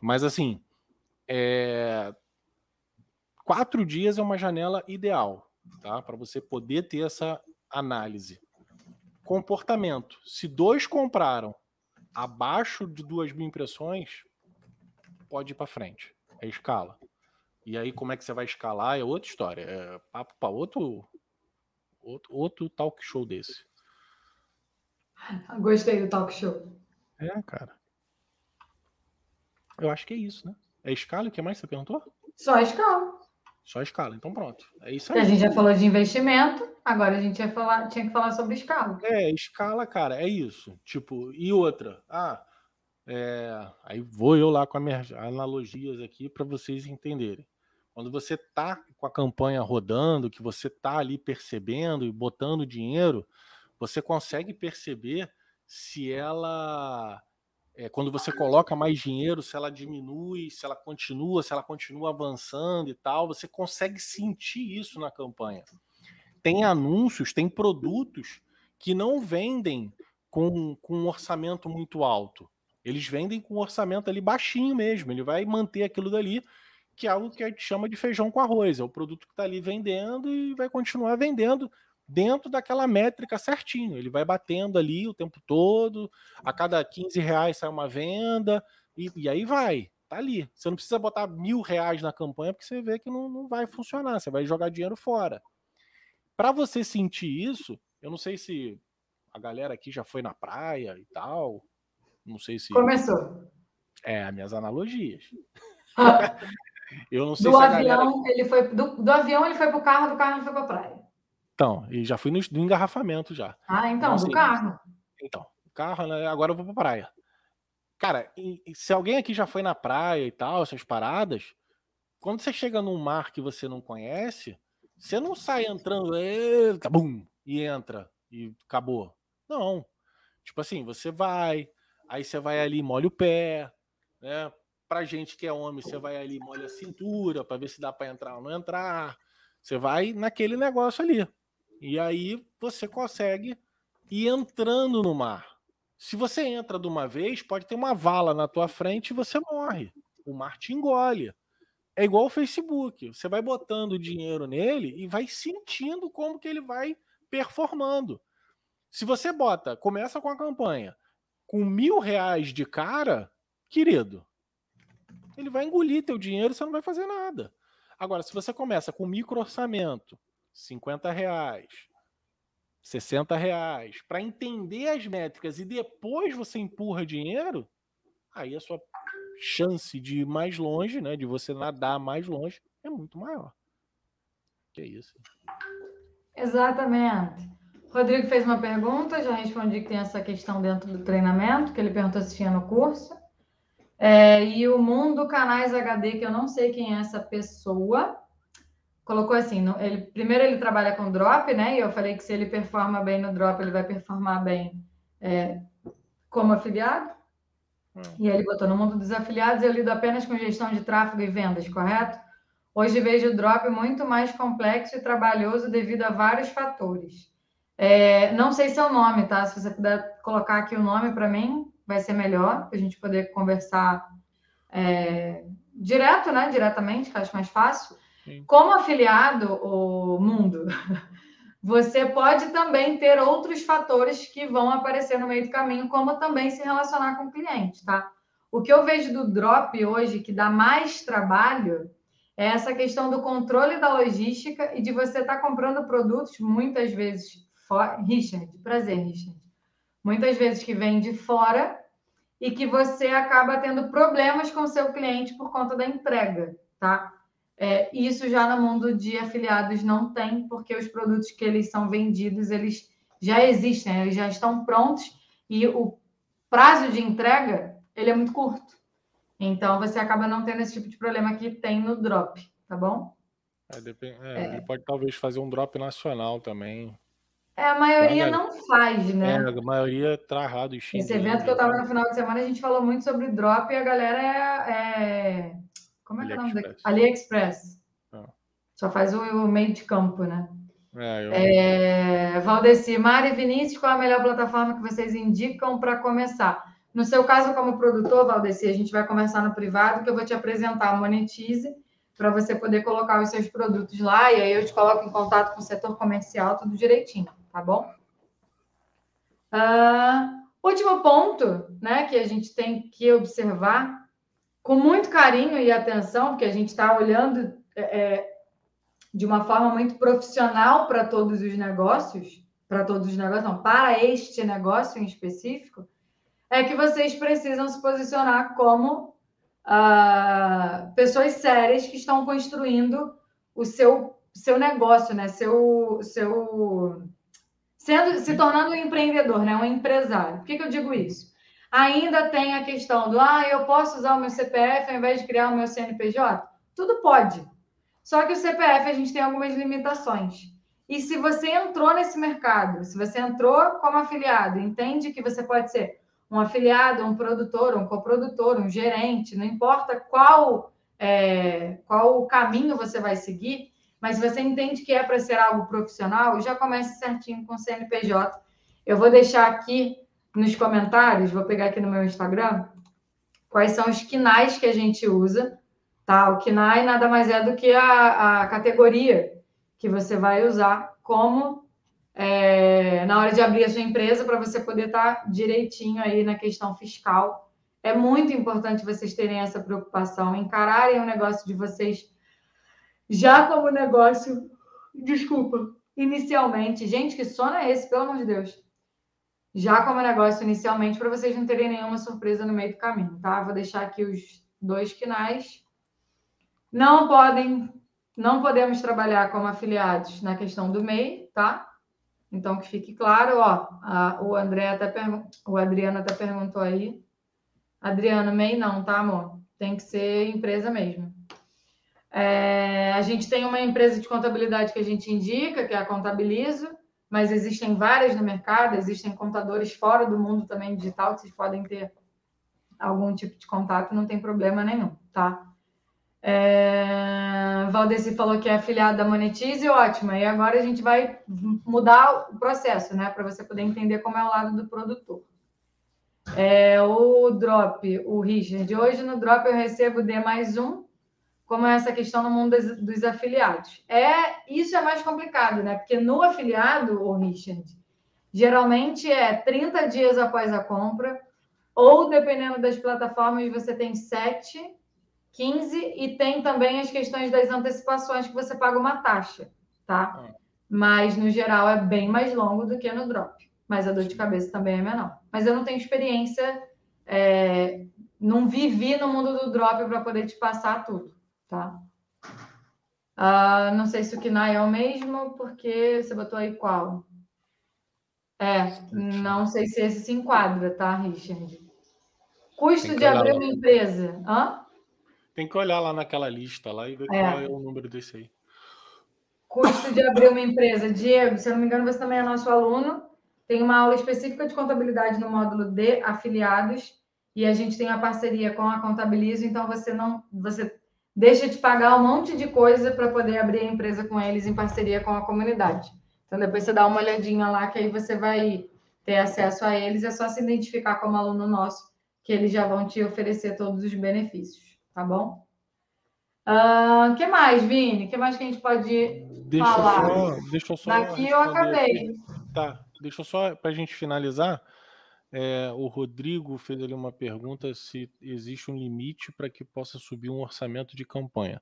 Speaker 1: Mas, assim, é... quatro dias é uma janela ideal, tá? Para você poder ter essa análise. Comportamento. Se dois compraram abaixo de 2.000 impressões, pode ir para frente. É escala. E aí, como é que você vai escalar é outra história. É papo para outro, outro, outro talk show desse.
Speaker 2: Gostei do talk show.
Speaker 1: É, cara. Eu acho que é isso, né? É escala? O que mais você perguntou?
Speaker 2: Só escala.
Speaker 1: Só escala, então pronto. É isso aí.
Speaker 2: A gente já falou de investimento, agora a gente ia falar, tinha que falar sobre escala.
Speaker 1: É, escala, cara, é isso. Tipo, e outra? Ah, é... aí vou eu lá com as minhas analogias aqui para vocês entenderem. Quando você tá com a campanha rodando, que você tá ali percebendo e botando dinheiro, você consegue perceber se ela. É, quando você coloca mais dinheiro, se ela diminui, se ela continua, se ela continua avançando e tal, você consegue sentir isso na campanha. Tem anúncios, tem produtos que não vendem com, com um orçamento muito alto. Eles vendem com um orçamento ali baixinho mesmo. Ele vai manter aquilo dali, que é algo que a gente chama de feijão com arroz. É o produto que está ali vendendo e vai continuar vendendo dentro daquela métrica certinho. Ele vai batendo ali o tempo todo, a cada 15 reais sai uma venda, e, e aí vai, tá ali. Você não precisa botar mil reais na campanha, porque você vê que não, não vai funcionar, você vai jogar dinheiro fora. Para você sentir isso, eu não sei se a galera aqui já foi na praia e tal, não sei se.
Speaker 2: Começou.
Speaker 1: É, minhas analogias.
Speaker 2: eu não sei do se avião, galera... ele foi do, do avião ele foi pro carro, do carro ele foi pra praia.
Speaker 1: Então, e já fui no, no engarrafamento já.
Speaker 2: Ah, então, então do assim, carro.
Speaker 1: Então, carro, né? Agora eu vou pra praia. Cara, e, e se alguém aqui já foi na praia e tal, essas paradas, quando você chega num mar que você não conhece, você não sai entrando, tá bum, e entra e acabou. Não. Tipo assim, você vai, aí você vai ali, molha o pé, né? Pra gente que é homem, você vai ali, molha a cintura para ver se dá para entrar ou não entrar. Você vai naquele negócio ali. E aí você consegue ir entrando no mar. Se você entra de uma vez, pode ter uma vala na tua frente e você morre. O mar te engole. É igual o Facebook. Você vai botando dinheiro nele e vai sentindo como que ele vai performando. Se você bota, começa com a campanha com mil reais de cara, querido, ele vai engolir teu dinheiro e você não vai fazer nada. Agora, se você começa com micro orçamento, 50 reais, 60 reais, para entender as métricas e depois você empurra dinheiro, aí a sua chance de ir mais longe, né, de você nadar mais longe, é muito maior. Que é isso.
Speaker 2: Exatamente. Rodrigo fez uma pergunta, já respondi que tem essa questão dentro do treinamento, que ele perguntou se tinha no curso. É, e o Mundo Canais HD, que eu não sei quem é essa pessoa, colocou assim: ele, primeiro ele trabalha com drop, né? E eu falei que se ele performa bem no drop, ele vai performar bem é, como afiliado. Hum. E ele botou no mundo dos afiliados, eu lido apenas com gestão de tráfego e vendas, correto? Hoje vejo o drop muito mais complexo e trabalhoso devido a vários fatores. É, não sei seu nome, tá? Se você puder colocar aqui o nome para mim, vai ser melhor, para a gente poder conversar é, direto, né? Diretamente, que acho mais fácil. Como afiliado, o mundo, você pode também ter outros fatores que vão aparecer no meio do caminho, como também se relacionar com o cliente, tá? O que eu vejo do drop hoje que dá mais trabalho é essa questão do controle da logística e de você estar tá comprando produtos muitas vezes fora. Richard, prazer, Richard. Muitas vezes que vem de fora e que você acaba tendo problemas com o seu cliente por conta da entrega, tá? É, isso já no mundo de afiliados não tem, porque os produtos que eles são vendidos, eles já existem, eles já estão prontos e o prazo de entrega, ele é muito curto. Então, você acaba não tendo esse tipo de problema que tem no drop, tá bom?
Speaker 1: É, é, é. Ele pode talvez fazer um drop nacional também.
Speaker 2: É, a maioria não faz, né? É,
Speaker 1: a maioria tá errado.
Speaker 2: Esse evento que eu tava no final de semana, a gente falou muito sobre drop e a galera é. É... Como é que é o nome daqui? AliExpress. Ah. Só faz o, o, meio de campo, né? É, eu... é, Valdeci, Mari Vinícius, qual a melhor plataforma que vocês indicam para começar? No seu caso, como produtor, Valdeci, a gente vai conversar no privado, que eu vou te apresentar a Monetize para você poder colocar os seus produtos lá, e aí eu te coloco em contato com o setor comercial, tudo direitinho tá bom? Uh, último ponto, né, que a gente tem que observar com muito carinho e atenção, porque a gente está olhando é, é, de uma forma muito profissional para todos os negócios, para todos os negócios, não, para este negócio em específico, é que vocês precisam se posicionar como uh, pessoas sérias que estão construindo o seu, seu negócio, né? Seu, seu sendo, se tornando um empreendedor, né? um empresário. Por que, que eu digo isso? Ainda tem a questão do, ah, eu posso usar o meu CPF ao invés de criar o meu CNPJ? Tudo pode. Só que o CPF a gente tem algumas limitações. E se você entrou nesse mercado, se você entrou como afiliado, entende que você pode ser um afiliado, um produtor, um coprodutor, um gerente, não importa qual é, qual caminho você vai seguir, mas você entende que é para ser algo profissional, já comece certinho com o CNPJ. Eu vou deixar aqui nos comentários, vou pegar aqui no meu Instagram, quais são os KINAIs que a gente usa, tá? O KINAI nada mais é do que a, a categoria que você vai usar como é, na hora de abrir a sua empresa para você poder estar tá direitinho aí na questão fiscal. É muito importante vocês terem essa preocupação, encararem o negócio de vocês já como negócio, desculpa, inicialmente, gente, que sono é esse, pelo amor de Deus? Já como negócio inicialmente, para vocês não terem nenhuma surpresa no meio do caminho, tá? Vou deixar aqui os dois quinais. Não podem, não podemos trabalhar como afiliados na questão do MEI, tá? Então, que fique claro, ó, a, o André até o Adriano até perguntou aí. Adriano, MEI não, tá, amor? Tem que ser empresa mesmo. É, a gente tem uma empresa de contabilidade que a gente indica, que é a Contabilizo, mas existem várias no mercado, existem contadores fora do mundo também digital que vocês podem ter algum tipo de contato, não tem problema nenhum, tá? É... Valdeci falou que é afiliado da Monetize, ótimo. E agora a gente vai mudar o processo, né? Para você poder entender como é o lado do produtor. É, o Drop, o Richard. Hoje no Drop eu recebo D mais um, como é essa questão no mundo dos, dos afiliados. É, isso é mais complicado, né? Porque no afiliado, o Richard, geralmente é 30 dias após a compra, ou dependendo das plataformas, você tem 7 15 e tem também as questões das antecipações que você paga uma taxa, tá? Ah. Mas no geral é bem mais longo do que no drop. Mas a dor de cabeça também é menor. Mas eu não tenho experiência, é, não vivi no mundo do drop para poder te passar tudo, tá? Uh, não sei se o KNAI é o mesmo, porque você botou aí qual? É, não sei se esse se enquadra, tá, Richard? Custo de abrir uma empresa. Hã?
Speaker 1: Tem que olhar lá naquela lista lá e ver é. qual é o número desse aí.
Speaker 2: Custo de abrir uma empresa. Diego, se eu não me engano, você também é nosso aluno. Tem uma aula específica de contabilidade no módulo de afiliados e a gente tem a parceria com a Contabilizo, então você não você deixa de pagar um monte de coisa para poder abrir a empresa com eles em parceria com a comunidade. Então depois você dá uma olhadinha lá que aí você vai ter acesso a eles, é só se identificar como aluno nosso que eles já vão te oferecer todos os benefícios tá bom? O ah, que mais, Vini? O que mais que a gente pode deixa falar?
Speaker 1: Só, deixa eu só
Speaker 2: Daqui eu acabei. Aqui.
Speaker 1: Tá, deixa eu só, para a gente finalizar, é, o Rodrigo fez ali uma pergunta se existe um limite para que possa subir um orçamento de campanha.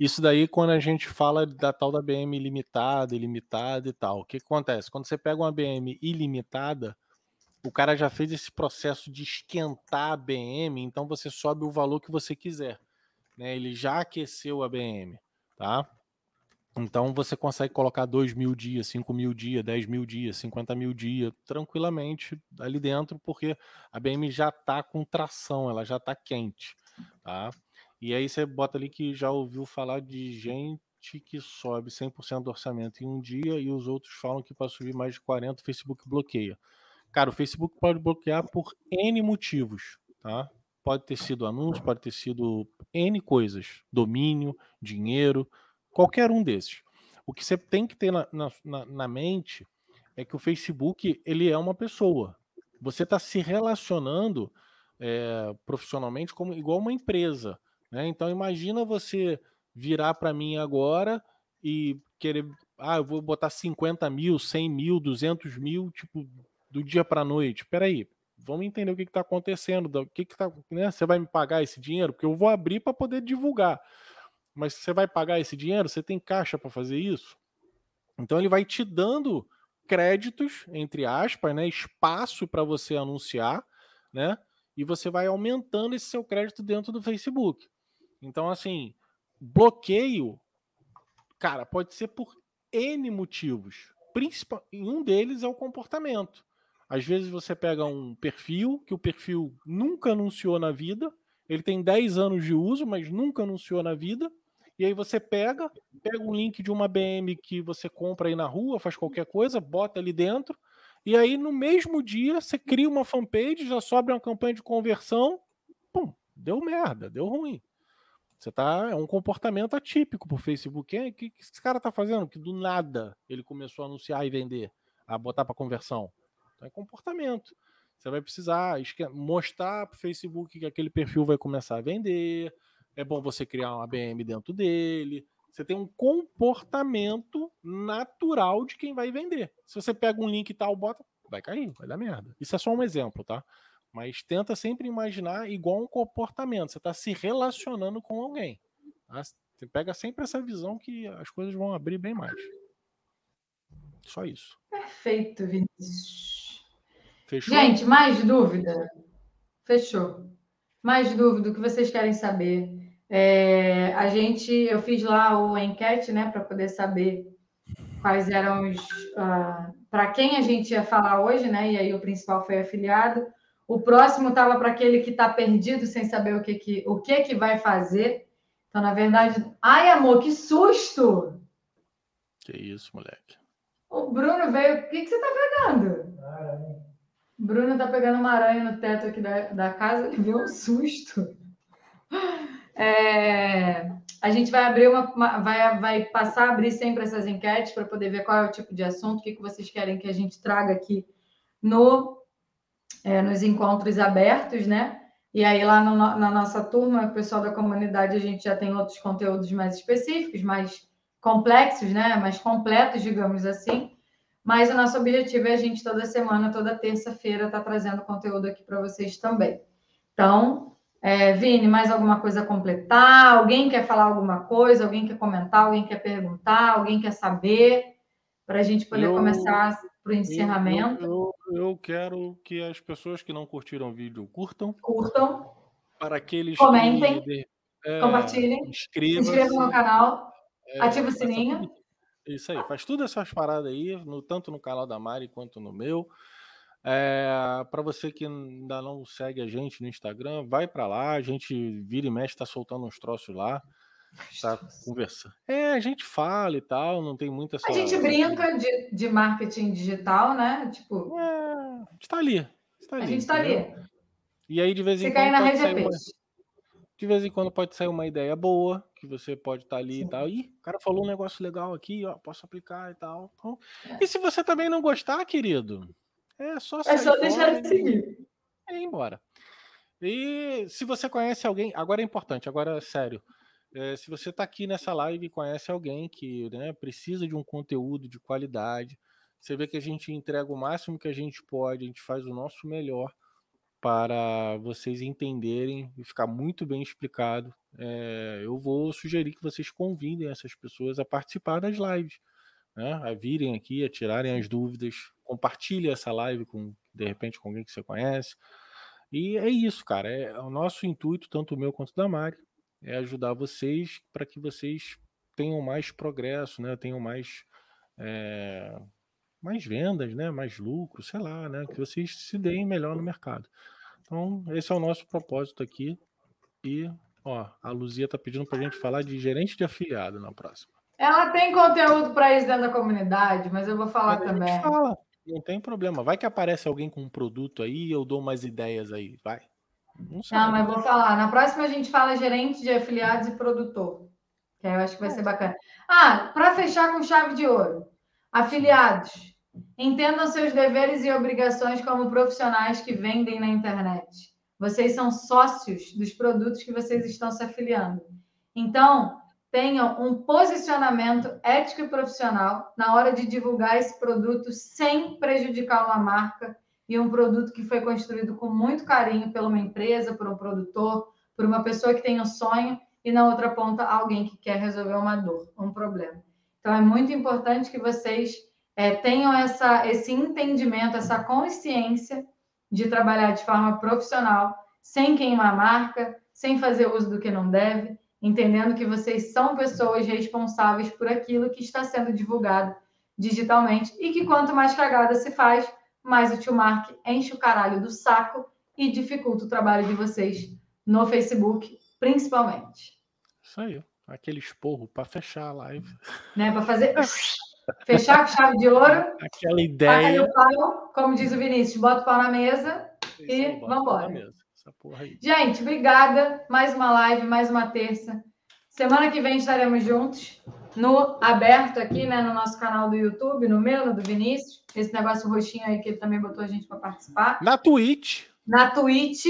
Speaker 1: Isso daí quando a gente fala da tal da BM limitada, ilimitada e tal. O que acontece? Quando você pega uma BM ilimitada, o cara já fez esse processo de esquentar a BM, então você sobe o valor que você quiser. Né? Ele já aqueceu a BM, tá? Então você consegue colocar 2 mil dias, 5 mil dias, 10 mil dias, 50 mil dias, tranquilamente ali dentro, porque a BM já está com tração, ela já está quente, tá? E aí você bota ali que já ouviu falar de gente que sobe 100% do orçamento em um dia e os outros falam que para subir mais de 40 o Facebook bloqueia. Cara, o Facebook pode bloquear por N motivos, tá? Pode ter sido anúncio, pode ter sido N coisas, domínio, dinheiro, qualquer um desses. O que você tem que ter na, na, na mente é que o Facebook ele é uma pessoa. Você está se relacionando é, profissionalmente como igual uma empresa. Né? Então imagina você virar para mim agora e querer, ah, eu vou botar 50 mil, 100 mil, 200 mil, tipo, do dia para a noite. Peraí, vamos entender o que está acontecendo. O que que tá, né? Você vai me pagar esse dinheiro? Porque eu vou abrir para poder divulgar. Mas você vai pagar esse dinheiro? Você tem caixa para fazer isso? Então ele vai te dando créditos, entre aspas, né? Espaço para você anunciar, né? E você vai aumentando esse seu crédito dentro do Facebook. Então, assim, bloqueio, cara, pode ser por N motivos. Principal, um deles é o comportamento. Às vezes você pega um perfil que o perfil nunca anunciou na vida, ele tem 10 anos de uso, mas nunca anunciou na vida. E aí você pega, pega um link de uma BM que você compra aí na rua, faz qualquer coisa, bota ali dentro, e aí no mesmo dia você cria uma fanpage, já sobe uma campanha de conversão, pum, deu merda, deu ruim. Você tá, é um comportamento atípico pro Facebook. O que, que esse cara tá fazendo? Que do nada ele começou a anunciar e vender, a botar para conversão. Então é comportamento. Você vai precisar mostrar para o Facebook que aquele perfil vai começar a vender. É bom você criar uma BM dentro dele. Você tem um comportamento natural de quem vai vender. Se você pega um link e tal, bota, vai cair, vai dar merda. Isso é só um exemplo, tá? Mas tenta sempre imaginar igual um comportamento. Você está se relacionando com alguém. Tá? Você pega sempre essa visão que as coisas vão abrir bem mais. Só isso.
Speaker 2: Perfeito, Vinícius. Fechou? Gente, mais dúvida? Fechou. Mais dúvida, o que vocês querem saber? É, a gente, eu fiz lá o enquete, né, para poder saber quais eram os. Uh, ah, para quem a gente ia falar hoje, né? E aí o principal foi afiliado. O próximo estava para aquele que está perdido sem saber o que, que, o que, que vai fazer. Então, na verdade, ai, amor, que susto!
Speaker 1: Que isso, moleque.
Speaker 2: O Bruno veio. O que, que você está pegando? Aranha. Bruno está pegando uma aranha no teto aqui da, da casa, ele viu um susto. É, a gente vai abrir uma, uma, vai, vai passar a abrir sempre essas enquetes para poder ver qual é o tipo de assunto, o que, que vocês querem que a gente traga aqui no, é, nos encontros abertos, né? E aí, lá no, na nossa turma, o pessoal da comunidade, a gente já tem outros conteúdos mais específicos, mais complexos, né? Mais completos, digamos assim. Mas o nosso objetivo é a gente toda semana, toda terça-feira, estar tá trazendo conteúdo aqui para vocês também. Então, é, Vini, mais alguma coisa a completar? Alguém quer falar alguma coisa? Alguém quer comentar? Alguém quer perguntar? Alguém quer saber? Para a gente poder eu, começar para o encerramento.
Speaker 1: Eu, eu, eu, quero que as pessoas que não curtiram o vídeo curtam.
Speaker 2: Curtam.
Speaker 1: Para aqueles
Speaker 2: Comentem. Que, é, compartilhem. Inscrevam no canal. É, ative o sininho.
Speaker 1: Isso aí, faz tudo essas paradas aí, no, tanto no canal da Mari quanto no meu. É, para você que ainda não segue a gente no Instagram, vai para lá, a gente vira e mexe, tá soltando uns troços lá, tá conversando. É, a gente fala e tal, não tem muita
Speaker 2: essa. A gente brinca de, de marketing digital, né? Tipo.
Speaker 1: É, a gente tá ali. Tá ali
Speaker 2: a gente tá ali.
Speaker 1: E aí, de vez em quando. Pode sair uma... De vez em quando pode sair uma ideia boa, que você pode estar tá ali Sim. e tal. Ih, o cara falou um negócio legal aqui, ó, posso aplicar e tal. Então, é. E se você também não gostar, querido, é só
Speaker 2: É só deixar de seguir.
Speaker 1: E ir embora. E se você conhece alguém, agora é importante, agora é sério. É, se você está aqui nessa live e conhece alguém que né, precisa de um conteúdo de qualidade, você vê que a gente entrega o máximo que a gente pode, a gente faz o nosso melhor para vocês entenderem e ficar muito bem explicado. É, eu vou sugerir que vocês convidem essas pessoas a participar das lives, né? a virem aqui, a tirarem as dúvidas, compartilhe essa live com de repente com alguém que você conhece. E é isso, cara. É, o nosso intuito, tanto o meu quanto da Mari, é ajudar vocês para que vocês tenham mais progresso, né? Tenham mais é, mais vendas, né? Mais lucro, sei lá, né? Que vocês se deem melhor no mercado. Então, esse é o nosso propósito aqui. E, ó, a Luzia tá pedindo pra gente falar de gerente de afiliado na próxima.
Speaker 2: Ela tem conteúdo para isso dentro da comunidade, mas eu vou falar mas também.
Speaker 1: Fala, não tem problema. Vai que aparece alguém com um produto aí e eu dou umas ideias aí, vai.
Speaker 2: Não, não, mas vou falar. Na próxima a gente fala gerente de afiliados e produtor. Que eu acho que vai ser bacana. Ah, para fechar com chave de ouro. Afiliados. Entendam seus deveres e obrigações como profissionais que vendem na internet. Vocês são sócios dos produtos que vocês estão se afiliando. Então, tenham um posicionamento ético e profissional na hora de divulgar esse produto sem prejudicar uma marca e um produto que foi construído com muito carinho por uma empresa, por um produtor, por uma pessoa que tem um sonho e na outra ponta alguém que quer resolver uma dor, um problema. Então é muito importante que vocês é, tenham essa, esse entendimento, essa consciência de trabalhar de forma profissional, sem queimar a marca, sem fazer uso do que não deve, entendendo que vocês são pessoas responsáveis por aquilo que está sendo divulgado digitalmente e que quanto mais cagada se faz, mais o tio Mark enche o caralho do saco e dificulta o trabalho de vocês no Facebook, principalmente.
Speaker 1: Isso aí, aquele esporro para fechar a live.
Speaker 2: Né, para fazer Fechar com chave de ouro.
Speaker 1: Aquela ideia.
Speaker 2: Pau, como diz o Vinícius, bota o pau na mesa Isso, e vamos embora. Gente, obrigada. Mais uma live, mais uma terça. Semana que vem estaremos juntos no aberto aqui, né, no nosso canal do YouTube, no meu, no do Vinícius. Esse negócio roxinho aí que ele também botou a gente para participar.
Speaker 1: Na Twitch.
Speaker 2: Na Twitch.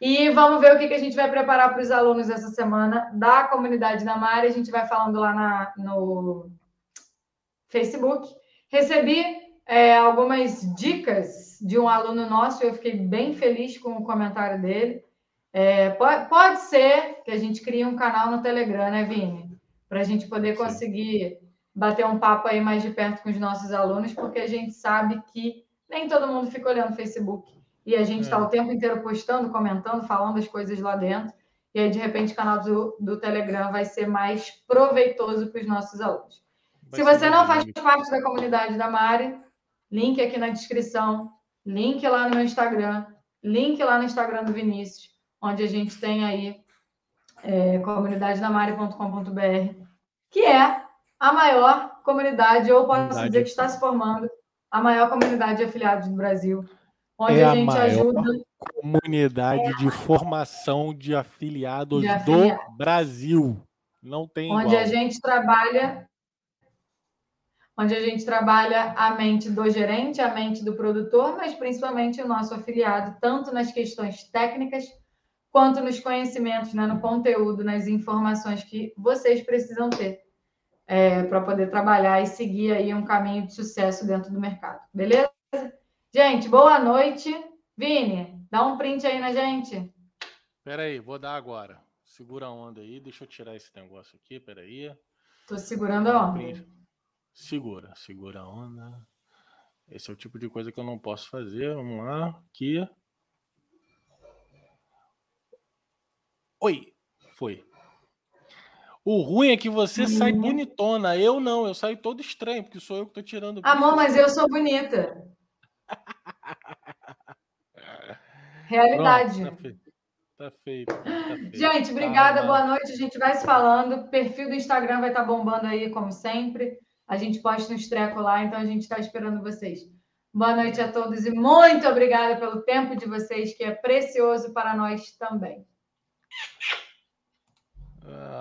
Speaker 2: E vamos ver o que, que a gente vai preparar para os alunos essa semana da comunidade da Mari. A gente vai falando lá na, no, Facebook. Recebi é, algumas dicas de um aluno nosso, eu fiquei bem feliz com o comentário dele. É, pode, pode, ser que a gente crie um canal no Telegram, né, Vini? Para a gente poder conseguir bater um papo aí mais de perto com os nossos alunos, porque a gente sabe que Nem todo mundo fica olhando o Facebook. E a gente está é. o tempo inteiro postando, comentando, falando as coisas lá dentro. E aí, de repente, o canal do, do Telegram vai ser mais proveitoso para os nossos alunos. Se você não faz parte da comunidade da Mari, link aqui na descrição, link lá no meu Instagram, link lá no Instagram do Vinícius, onde a gente tem aí é, comunidadedamari.com.br, que é a maior comunidade, ou posso comunidade. dizer que está se formando, a maior comunidade de afiliados do Brasil, onde é a gente a ajuda.
Speaker 1: Comunidade é. de formação de afiliados de do Brasil. Não tem
Speaker 2: Onde
Speaker 1: igual.
Speaker 2: a gente trabalha onde a gente trabalha a mente do gerente, a mente do produtor, mas principalmente o nosso afiliado, tanto nas questões técnicas quanto nos conhecimentos, né, no conteúdo, nas informações que vocês precisam ter é, para poder trabalhar e seguir aí um caminho de sucesso dentro do mercado. Beleza? Gente, boa noite. Vini, dá um print aí na gente.
Speaker 1: Espera aí, vou dar agora. Segura a onda aí, deixa eu tirar esse negócio aqui, espera aí.
Speaker 2: Tô segurando a onda.
Speaker 1: Segura, segura a onda. Esse é o tipo de coisa que eu não posso fazer. Vamos lá, aqui. Oi, foi. O ruim é que você sai uhum. bonitona. Eu não, eu saio todo estranho, porque sou eu que tô tirando.
Speaker 2: Amor, mas eu sou bonita. Realidade.
Speaker 1: Pronto, tá feito. Tá feito, tá feito.
Speaker 2: Gente, obrigada, tá, boa noite. A gente vai se falando. O perfil do Instagram vai estar tá bombando aí, como sempre. A gente posta uns trecos lá, então a gente está esperando vocês. Boa noite a todos e muito obrigada pelo tempo de vocês, que é precioso para nós também. Ah.